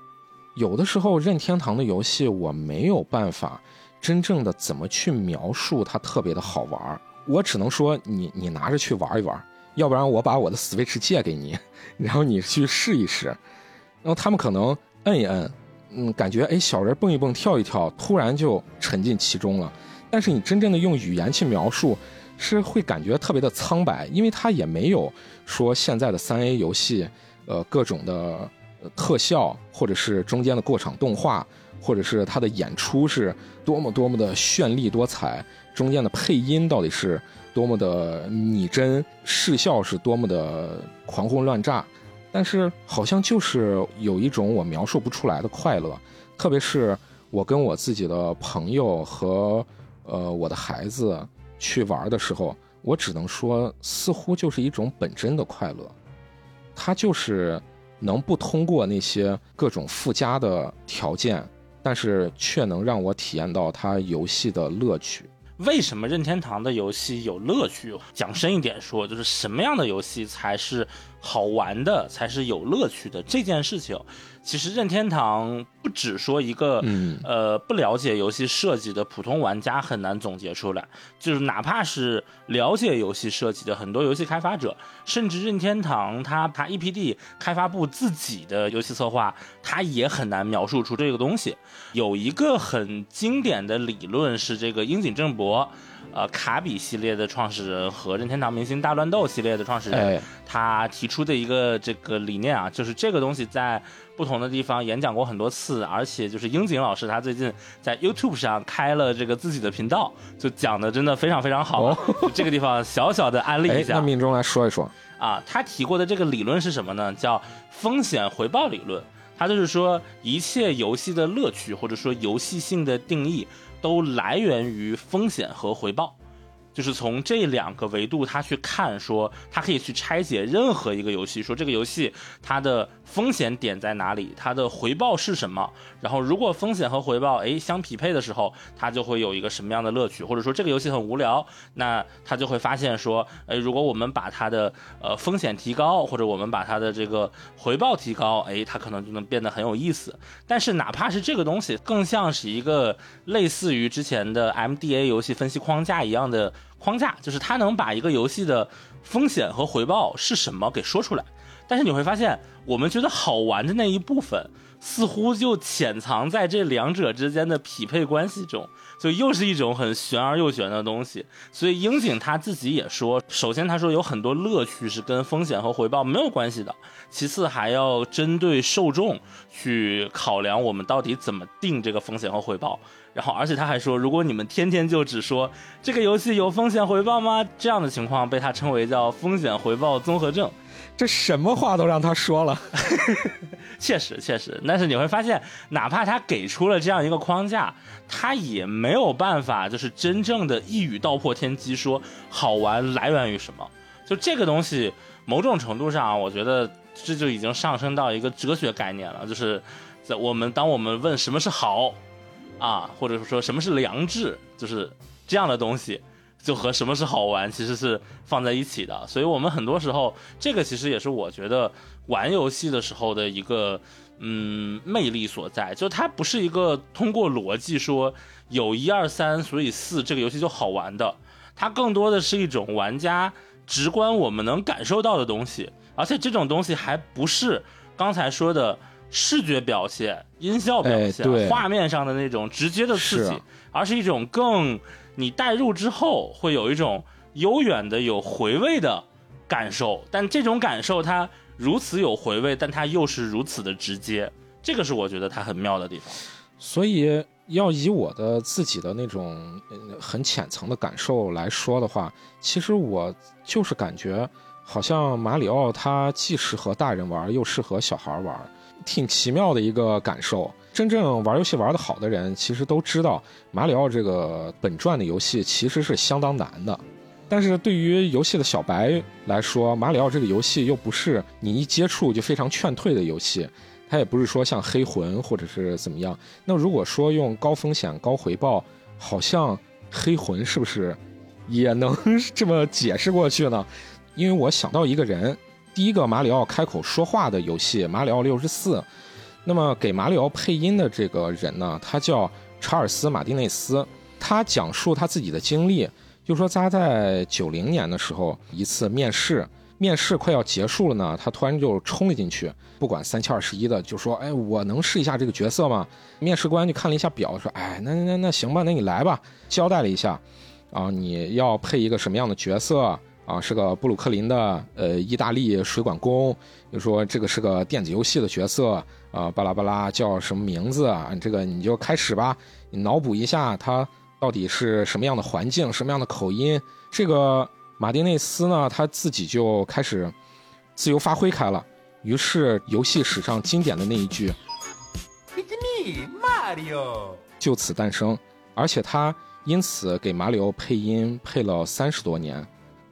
有的时候任天堂的游戏我没有办法。真正的怎么去描述它特别的好玩我只能说你你拿着去玩一玩，要不然我把我的 Switch 借给你，然后你去试一试。然后他们可能摁一摁，嗯，感觉哎小人蹦一蹦跳一跳，突然就沉浸其中了。但是你真正的用语言去描述，是会感觉特别的苍白，因为它也没有说现在的三 A 游戏，呃，各种的特效或者是中间的过场动画。或者是他的演出是多么多么的绚丽多彩，中间的配音到底是多么的拟真，视效是多么的狂轰乱炸，但是好像就是有一种我描述不出来的快乐，特别是我跟我自己的朋友和呃我的孩子去玩的时候，我只能说似乎就是一种本真的快乐，它就是能不通过那些各种附加的条件。但是却能让我体验到它游戏的乐趣。为什么任天堂的游戏有乐趣？讲深一点说，就是什么样的游戏才是好玩的，才是有乐趣的这件事情。其实任天堂不只说一个，呃，不了解游戏设计的普通玩家很难总结出来，就是哪怕是了解游戏设计的很多游戏开发者，甚至任天堂它它 EPD 开发部自己的游戏策划，他也很难描述出这个东西。有一个很经典的理论是这个樱井正博。呃，卡比系列的创始人和任天堂明星大乱斗系列的创始人，他提出的一个这个理念啊，就是这个东西在不同的地方演讲过很多次，而且就是樱井老师他最近在 YouTube 上开了这个自己的频道，就讲的真的非常非常好。这个地方小小的安利一下，那命中来说一说啊，他提过的这个理论是什么呢？叫风险回报理论。他就是说，一切游戏的乐趣或者说游戏性的定义。都来源于风险和回报。就是从这两个维度，他去看，说他可以去拆解任何一个游戏，说这个游戏它的风险点在哪里，它的回报是什么。然后如果风险和回报哎相匹配的时候，它就会有一个什么样的乐趣，或者说这个游戏很无聊，那他就会发现说，哎，如果我们把它的呃风险提高，或者我们把它的这个回报提高，哎，它可能就能变得很有意思。但是哪怕是这个东西，更像是一个类似于之前的 MDA 游戏分析框架一样的。框架就是它能把一个游戏的风险和回报是什么给说出来，但是你会发现，我们觉得好玩的那一部分，似乎就潜藏在这两者之间的匹配关系中，就又是一种很玄而又玄的东西。所以樱井他自己也说，首先他说有很多乐趣是跟风险和回报没有关系的，其次还要针对受众去考量我们到底怎么定这个风险和回报。然后，而且他还说，如果你们天天就只说这个游戏有风险回报吗？这样的情况被他称为叫风险回报综合症。这什么话都让他说了，确实确实。但是你会发现，哪怕他给出了这样一个框架，他也没有办法就是真正的一语道破天机，说好玩来源于什么。就这个东西，某种程度上，我觉得这就已经上升到一个哲学概念了。就是在我们当我们问什么是好。啊，或者说什么是良知，就是这样的东西，就和什么是好玩其实是放在一起的。所以，我们很多时候，这个其实也是我觉得玩游戏的时候的一个嗯魅力所在，就它不是一个通过逻辑说有一二三，所以四这个游戏就好玩的，它更多的是一种玩家直观我们能感受到的东西，而且这种东西还不是刚才说的视觉表现、音效表现、画面上的那种直接的刺激而是一种更你带入之后会有一种悠远的、有回味的感受，但这种感受它如此有回味，但它又是如此的直接，这个是我觉得它很妙的地方。所以要以我的自己的那种很浅层的感受来说的话，其实我就是感觉好像马里奥它既适合大人玩，又适合小孩玩，挺奇妙的一个感受。真正玩游戏玩得好的人，其实都知道马里奥这个本传的游戏其实是相当难的。但是对于游戏的小白来说，马里奥这个游戏又不是你一接触就非常劝退的游戏，它也不是说像黑魂或者是怎么样。那如果说用高风险高回报，好像黑魂是不是也能 这么解释过去呢？因为我想到一个人，第一个马里奥开口说话的游戏《马里奥六十四》，那么给马里奥配音的这个人呢，他叫查尔斯·马丁内斯，他讲述他自己的经历，就说他在九零年的时候一次面试。面试快要结束了呢，他突然就冲了进去，不管三七二十一的就说：“哎，我能试一下这个角色吗？”面试官就看了一下表，说：“哎，那那那行吧，那你来吧。”交代了一下，啊，你要配一个什么样的角色啊？是个布鲁克林的呃意大利水管工，就说这个是个电子游戏的角色啊，巴拉巴拉叫什么名字啊？这个你就开始吧，你脑补一下他到底是什么样的环境，什么样的口音，这个。马丁内斯呢，他自己就开始自由发挥开了，于是游戏史上经典的那一句 It's me, Mario. 就此诞生，而且他因此给马里奥配音配了三十多年，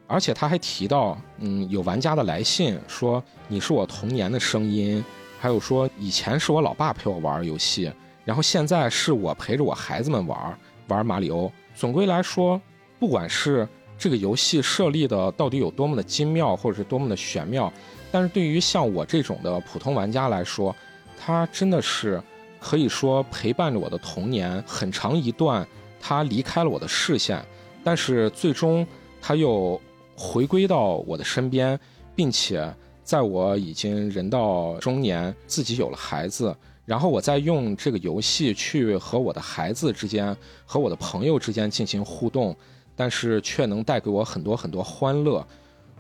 而且他还提到，嗯，有玩家的来信说你是我童年的声音，还有说以前是我老爸陪我玩游戏，然后现在是我陪着我孩子们玩玩马里奥。总归来说，不管是这个游戏设立的到底有多么的精妙，或者是多么的玄妙，但是对于像我这种的普通玩家来说，它真的是可以说陪伴着我的童年很长一段，它离开了我的视线，但是最终它又回归到我的身边，并且在我已经人到中年，自己有了孩子，然后我再用这个游戏去和我的孩子之间、和我的朋友之间进行互动。但是却能带给我很多很多欢乐，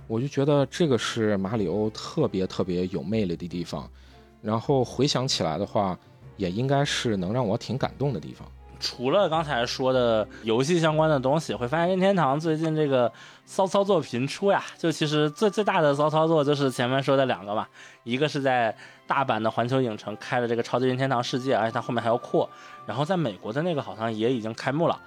我就觉得这个是马里欧特别特别有魅力的地方。然后回想起来的话，也应该是能让我挺感动的地方。除了刚才说的游戏相关的东西，会发现任天堂最近这个骚操作频出呀。就其实最最大的骚操作就是前面说的两个嘛，一个是在大阪的环球影城开了这个超级任天堂世界，而且它后面还要扩，然后在美国的那个好像也已经开幕了。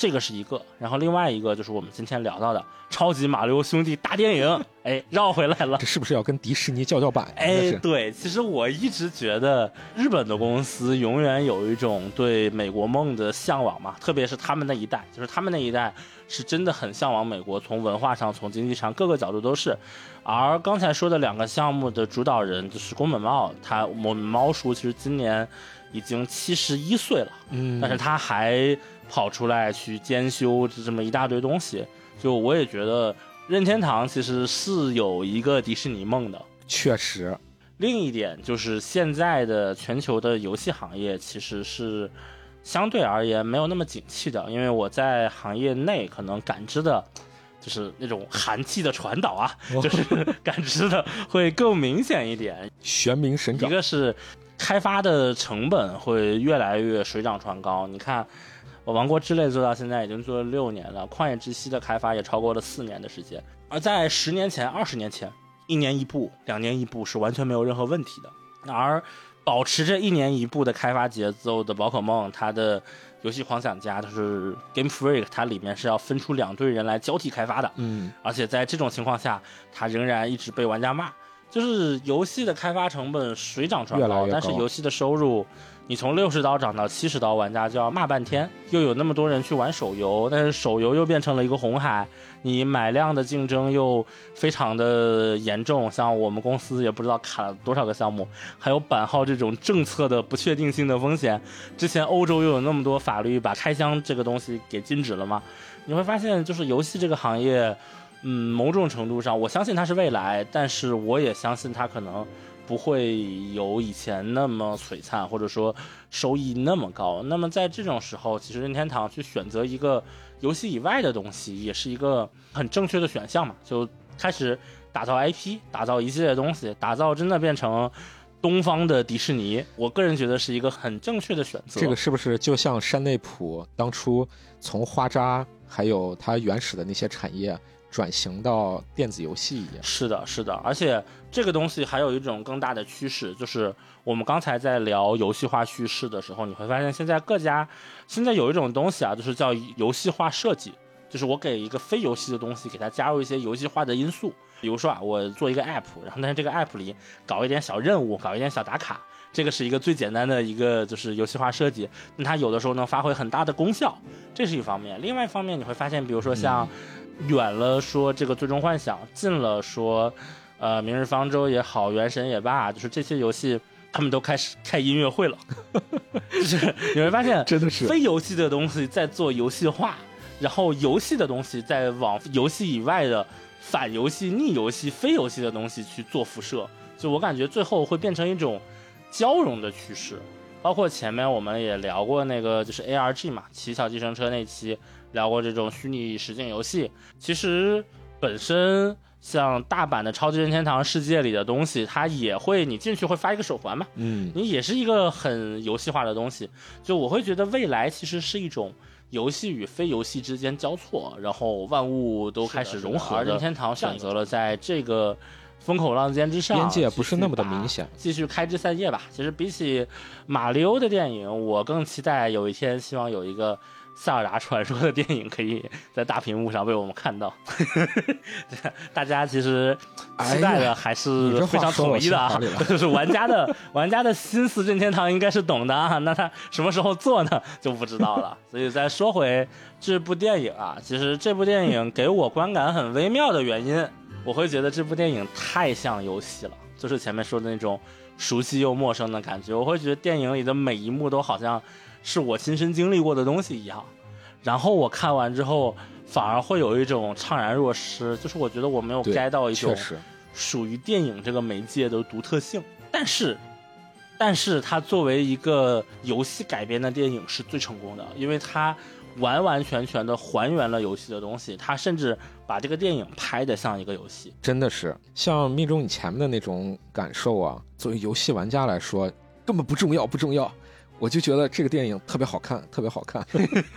这个是一个，然后另外一个就是我们今天聊到的《超级马里奥兄弟》大电影，哎，绕回来了。这是不是要跟迪士尼叫叫板？哎，对，其实我一直觉得日本的公司永远有一种对美国梦的向往嘛，特别是他们那一代，就是他们那一代是真的很向往美国，从文化上、从经济上各个角度都是。而刚才说的两个项目的主导人就是宫本茂，他我们猫叔其实今年已经七十一岁了，嗯，但是他还。跑出来去兼修这么一大堆东西，就我也觉得任天堂其实是有一个迪士尼梦的，确实。另一点就是现在的全球的游戏行业其实是相对而言没有那么景气的，因为我在行业内可能感知的，就是那种寒气的传导啊，就是感知的会更明显一点。玄冥神掌，一个是开发的成本会越来越水涨船高，你看。我王国之泪做到现在已经做了六年了，旷野之息的开发也超过了四年的时间。而在十年前、二十年前，一年一部、两年一部是完全没有任何问题的。而保持着一年一部的开发节奏的宝可梦，它的游戏狂想家，就是 Game Freak，它里面是要分出两队人来交替开发的。嗯，而且在这种情况下，它仍然一直被玩家骂。就是游戏的开发成本水涨船高，越越高但是游戏的收入，你从六十刀涨到七十刀，玩家就要骂半天。又有那么多人去玩手游，但是手游又变成了一个红海，你买量的竞争又非常的严重。像我们公司也不知道卡了多少个项目，还有版号这种政策的不确定性的风险。之前欧洲又有那么多法律把开箱这个东西给禁止了嘛？你会发现，就是游戏这个行业。嗯，某种程度上，我相信它是未来，但是我也相信它可能不会有以前那么璀璨，或者说收益那么高。那么在这种时候，其实任天堂去选择一个游戏以外的东西，也是一个很正确的选项嘛。就开始打造 IP，打造一系列东西，打造真的变成东方的迪士尼。我个人觉得是一个很正确的选择。这个是不是就像山内溥当初从花渣还有他原始的那些产业？转型到电子游戏一样，是的，是的，而且这个东西还有一种更大的趋势，就是我们刚才在聊游戏化叙事的时候，你会发现现在各家现在有一种东西啊，就是叫游戏化设计，就是我给一个非游戏的东西，给它加入一些游戏化的因素，比如说啊，我做一个 app，然后但是这个 app 里搞一点小任务，搞一点小打卡，这个是一个最简单的一个就是游戏化设计，那它有的时候能发挥很大的功效，这是一方面。另外一方面，你会发现，比如说像。远了说这个最终幻想，近了说，呃，明日方舟也好，原神也罢，就是这些游戏，他们都开始开音乐会了。就是你会发现，真的是非游戏的东西在做游戏化，然后游戏的东西在往游戏以外的反游戏、逆游戏、非游戏的东西去做辐射。就我感觉最后会变成一种交融的趋势。包括前面我们也聊过那个就是 A R G 嘛，骑小计程车那期。聊过这种虚拟实境游戏，其实本身像大阪的超级任天堂世界里的东西，它也会你进去会发一个手环嘛，嗯，你也是一个很游戏化的东西。就我会觉得未来其实是一种游戏与非游戏之间交错，然后万物都开始融合。而任天堂选择了在这个风口浪尖之上，边界不是那么的明显，继续开枝散叶吧。其实比起马里奥的电影，我更期待有一天希望有一个。塞尔达传说的电影可以在大屏幕上被我们看到，大家其实期待的还是非常统一的啊，就是玩家的 玩家的心思，任天堂应该是懂的啊。那他什么时候做呢？就不知道了。所以再说回这部电影啊，其实这部电影给我观感很微妙的原因，我会觉得这部电影太像游戏了，就是前面说的那种熟悉又陌生的感觉。我会觉得电影里的每一幕都好像。是我亲身经历过的东西一样，然后我看完之后，反而会有一种怅然若失，就是我觉得我没有 get 到一种属于电影这个媒介的独特性。但是，但是它作为一个游戏改编的电影是最成功的，因为它完完全全的还原了游戏的东西，它甚至把这个电影拍的像一个游戏。真的是像命中你前面的那种感受啊，作为游戏玩家来说，根本不重要，不重要。我就觉得这个电影特别好看，特别好看，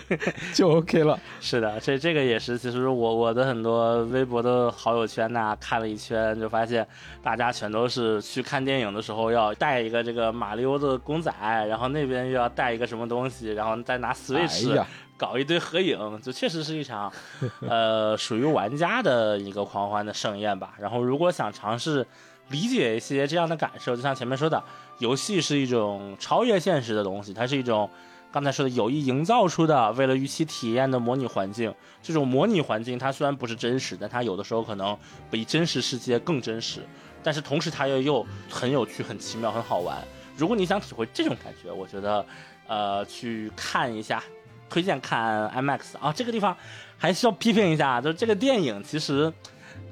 就 OK 了。是的，这这个也是，其实我我的很多微博的好友圈呐，看了一圈，就发现大家全都是去看电影的时候要带一个这个马里欧的公仔，然后那边又要带一个什么东西，然后再拿 Switch 搞一堆合影，就确实是一场 呃属于玩家的一个狂欢的盛宴吧。然后如果想尝试理解一些这样的感受，就像前面说的。游戏是一种超越现实的东西，它是一种刚才说的有意营造出的为了预期体验的模拟环境。这种模拟环境它虽然不是真实，但它有的时候可能比真实世界更真实。但是同时它又又很有趣、很奇妙、很好玩。如果你想体会这种感觉，我觉得呃去看一下，推荐看 IMAX 啊。这个地方还需要批评一下，就是这个电影其实。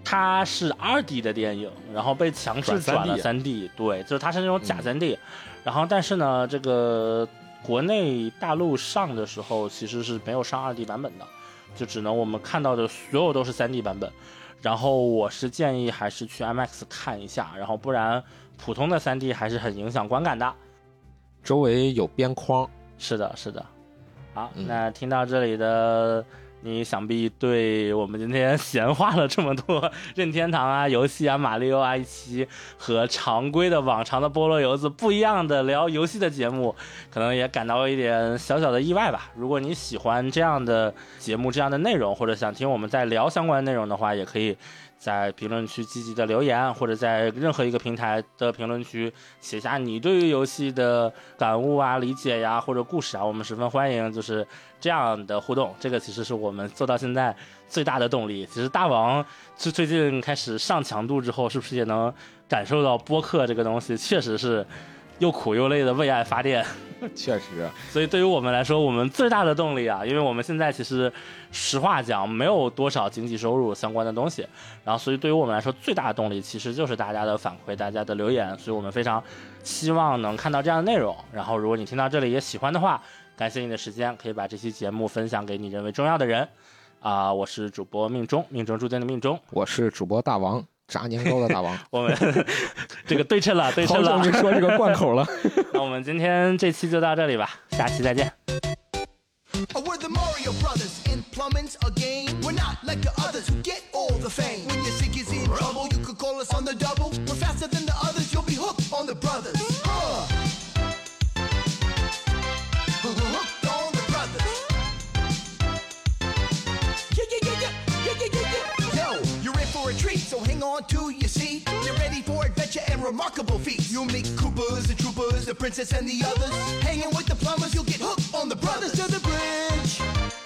它是二 D 的电影，然后被强制转了三 D，对，就是它是那种假三 D，然后但是呢，这个国内大陆上的时候其实是没有上二 D 版本的，就只能我们看到的所有都是三 D 版本，然后我是建议还是去 IMAX 看一下，然后不然普通的三 D 还是很影响观感的，周围有边框，是的，是的，好，那听到这里的。你想必对我们今天闲话了这么多任天堂啊、游戏啊、马里奥啊一期和常规的往常的菠萝油子不一样的聊游戏的节目，可能也感到一点小小的意外吧。如果你喜欢这样的节目、这样的内容，或者想听我们在聊相关内容的话，也可以。在评论区积极的留言，或者在任何一个平台的评论区写下你对于游戏的感悟啊、理解呀或者故事啊，我们十分欢迎就是这样的互动。这个其实是我们做到现在最大的动力。其实大王最最近开始上强度之后，是不是也能感受到播客这个东西确实是又苦又累的为爱发电？确实，所以对于我们来说，我们最大的动力啊，因为我们现在其实实话讲没有多少经济收入相关的东西，然后所以对于我们来说最大的动力其实就是大家的反馈、大家的留言，所以我们非常希望能看到这样的内容。然后如果你听到这里也喜欢的话，感谢你的时间，可以把这期节目分享给你认为重要的人。啊、我是主播命中，命中注定的命中，我是主播大王，炸年糕的大王，我们这个对称了，对称了。久没说这个贯口了。那我们今天这期就到这里吧，下期再见。Oh, We're the Mario Brothers, and plumbing's a game. We're not like the others who get all the fame. When your sink on to your seat. You're ready for adventure and remarkable feats. You'll meet Koopas and Troopers, the princess and the others. Hanging with the plumbers, you'll get hooked on the brothers to the bridge.